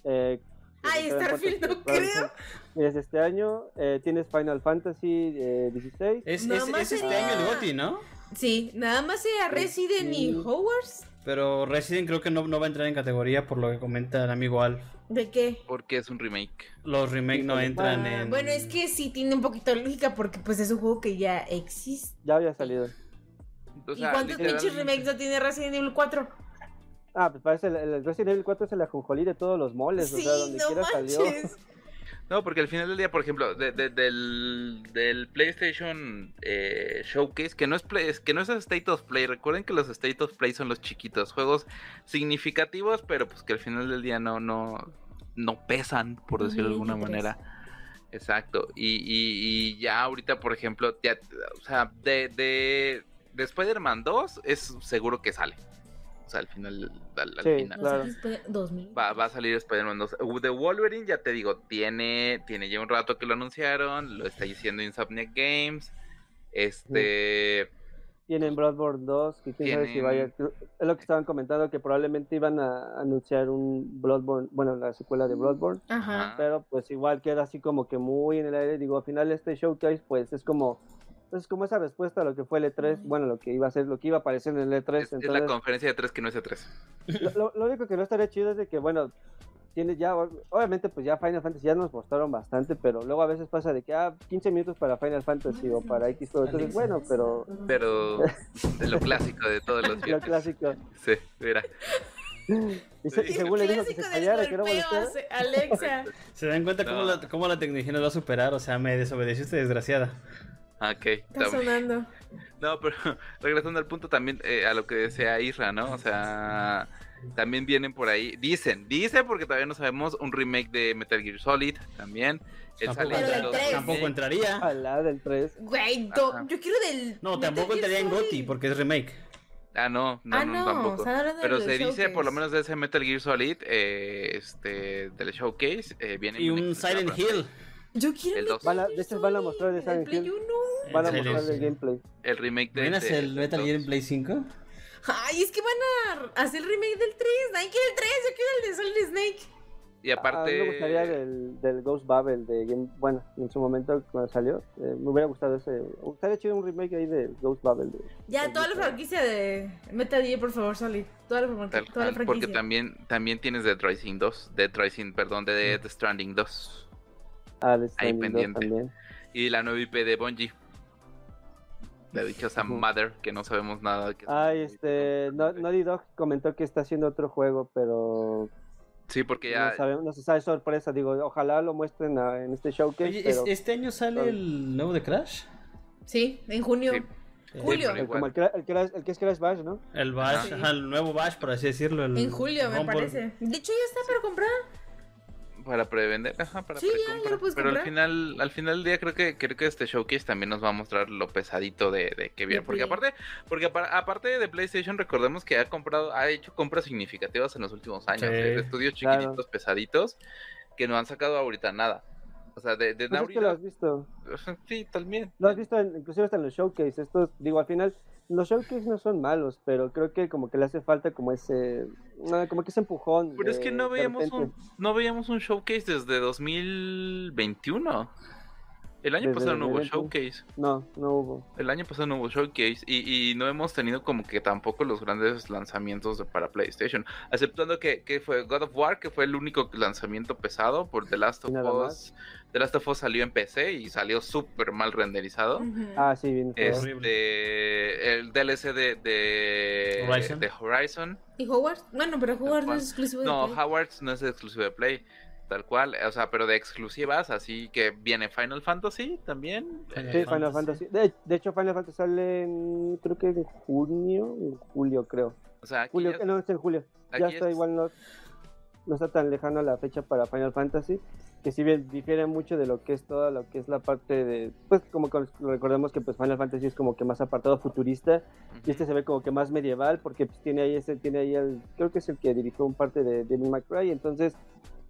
Eh, Ay, Starfield, no creo. Tienes este año, eh, tienes Final Fantasy eh, 16. Es, este año el GOTY, ¿no? Sí, nada más sea Resident y sí. Pero Resident creo que no, no va a entrar en categoría por lo que comenta el amigo Alf. ¿De qué? Porque es un remake. Los remakes no entran Ah, en... Bueno, es que sí tiene un poquito de lógica porque pues es un juego que ya existe. Ya había salido. O ¿Y cuántos pinches remakes no tiene Resident Evil 4? Ah, pues parece el, el Resident Evil 4 es el ajonjolí de todos los moles. Sí, o sea, donde no quiera salió. (laughs) No, porque al final del día, por ejemplo, de- de- del, del PlayStation eh, Showcase, que no es play, que no es State of Play, recuerden que los State of Play son los chiquitos, juegos significativos, pero pues que al final del día no, no, no pesan, por decirlo de alguna 2023. manera. Exacto. Y, y- y ya ahorita, por ejemplo, ya, o sea, de, de, de Spider-Man 2 es seguro que sale. O sea, al final, al, al Sí, final. claro. No sé qué es 2000. Va, va a salir Spider-Man 2. Uh, De Wolverine, ya te digo, tiene, tiene ya un rato que lo anunciaron, lo está diciendo Insomniac Games. Este, Tienen Bloodborne 2, que quién sabe si Tienen- vaya. Es lo que estaban comentando, que probablemente iban a anunciar un Bloodborne, bueno, la secuela de Bloodborne. Ajá. Pero pues igual queda así como que muy en el aire. Digo, al final este showcase, pues es como. Es como esa respuesta a lo que fue el E3, bueno, lo que iba a ser, lo que iba a aparecer en el E3. es, es la entonces, conferencia de 3 que no es de 3. lo, lo- lo único que no estaría chido es de que, bueno, tienes ya, obviamente pues ya Final Fantasy ya nos mostraron bastante, pero luego a veces pasa de que, ah, 15 minutos para Final Fantasy o para X todo. Entonces, bueno, pero Pero (laughs) de lo clásico de todos los lo viernes. clásico. Sí, mira. (laughs) Y, se- y según le dijo que se callara, que no molestara. Alexa. ¿Se dan cuenta cómo, No. la, cómo la tecnología nos va a superar? O sea, me desobedeciste, desgraciada. Ah, Ok, Está sonando. No, pero (laughs) regresando al punto también eh, a lo que decía Isra, ¿no? O sea, también vienen por ahí, dicen, dicen porque todavía no sabemos, un remake de Metal Gear Solid también. El Tampoco, Pero del Silent Hill tres. tampoco remake. entraría. Ojalá del 3. Güey, yo quiero del. No, Metal tampoco Gear entraría en Solid. GOTY porque es remake. Ah, no, no, ah, no, no, tampoco. Pero se dice, showcase. por lo menos de ese Metal Gear Solid, eh, este, del showcase, eh, viene Y un Silent Hill. Yo quiero el Metal dos. Van a- de hecho, van a mostrar de el Silent Hill. 1. Van a mostrar el gameplay. El remake de. ¿Vienes el Metal Gear en. Play 5? Ay, es que van a hacer el remake del 3. Nadie quiere el 3, yo quiero el de Solid Snake. Y aparte. A mí me gustaría del, del Ghost Babel de Game. Bueno, en su momento cuando salió, eh, me hubiera gustado ese. Me gustaría chido un remake ahí de Ghost Babel. De, Ya, de toda la franquicia de Metal Gear, por favor, Solid. Toda la, toda la franquicia. porque también, también tienes Dead Rising 2, Dead Rising, perdón, de Dead Stranding 2 Ah, Stranding 2 pendiente. también. y la nueva IP de Bungie. La dichosa. Mother, que no sabemos nada. Que Ay, este. No, Naughty Dog comentó que está haciendo otro juego, pero. Sí, porque ya. No, sabemos, no se sabe sorpresa. Digo, ojalá lo muestren a- en este showcase. Oye, ¿es- pero ¿este año sale el nuevo de Crash? Sí, en junio. Sí. Julio. pero el, como el, que el el es Crash Bash, ¿no? El Bash, Ajá. el nuevo Bash, por así decirlo. el En julio, me parece. De hecho, ya está para comprar. Para prevender, ajá, para Sí, ya, ya Pero al final, al final del día creo que creo que este showcase también nos va a mostrar lo pesadito de, de que viene. Porque Play. aparte, porque apa- aparte de PlayStation, recordemos que ha comprado, ha hecho compras significativas en los últimos años. Sí. eh, estudios Claro. chiquititos, pesaditos, que no han sacado ahorita nada. O sea, de, de Pues es que lo has visto. (laughs) Sí, también. Lo has visto en- inclusive hasta en los showcase. Estos, digo, al final, los showcase no son malos, pero creo que como que le hace falta como ese. Como que ese empujón. Pero es de- que no veíamos un, no veíamos un showcase desde 2021. El año Desde pasado no hubo 2021. showcase. No, no hubo. El año pasado no hubo showcase y, y no hemos tenido como que tampoco los grandes lanzamientos de- para PlayStation. Aceptando que, que fue God of War, que fue el único lanzamiento pesado por The Last of Us. The Last of Us salió en PC y salió súper mal renderizado. Ah, sí, bien. Este, el DLC de, de Horizon. de Horizon. ¿Y Hogwarts? Bueno, pero Hogwarts no es exclusivo de No, Play. Hogwarts no es exclusivo de Play. Tal cual, o sea, pero de exclusivas, así que viene Final Fantasy también. Final Sí, eh, Final Fantasy. De, de hecho, Final Fantasy sale en, creo que en junio, en julio, creo. o sea, aquí Julio, ya- eh, no, es en julio. aquí ya está es- igual, no, no está tan lejano la fecha para Final Fantasy. Que si bien difiere mucho de lo que es toda lo que es la parte de. Pues, como que recordemos que pues Final Fantasy es como que más apartado futurista. Y este se ve como que más medieval, porque pues, tiene ahí ese, tiene ahí el, creo que es el que dirigió un parte de Devil May Cry, entonces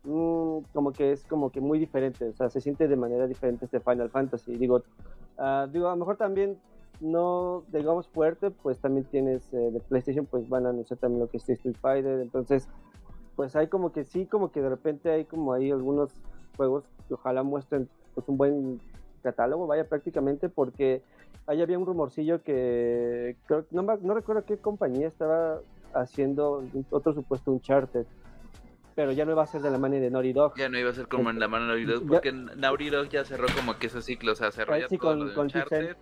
mm, como que es como que muy diferente, o sea, se siente de manera diferente este Final Fantasy. Digo, ah, digo, a lo mejor también no, digamos fuerte, pues también tienes eh, de PlayStation, pues van a anunciar también lo que es Street Fighter, entonces pues hay como que sí, como que de repente hay como ahí algunos juegos que ojalá muestren pues un buen catálogo, vaya prácticamente, porque ahí había un rumorcillo que creo, no, no recuerdo qué compañía estaba haciendo otro supuesto Uncharted, pero ya no iba a ser de la mano de Naughty Dog. Ya no iba a ser como en la mano de Naughty Dog, Ya- porque Naughty Dog ya cerró como que ese ciclo, o sea, cerró ya sí, todo con- lo de con.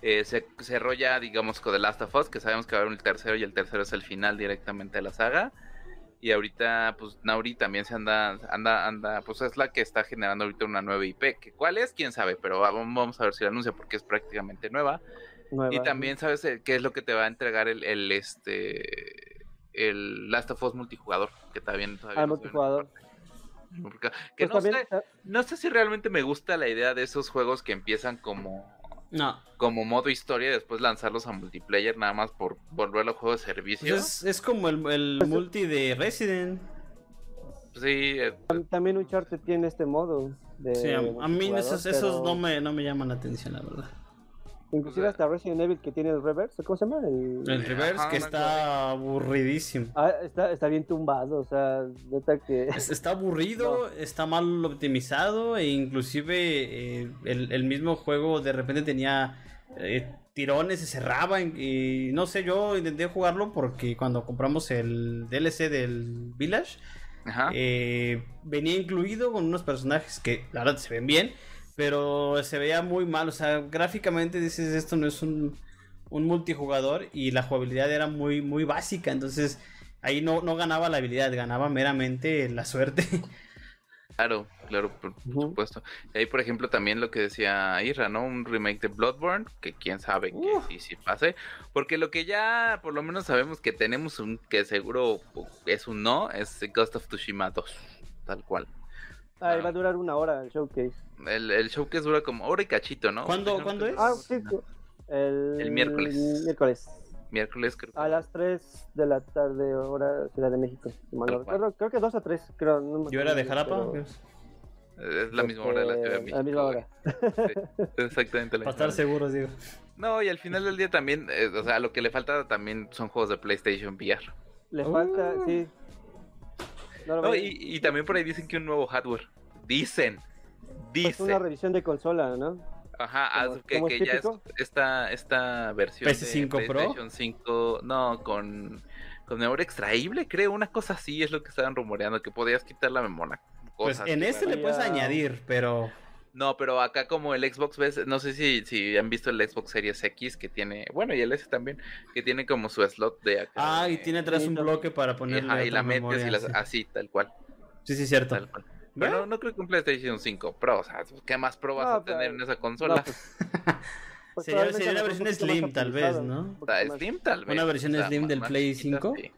Eh, se cerró ya, digamos, con The Last of Us, que sabemos que va a haber un tercero y el tercero es el final directamente de la saga. Y ahorita, pues, Nauri también se anda, anda, anda, pues es la que está generando ahorita una nueva IP. Que ¿Cuál es? ¿Quién sabe? Pero va- vamos a ver si la anuncia porque es prácticamente nueva. nueva. Y también sabes eh, qué es lo que te va a entregar el, el este el Last of Us multijugador, que también todavía Ah, no multijugador. Porque- Que Pues no también, sé, no sé si realmente me gusta la idea de esos juegos que empiezan como No, como modo historia y después lanzarlos a multiplayer nada más por volverlo juego de servicio. pues es, es como el, el multi de Resident. Sí, eh, tam- también Uncharted tiene este modo. De Sí, a, a mí multijugador, esos, esos pero no, me, no me llaman la atención, la verdad. Inclusive hasta Resident Evil que tiene el reverse, ¿cómo se llama? El... El reverse Ajá, que está aburridísimo. Ah, está, está bien tumbado, o sea, neta que... (laughs) Es- Está aburrido, está mal optimizado e inclusive eh, el, el mismo juego de repente tenía eh, tirones, se cerraba y no sé, yo intenté jugarlo porque cuando compramos el DLC del Village ajá. eh, venía incluido con unos personajes que la verdad se ven bien, pero se veía muy mal, o sea, gráficamente dices esto no es un, un multijugador y la jugabilidad era muy, muy básica, entonces ahí no, no ganaba la habilidad, ganaba meramente la suerte. (laughs) Claro, claro, por supuesto. Y ahí, por ejemplo, también lo que decía Irra, ¿no? Un remake de Bloodborne, que quién sabe que Uf. sí, sí pase. Porque lo que ya por lo menos sabemos que tenemos un que seguro es un no, es Ghost of Tsushima 2, tal cual. Ahí va a durar una hora el showcase. El, el showcase dura como hora y cachito, ¿no? ¿Cuándo- cuándo es? Ah, sí, sí. El, El miércoles. miércoles. Miércoles, creo. A las 3 de la tarde, hora Ciudad de México. si mal no Tal cual. recuerdo. Creo que 2 a 3, creo. no me Yo era de Jalapa, pero, Es la misma hora de la Ciudad de este, México. La misma hora. Sí, exactamente la para misma estar hora. seguros, digo. No, y al final del día también, eh, o sea, lo que le falta también son juegos de PlayStation VR. Le Uh. falta, sí. No No, y, y también por ahí dicen que un nuevo hardware. Dicen. Pues una Dicen. revisión de consola, ¿no? Ajá, como- que, como es que es esta, esta versión PS5 de Pro. PlayStation 5, no, con, con memoria extraíble, creo, una cosa así es lo que estaban rumoreando, que podías quitar la memoria. Pues en este le puedes añadir, pero No, pero acá como el Xbox, ves, no sé si, si han visto el Xbox Series X que tiene, bueno, y el S también, que tiene como su slot de acá. Ah, y de- tiene atrás un bloque para ponerle Ajá, y la metes memoria, y las, sí. así, tal cual, Sí, sí, cierto. tal cual. Pero no, no creo que un PlayStation 5 Pro, o sea, ¿qué más Pro vas No, a tener pero- en esa consola? No, pues, (laughs) pues Sería- sería a la lo mejor versión Slim, tal vez, ¿no? Slim tal vez. Una versión Slim del Play chiquita, 5. sí.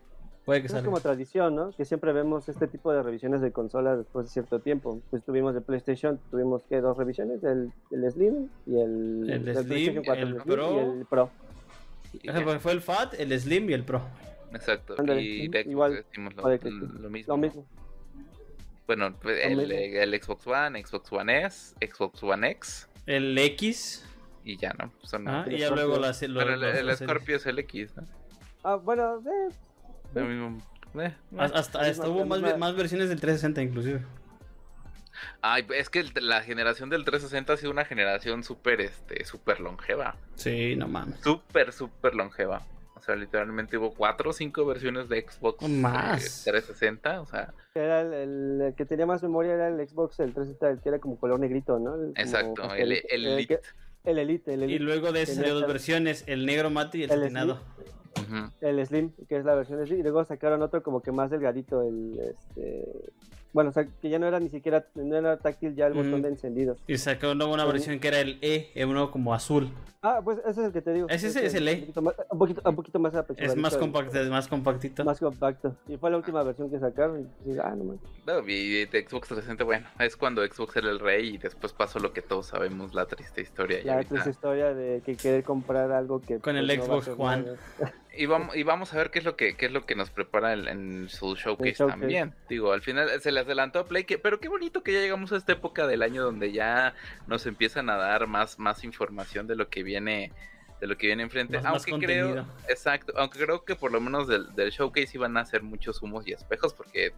Puede que Es como tradición, ¿no? Que siempre vemos este tipo de revisiones de consolas después de cierto tiempo. Pues tuvimos de PlayStation, tuvimos que dos revisiones, el, el Slim y el, El Slim, PlayStation el Slim Pro. y el Pro. Pues Fue el FAT, el Slim y el Pro. Exacto. Y de Xbox igual, decimos lo, puede que sí. lo mismo. Lo ¿no? mismo. Bueno, pues, el, el Xbox One, Xbox One S, Xbox One X El X. y ya, ¿no? Son, ah, y ya Scorpio. luego las. lo- Pero el, los- el Scorpio es el X, ¿no? Ah, bueno, eh, Lo mismo, eh, eh. Hasta, hasta, hubo más, más versiones del 360 inclusive. Ay, es que el- la generación del 360 ha sido una generación súper, este, súper longeva. Sí, no mames. Súper, súper longeva. O sea, literalmente hubo cuatro o cinco versiones de Xbox O más. eh, 360. O sea, era el, el- el que tenía más memoria era el Xbox, el 360, el que era como color negrito, ¿no? El como exacto. El, pastelito. el El Elite. que- el Elite, el Y Elite. luego de ese salió dos versiones: el negro mate y el, El satinado. El Slim, que es la versión Slim, y luego sacaron otro como que más delgadito, el este bueno, o sea, que ya no era ni siquiera, no era táctil ya el botón Mm. de encendido. Y sacó una Ujú. versión que era el E, uno como azul. Ah, pues ese es el que te digo. Ese es- es el E. Un poquito más, un poquito, un poquito más Es más el- compacto, es más compactito. Más compacto. Y fue la última versión que sacaron. Y, ah, no manches. No, y de Xbox 360, bueno, es cuando Xbox era el rey y después pasó lo que todos sabemos, la triste historia. La triste historia de que querer comprar algo que Con el pues, no a Xbox hacer One. Y, vamos, y vamos a ver qué es lo que qué es lo que nos prepara el- en su showcase, también. Digo, al final se les adelantó a Play, que, pero qué bonito que ya llegamos a esta época del año donde ya nos empiezan a dar más, más información de lo que viene de lo que viene enfrente. Más- más aunque creo, exacto, aunque creo que por lo menos del, del showcase iban a ser muchos humos y espejos porque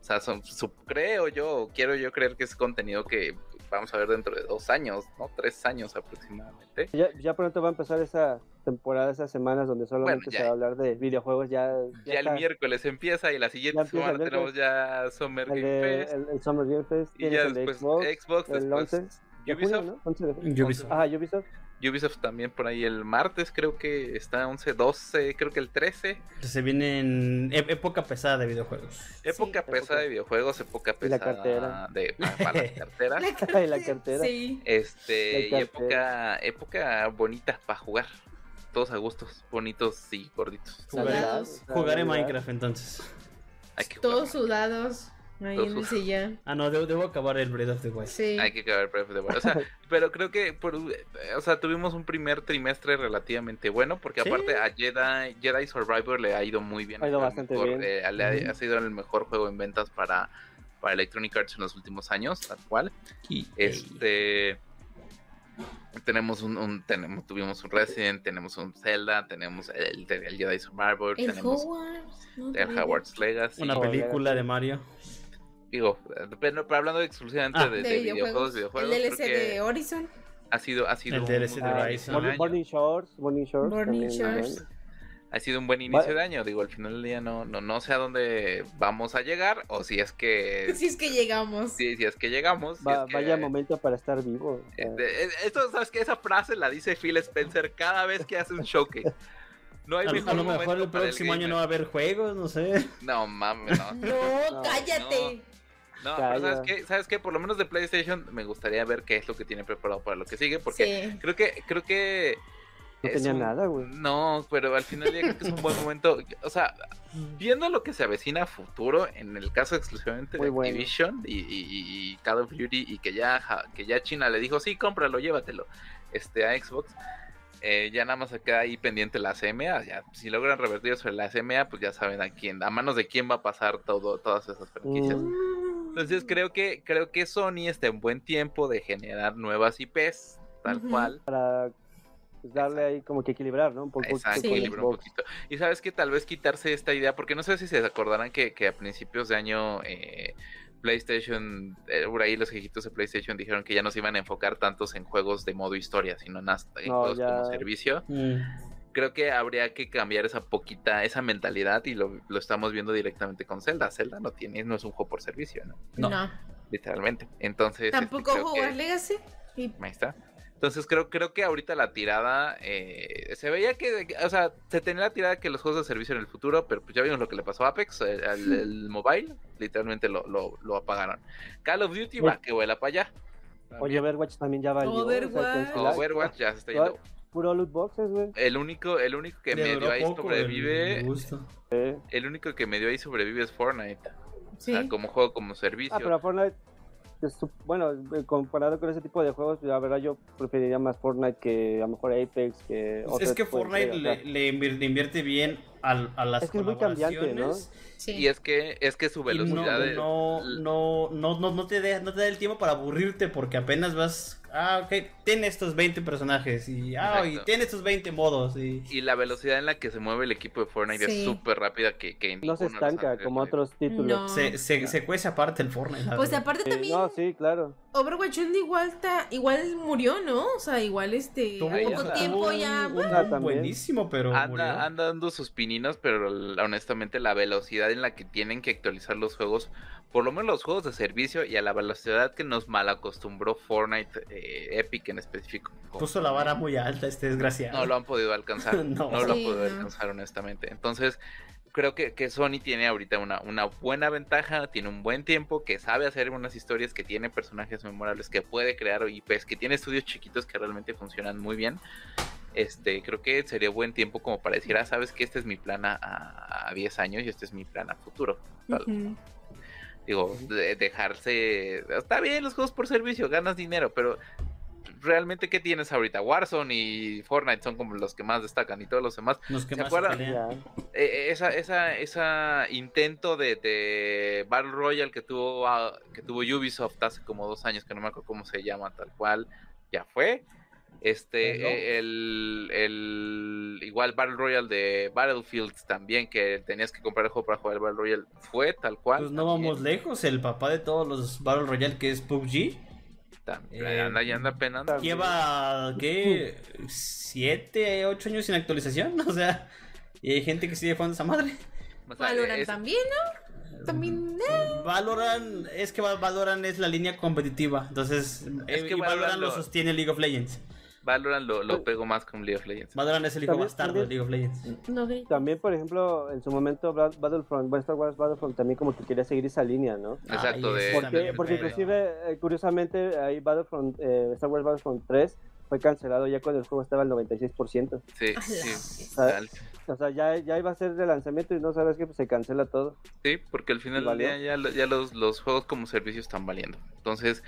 o sea, son, su- creo yo, quiero yo creer que es contenido que vamos a ver dentro de dos años, ¿no? Tres años aproximadamente. Ya, ya pronto va a empezar esa temporada, esas semanas donde solamente ya- se va a hablar de videojuegos. Ya, Ya, el está. miércoles empieza y la siguiente el semana tenemos ya Summer el, Game de- Fest. el, el Summer Game Fest. Y ya el de después Xbox. Xbox, el después 11 de junio, Ubisoft. ¿no? 11 de junio. Ubisoft. Ajá, Ubisoft. Ubisoft también por ahí el martes, creo que está 11, 12, creo que el 13. Se viene en ép- época pesada de videojuegos. Época época- pesada de videojuegos, época Y la pesada cartera. de para, para las (laughs) carteras. (laughs) Ay, la cartera. Sí. Este, y La época, época bonita para jugar. Todos a gustos, bonitos y gorditos. Jugaré, Soldados. jugaré Minecraft entonces. Hay que jugar. Todos sudados. Ahí en el sudados. sillón. Ah, no, debo, debo acabar el Breath of the Wild. Sí. Hay que acabar Breath of the Wild. O sea, (laughs) pero creo que por, o sea, tuvimos un primer trimestre relativamente bueno, porque Sí. aparte a Jedi, Jedi Survivor le ha ido muy bien. Ha ido el bastante mejor, bien. eh, le ha, Ujú. ha sido el mejor juego en ventas para, para Electronic Arts en los últimos años, tal cual. Y- Este tenemos un, un- tenemos tuvimos un Resident, tenemos un Zelda, tenemos el, el Jedi Survivor, El tenemos Hogwarts. ¿no? el. Hogwarts Legacy. Una película de Mario. Digo, pero, pero hablando exclusivamente Ah. de, De, de videojuegos. videojuegos, videojuegos, El DLC de Horizon. ha sido ha sido El un DLC de Horizon. Burning Shores, también, Shores. Ha sido un buen inicio Va- de año, digo, al final del día no, no, no sé a dónde vamos a llegar, o si es que (laughs) Si es que llegamos. si, si es que llegamos. si Va- es que- Vaya momento para estar vivo. o sea, Este, eh, esto, ¿sabes que Esa frase la dice Phil Spencer cada vez que hace un showcase. No hay A, mejor a lo momento mejor el próximo año no va a haber juegos, no sé. No mames, no. No, No, cállate. No, Calla. pero ¿sabes qué? ¿Sabes qué? Por lo menos de PlayStation me gustaría ver qué es lo que tiene preparado para lo que sigue, porque Sí. creo que creo que No tenía un- nada, güey. No, pero al final creo que es un buen momento. O sea, viendo lo que se avecina a futuro, en el caso exclusivamente Muy de bueno. Activision y, y- y Call of Duty, y que ya, que ya China le dijo, sí, cómpralo, llévatelo, este, a Xbox. eh, ya nada más se queda ahí pendiente la CMA. Ya, si logran revertir sobre la CMA, pues ya saben a quién, a manos de quién va a pasar todo, todas esas franquicias. Mm, Entonces creo que, creo que Sony está en buen tiempo de generar nuevas IPs, tal cual. para pues, darle ahí como que equilibrar, ¿no? Un poco. Exacto, Sí. equilibrar un poquito. Y sabes que tal vez quitarse esta idea, porque no sé si se acordarán que, que a principios de año eh, PlayStation, eh, por ahí los viejitos de PlayStation dijeron que ya no se iban a enfocar tantos en juegos de modo historia, sino en, hasta- en No, juegos ya. como servicio. Mm. Creo que habría que cambiar esa poquita, esa mentalidad y lo, lo estamos viendo directamente con Zelda. Zelda no tiene, no es un juego por servicio, ¿no? No. No. Literalmente. Entonces. este, Tampoco que- Hogwarts Legacy. Y Ahí está. Entonces creo, creo que ahorita la tirada eh, se veía que, o sea, se tenía la tirada que los juegos de servicio en el futuro, pero pues ya vimos lo que le pasó a Apex, el, el- el mobile, literalmente lo, lo, lo apagaron. Call of Duty va que vuela para allá. Oye, Overwatch también ya valió. o sea, Overwatch. Overwatch ya se está yendo. Puro loot boxes, güey. El único, el único que Le medio ahí sobrevive. Eh. el único que medio ahí sobrevive es Fortnite. sí. O sea, como juego como servicio. Ah, pero Fortnite, bueno, eh, comparado con ese tipo de juegos, la verdad yo preferiría más Fortnite que a lo mejor Apex, que Pues es que Fortnite le invierte bien al- a, las Es que es muy cambiante, colaboraciones. sí. Y es que, es que su Y no, velocidad de- no, no, no, no, no te deja, no te da el tiempo para aburrirte porque apenas vas, ah, ok, tiene estos 20 personajes y, ah, y tiene estos 20 modos y... y la velocidad en la que se mueve el equipo de Fortnite Sí. es súper rápida que, que No se de estanca como otros títulos. No. Se, se, se cuece aparte el Fortnite. Pues verdad. aparte Sí, también no, sí, claro. Overwatch igual está, igual murió, ¿no? O sea, igual este Tuvo- a poco tiempo ya. un bueno, Ah, buenísimo, pero murió. Anda, anda dando sus pininos, pero la- honestamente la velocidad en la que tienen que actualizar los juegos, por lo menos los juegos de servicio y a la velocidad que nos malacostumbró Fortnite, eh, Epic en específico. Puso la vara muy alta este desgraciado. No lo han podido alcanzar. (laughs) No. no. lo han Sí, podido no. alcanzar, honestamente. Entonces, creo que, que Sony tiene ahorita una, una buena ventaja, tiene un buen tiempo, que sabe hacer unas historias, que tiene personajes memorables, que puede crear IPs, que tiene estudios chiquitos que realmente funcionan muy bien. Este, creo que sería buen tiempo como para decir, ah, sabes que este es mi plan a, a- a 10 años y este es mi plan a futuro. Digo, de- dejarse. Está bien los juegos por servicio, ganas dinero, pero realmente, ¿qué tienes ahorita? Warzone y Fortnite son como los que más destacan y todos los demás. Los que ¿Se más acuerdan? Eh, esa, esa, esa intento de, de Battle Royale que tuvo, ah, que tuvo Ubisoft hace como dos años, que no me acuerdo cómo se llama tal cual, ya fue. Este, ¿No? eh, el, el igual Battle Royale de Battlefield también, que tenías que comprar el juego para jugar el Battle Royale, fue tal cual. Pues no también. vamos lejos, el papá de todos los Battle Royale que es PUBG Tam- Eh, anda, ya anda penando. también. lleva, ¿qué? ¿Siete, ocho años sin actualización? (laughs) O sea, y hay gente que sigue jugando esa madre. O sea, Valorant es- también, ¿no? También. eh, Valorant, es que Val- Valorant es la línea competitiva, entonces Es eh, que Valorant lo lo- sostiene League of Legends. Valorant lo, lo pego más con League of Legends. Valorant es el hijo También- bastardo de League of Legends. No grito. También, por ejemplo, en su momento Battlefront, bueno, Star Wars Battlefront también como que quería seguir esa línea, ¿no? Exacto, Ay, de- Porque, porque inclusive, eh, curiosamente, ahí Battlefront, eh, Star Wars Battlefront 3 fue cancelado ya cuando el juego estaba al 96%. Sí, sí. vez. O sea, ya, ya iba a ser de lanzamiento y no sabes que pues, se cancela todo. Sí, porque al final del día ya, ya los, los juegos como servicio están valiendo. Entonces,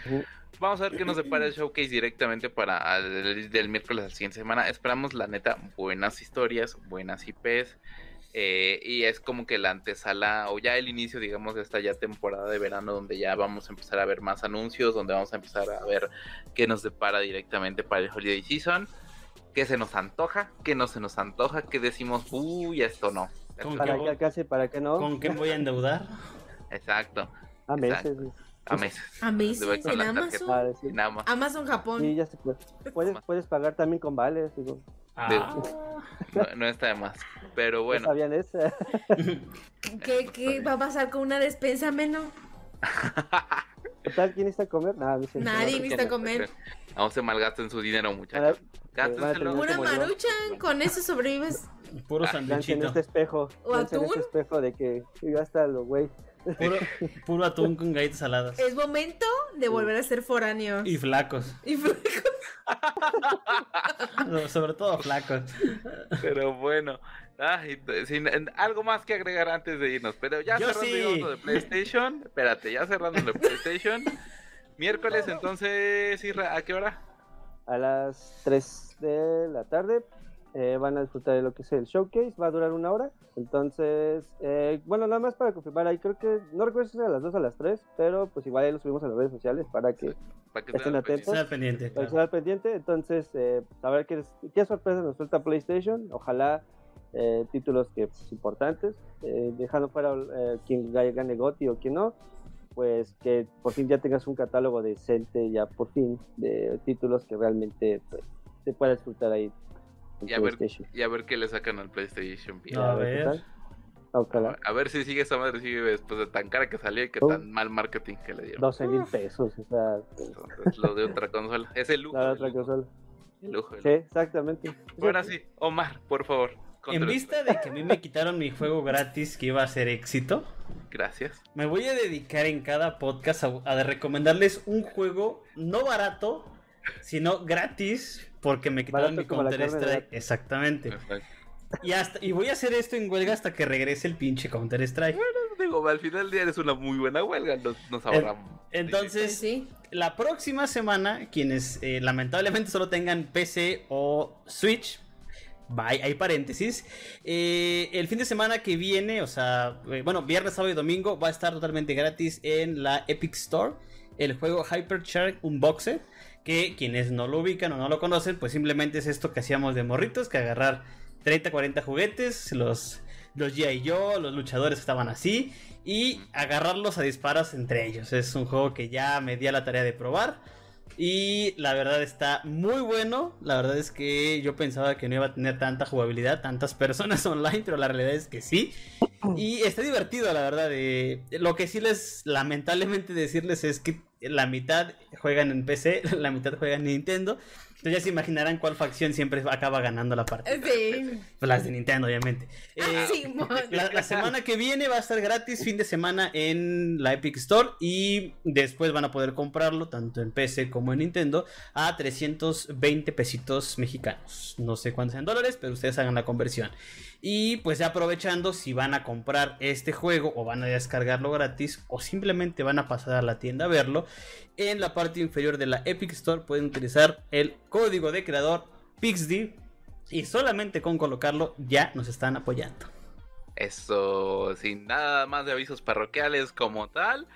vamos a ver qué nos depara el showcase directamente para el, del miércoles a la siguiente semana. Esperamos, la neta, buenas historias, buenas IPs. eh, y es como que la antesala, o ya el inicio, digamos, de esta ya temporada de verano, donde ya vamos a empezar a ver más anuncios, donde vamos a empezar a ver qué nos depara directamente para el Holiday Season. ¿Qué se nos antoja? ¿Qué no se nos antoja? ¿Qué decimos? Uy, esto no. Esto ¿Con no". Para qué que voy- alcance, para que no. ¿Con qué voy a endeudar? Exacto. A meses. A meses. A meses con en Amazon. Ah, sí. Amazon Japón. Sí, ya se puede. Puedes, puedes pagar también con vales, digo. Ah, (laughs) No, no está de más. Pero ¿No bueno, sabían eso? ¿Qué, qué va a pasar con una despensa menos? (laughs) ¿Qué tal? ¿Quién está a comer? Nada, no sé. Nadie No, necesita comer. aún se malgasten su dinero, muchachos. a Gástenselo. como yo. maruchan, con eso sobrevives. puro Ah, Lancen sandwichito. este espejo. ¿O atún? este espejo de que yo hasta lo güey. Puro, (laughs) puro atún con galletas saladas. Es momento de volver a ser foráneos. Y flacos. Y (laughs) No, Sobre todo flacos. Pero bueno. Ay, sin, en- algo más que agregar antes de irnos. Pero ya Yo cerrando sí. de PlayStation. (laughs) Espérate, ya cerrando lo de PlayStation. Miércoles, entonces, Isra, ¿a qué hora? A las 3 de la tarde. eh, van a disfrutar de lo que es el showcase, va a durar una hora. Entonces, eh, bueno, nada más para confirmar ahí, creo que, no recuerdo si es a las 2 o a las 3, pero pues igual ahí lo subimos a las redes sociales para que Para que Estén atentos. Pendiente. para claro. estar al pendiente. Entonces, eh, a ver qué, qué sorpresa nos suelta PlayStation. Ojalá eh, títulos que pues, importantes, eh, dejando fuera eh, quien gane, GOTY o quien no, pues que por fin ya tengas un catálogo decente, ya por fin, de títulos que realmente pues, se pueda disfrutar ahí en Y a ver, PlayStation. y a ver qué le sacan al PlayStation VR. A A ver. Ojalá. A ver si sigue esa madre, sigue después de tan cara que salió y que tan mal marketing que le dieron. 12 mil pesos, o sea, Entonces, lo de otra consola. Es el lujo. la el otra lujo, consola. el lujo, el Sí, lujo. exactamente. Ahora sí, Omar, por favor. En vista de que a mí me quitaron mi juego gratis que iba a ser éxito, Gracias. me voy a dedicar en cada podcast a, a recomendarles un juego no barato, sino gratis, porque me quitaron Barato mi Counter de Strike. Exactamente. Exacto. Y, hasta, y voy a hacer esto en huelga hasta que regrese el pinche Counter Strike. Digo, al final del día eres una muy buena huelga. Nos, nos ahorramos. Entonces, Sí. la próxima semana, quienes eh, lamentablemente solo tengan PC o Switch, bye, hay paréntesis. eh, el fin de semana que viene, o sea, eh, bueno, viernes, sábado y domingo, va a estar totalmente gratis en la Epic Store el juego Hypercharge Unboxed. Que quienes no lo ubican o no lo conocen, pues simplemente es esto que hacíamos de morritos: que agarrar 30, 40 juguetes, los, los G.I. Joe, los luchadores estaban así, y agarrarlos a disparos entre ellos. Es un juego que ya me di a la tarea de probar. Y la verdad está muy bueno. La verdad es que yo pensaba que no iba a tener tanta jugabilidad, tantas (laughs) personas online, pero la realidad es que sí. Y está divertido, la verdad. eh, lo que sí les, lamentablemente decirles es que la mitad juegan en PC, (laughs) la mitad juegan en Nintendo. Entonces ya se imaginarán cuál facción siempre acaba ganando la partida. Sí. (laughs) Las de Nintendo, obviamente. Eh, Ah, Simón. la, la semana que viene va a estar gratis, fin de semana en la Epic Store y después van a poder comprarlo tanto en PC como en Nintendo a 320 pesitos mexicanos. No sé cuántos en dólares, pero ustedes hagan la conversión. Y pues ya aprovechando si van a comprar este juego o van a descargarlo gratis o simplemente van a pasar a la tienda a verlo, en la parte inferior de la Epic Store pueden utilizar el código de creador PixD y solamente con colocarlo ya nos están apoyando. Eso, sin nada más de avisos parroquiales como tal,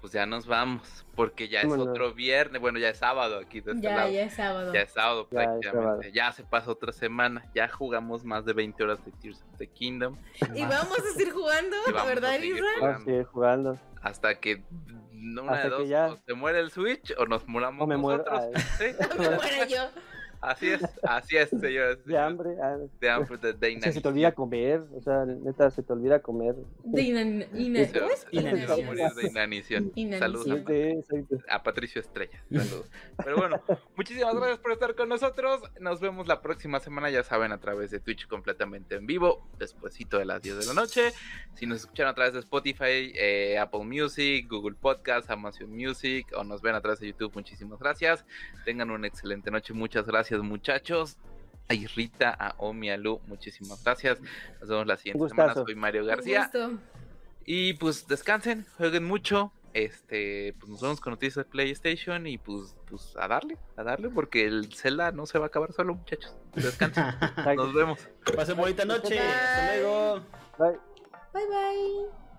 pues ya nos vamos. Porque ya es otro viernes, bueno, ya es sábado aquí de este Ya, lado. ya es sábado. Ya es sábado Ya es prácticamente. sábado. Ya se pasa otra semana. Ya jugamos más de 20 horas de Tears of the Kingdom. Y vamos a seguir jugando, ¿verdad, jugando. Vamos a seguir jugando. Hasta que una Hasta de dos, ya- o se muere el Switch o nos muramos O me muero, nosotros. (laughs) Sí, (laughs) Me muero yo. Así es, así es, señores. De hambre. ah, De hambre, de, de o sea, se te olvida comer. O sea, neta, se te olvida comer. De inan, ina- Se, ¿cómo es? se va a Inanición. morir de inanición. Inanición. Saludos a Patricio Estrella. Saludos. Pero bueno, muchísimas gracias por estar con nosotros. Nos vemos la próxima semana, ya saben, a través de Twitch completamente en vivo, despuesito de las 10 de la noche. Si nos escuchan a través de Spotify, eh, Apple Music, Google Podcast, Amazon Music o nos ven a través de YouTube, muchísimas gracias. Tengan una excelente noche. Muchas gracias, muchachos. A Rita, a Omi, a Lu, muchísimas gracias. Nos vemos la siguiente semana. Soy Mario García. Y pues descansen, jueguen mucho. Este, pues nos vemos con noticias de PlayStation y pues, pues a darle, a darle, porque el Zelda no se va a acabar solo, muchachos. Descansen, (laughs) nos vemos. Pasen bonita noche. Bye. Hasta luego. Bye. Bye bye.